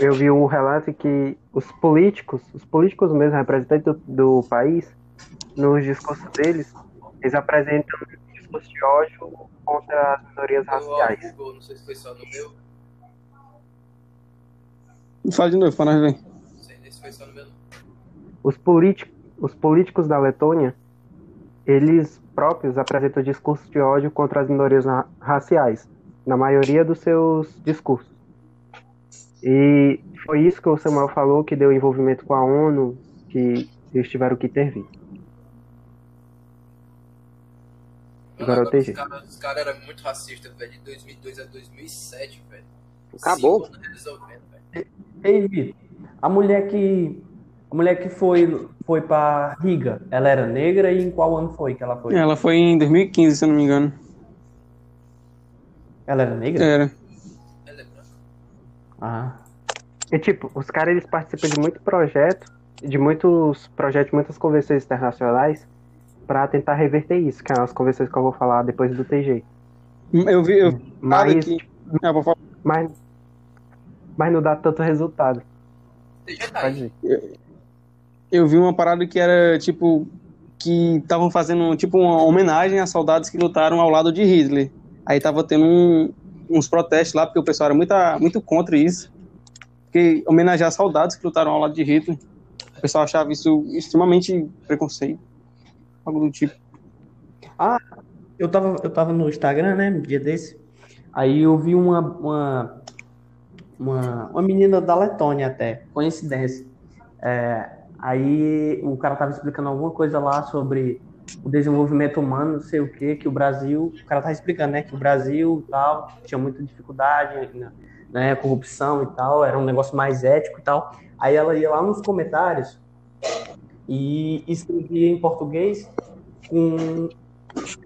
eu vi um relato que os políticos, os políticos mesmo, representantes do, do país, nos discursos deles, eles apresentam um discurso de ódio contra as minorias raciais. Google, não sei se foi só no meu. Fala de novo para nós ver. Não sei se foi só no meu. Os, políticos, os políticos da Letônia, eles próprios apresentam discursos de ódio contra as minorias raciais, na maioria dos seus discursos. E foi isso que o Samuel falou que deu envolvimento com a ONU, que eles tiveram que intervir. Agora eu os caras os caras eram muito racistas, velho. De 2002 a 2007, velho. Acabou. Velho. Ei, Vitor, a mulher que a mulher que foi foi para Riga, ela era negra e em qual ano foi que ela foi? Ela foi em 2015, se eu não me engano. Ela era negra? Era. Ela é branca. Ah. E tipo, os caras eles participam de muito projeto, de muitos projetos, muitas convenções internacionais para tentar reverter isso, que é as convenções que eu vou falar depois do TG. Eu vi, eu vi nada Mas, que. Ah, vou falar. mas, mas não dá tanto resultado. Aí. ir. Eu vi uma parada que era tipo que estavam fazendo tipo uma homenagem a soldados que lutaram ao lado de Hitler. Aí tava tendo um- uns protestos lá porque o pessoal era muito, muito contra isso. Porque homenagear soldados que lutaram ao lado de Hitler. O pessoal achava isso extremamente preconceito. Algo do tipo. Eu tava, eu tava no Instagram, né, no dia desse. Aí eu vi uma, uma, uma, uma menina da Letônia até, coincidência. É, aí o cara tava explicando alguma coisa lá sobre o desenvolvimento humano, não sei o que, que o Brasil, o cara tava explicando, né, que o Brasil tal, tinha muita dificuldade, né, né, corrupção e tal, era um negócio mais ético e tal. Aí ela ia lá nos comentários e escrevia em português com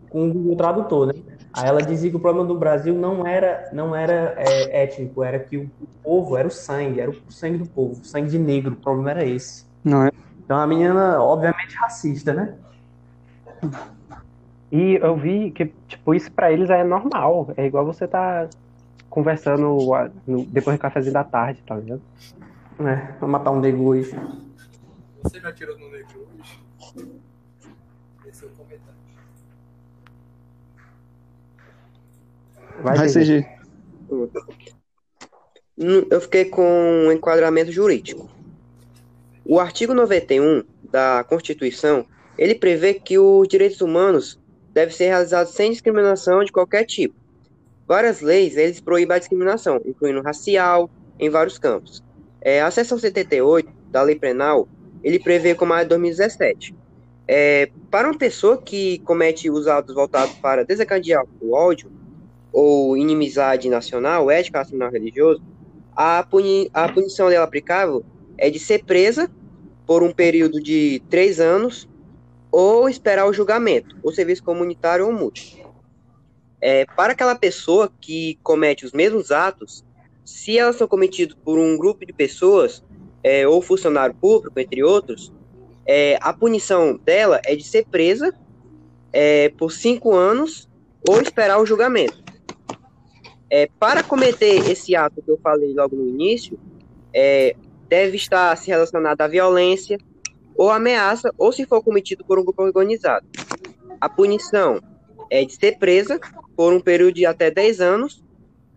com o Google Tradutor, né? Aí ela dizia que o problema do Brasil não era, não era é, étnico, era que o, povo era o sangue, era o sangue do povo, o sangue de negro, o problema era esse. Não é? Então a menina, obviamente, racista, né? E eu vi que, tipo, isso pra eles é normal. É igual você tá conversando depois do cafezinho da tarde, tá ligado? É, pra matar um negro hoje. Você já tirou no negro hoje? Esse é o comentário. Vai, Vai. CG. Hum, Eu fiquei com um enquadramento jurídico. O artigo 91 da Constituição, ele prevê que os direitos humanos devem ser realizados sem discriminação de qualquer tipo. Várias leis, eles proíbem a discriminação, incluindo racial, em vários campos. É, a seção 78 da Lei Penal, ele prevê como a de 2017. É, para uma pessoa que comete os atos voltados para desencadear o ódio ou inimizade nacional, ética nacional religioso, a, puni a punição dela aplicável é de ser presa por um período de três anos ou esperar o julgamento, ou serviço comunitário ou multa. É, para aquela pessoa que comete os mesmos atos, se elas são cometidos por um grupo de pessoas é, ou funcionário público, entre outros, é, a punição dela é de ser presa é, por cinco anos ou esperar o julgamento. É, para cometer esse ato que eu falei logo no início, é, deve estar se relacionado à violência ou ameaça, ou se for cometido por um grupo organizado. A punição é de ser presa por um período de até 10 anos,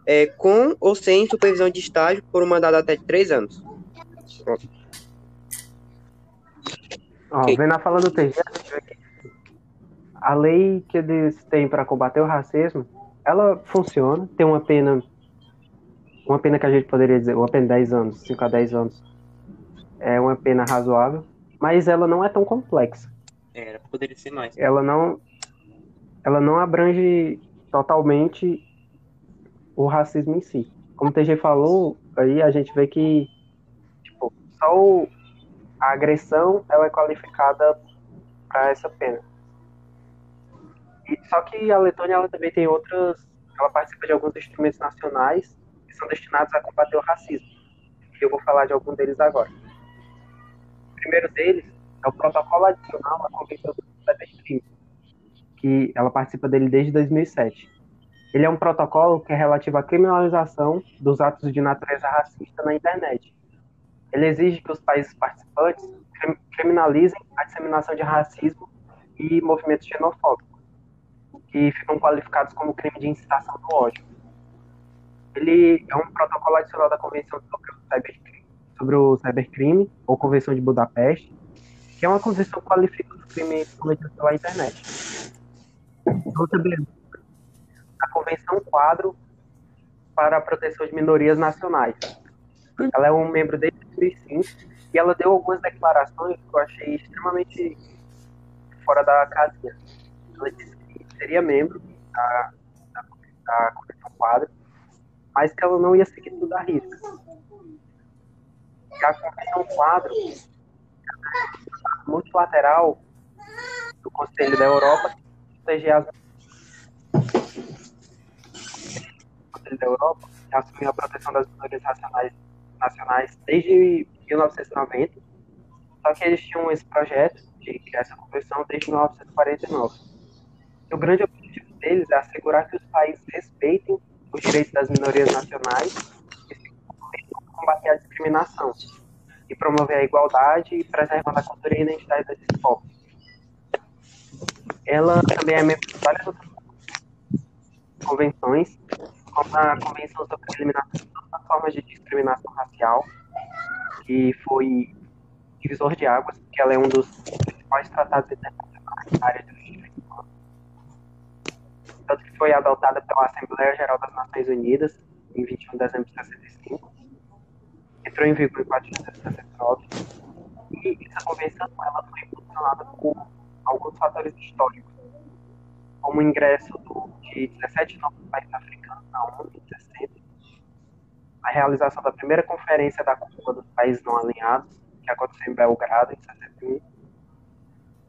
é, com ou sem supervisão de estágio por um mandado até de 3 anos. Pronto. Ó, vendo a fala do TG, a lei que eles têm para combater o racismo, ela funciona, tem uma pena, uma pena que a gente poderia dizer, uma pena de 10 anos, 5 a 10 anos, é uma pena razoável, mas ela não é tão complexa. Era, poderia ser mais. Ela não, ela não abrange totalmente o racismo em si. Como o TG falou, aí a gente vê que só o- a agressão ela é qualificada para essa pena. E- só que a Letônia ela também tem outras, ela participa de alguns instrumentos nacionais que são destinados a combater o racismo. E eu vou falar de algum deles agora. O primeiro deles é o protocolo adicional à Convenção do Cybercrime, que ela participa dele desde 2007. Ele é um protocolo que é relativo à criminalização dos atos de natureza racista na internet. Ele exige que os países participantes crim- criminalizem a disseminação de racismo e movimentos xenofóbicos, que ficam qualificados como crime de incitação do ódio. Ele é um protocolo adicional da Convenção sobre o Cybercrime, sobre o cybercrime ou Convenção de Budapeste, que é uma convenção que qualifica os crimes cometidos pela internet. Outra beleza, a Convenção Quadro para a Proteção de Minorias Nacionais. Ela é um membro desde 2005 e ela deu algumas declarações que eu achei extremamente fora da casinha. Ela disse que seria membro da, da, da Convenção Quadro, mas que ela não ia seguir tudo à risca. A Convenção Quadro multilateral do Conselho da Europa proteger as Conselho da Europa, que assumiu a proteção das minorias nacionais, nacionais desde 1990, só que eles tinham esse projeto de criar essa convenção desde 1949. E o grande objetivo deles é assegurar que os países respeitem os direitos das minorias nacionais e combater a discriminação e promover a igualdade e preservando a cultura e a identidade desses povos. Ela também é membro de várias outras convenções, a Convenção sobre a Eliminação de todas as formas de discriminação racial, que foi divisor de águas, porque ela é um dos principais tratados internacionais na área dos direitos humanos. Que foi adotada pela Assembleia Geral das Nações Unidas em 21 de dezembro de 65, entrou em vigor em 4 de 1969, e essa convenção ela foi impulsionada por alguns fatores históricos, como ingresso do, de 17 novos países africanos na ONU em 60, a realização da primeira conferência da Cúpula dos Países Não Alinhados, que aconteceu em Belgrado, em 61,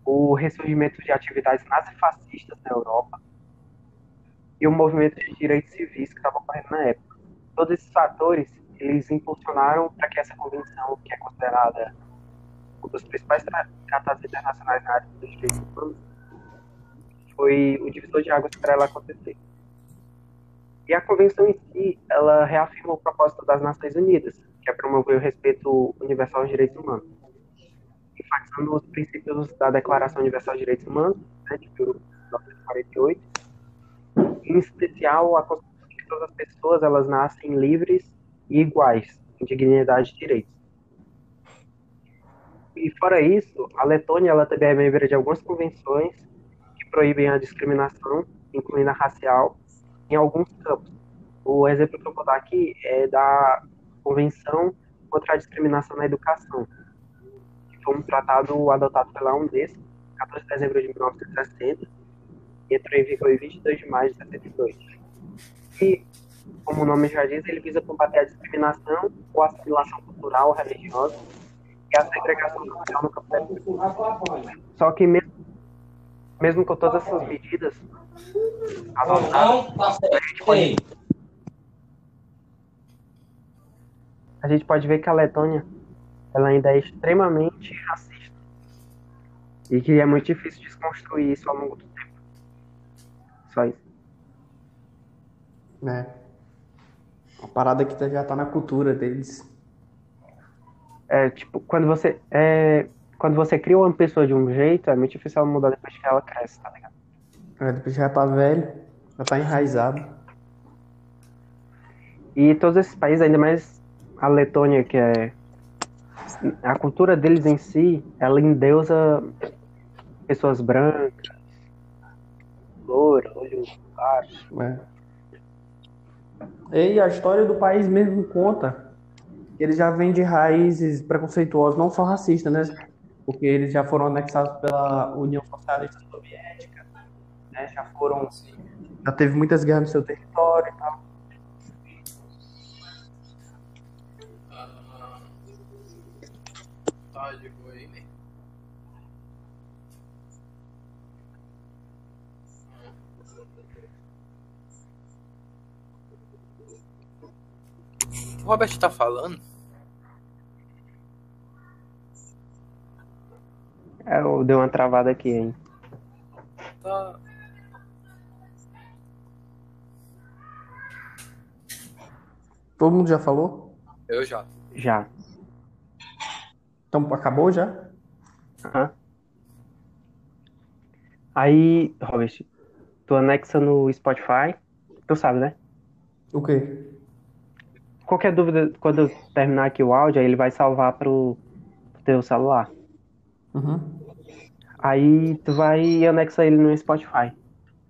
o ressurgimento de atividades nazifascistas na Europa e o movimento de direitos civis que estava ocorrendo na época. Todos esses fatores, eles impulsionaram para que essa convenção, que é considerada um dos principais tratados internacionais na área dos direitos humanos, foi o divisor de águas para ela acontecer. E a convenção em si, ela reafirma o propósito das Nações Unidas, que é promover o respeito universal aos direitos humanos, enfatizando os princípios da Declaração Universal de Direitos Humanos, né, de 1948, em especial a concepção de que todas as pessoas elas nascem livres e iguais em dignidade e direitos. E fora isso, a Letônia ela também é membro de algumas convenções proíbem a discriminação, incluindo a racial, em alguns campos. O exemplo que eu vou dar aqui é da Convenção contra a Discriminação na Educação, que foi um tratado adotado pela Unesco, 14 de dezembro de 1960, e entrou em vigor em 22 de maio de 72. E, como o nome já diz, ele visa combater a discriminação ou assimilação cultural, religiosa e a segregação social no campo da educação. Só que mesmo, mesmo com todas essas medidas adotadas, a gente pode a gente pode ver que a Letônia ela ainda é extremamente racista e que é muito difícil desconstruir isso ao longo do tempo. Só isso. É. Uma parada que já tá na cultura deles. É, tipo, quando você é, quando você cria uma pessoa de um jeito, é muito difícil ela mudar depois que ela cresce, tá ligado? É, depois já tá velho, já tá enraizado. E todos esses países, ainda mais a Letônia, que é a cultura deles em si, ela endeusa pessoas brancas, loura, olhos claros. É. E a história do país mesmo conta que eles já vêm de raízes preconceituosas, não só racistas, né? Porque eles já foram anexados pela União Socialista Soviética, né? Já foram, já teve muitas guerras no seu território e tal. Tá? O Robert tá falando? Eu dei uma travada aqui, hein? Tá. Todo mundo já falou? Eu já. Já. Então acabou já? Aham. Aí, Robert, tu anexa no Spotify, tu sabe, né? O quê? Qualquer dúvida, quando eu terminar aqui o áudio, aí ele vai salvar pro, pro teu celular. Uhum. Aí tu vai e anexa ele no Spotify.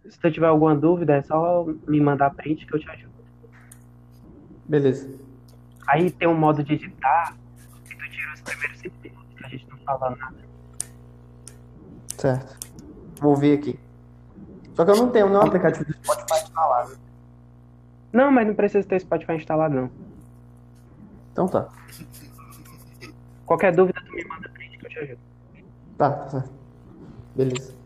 Se tu tiver alguma dúvida, é só me mandar print que eu te ajudo. Beleza. Aí tem um modo de editar e tu tira os primeiros cinco minutos que a gente não fala nada. Certo. Vou ver aqui. Só que eu não tenho nenhum aplicativo do Spotify instalado. Não, mas não precisa ter Spotify instalado, não. Então tá. Qualquer dúvida, tu me manda print que eu te ajudo. Tá, tá. Beleza.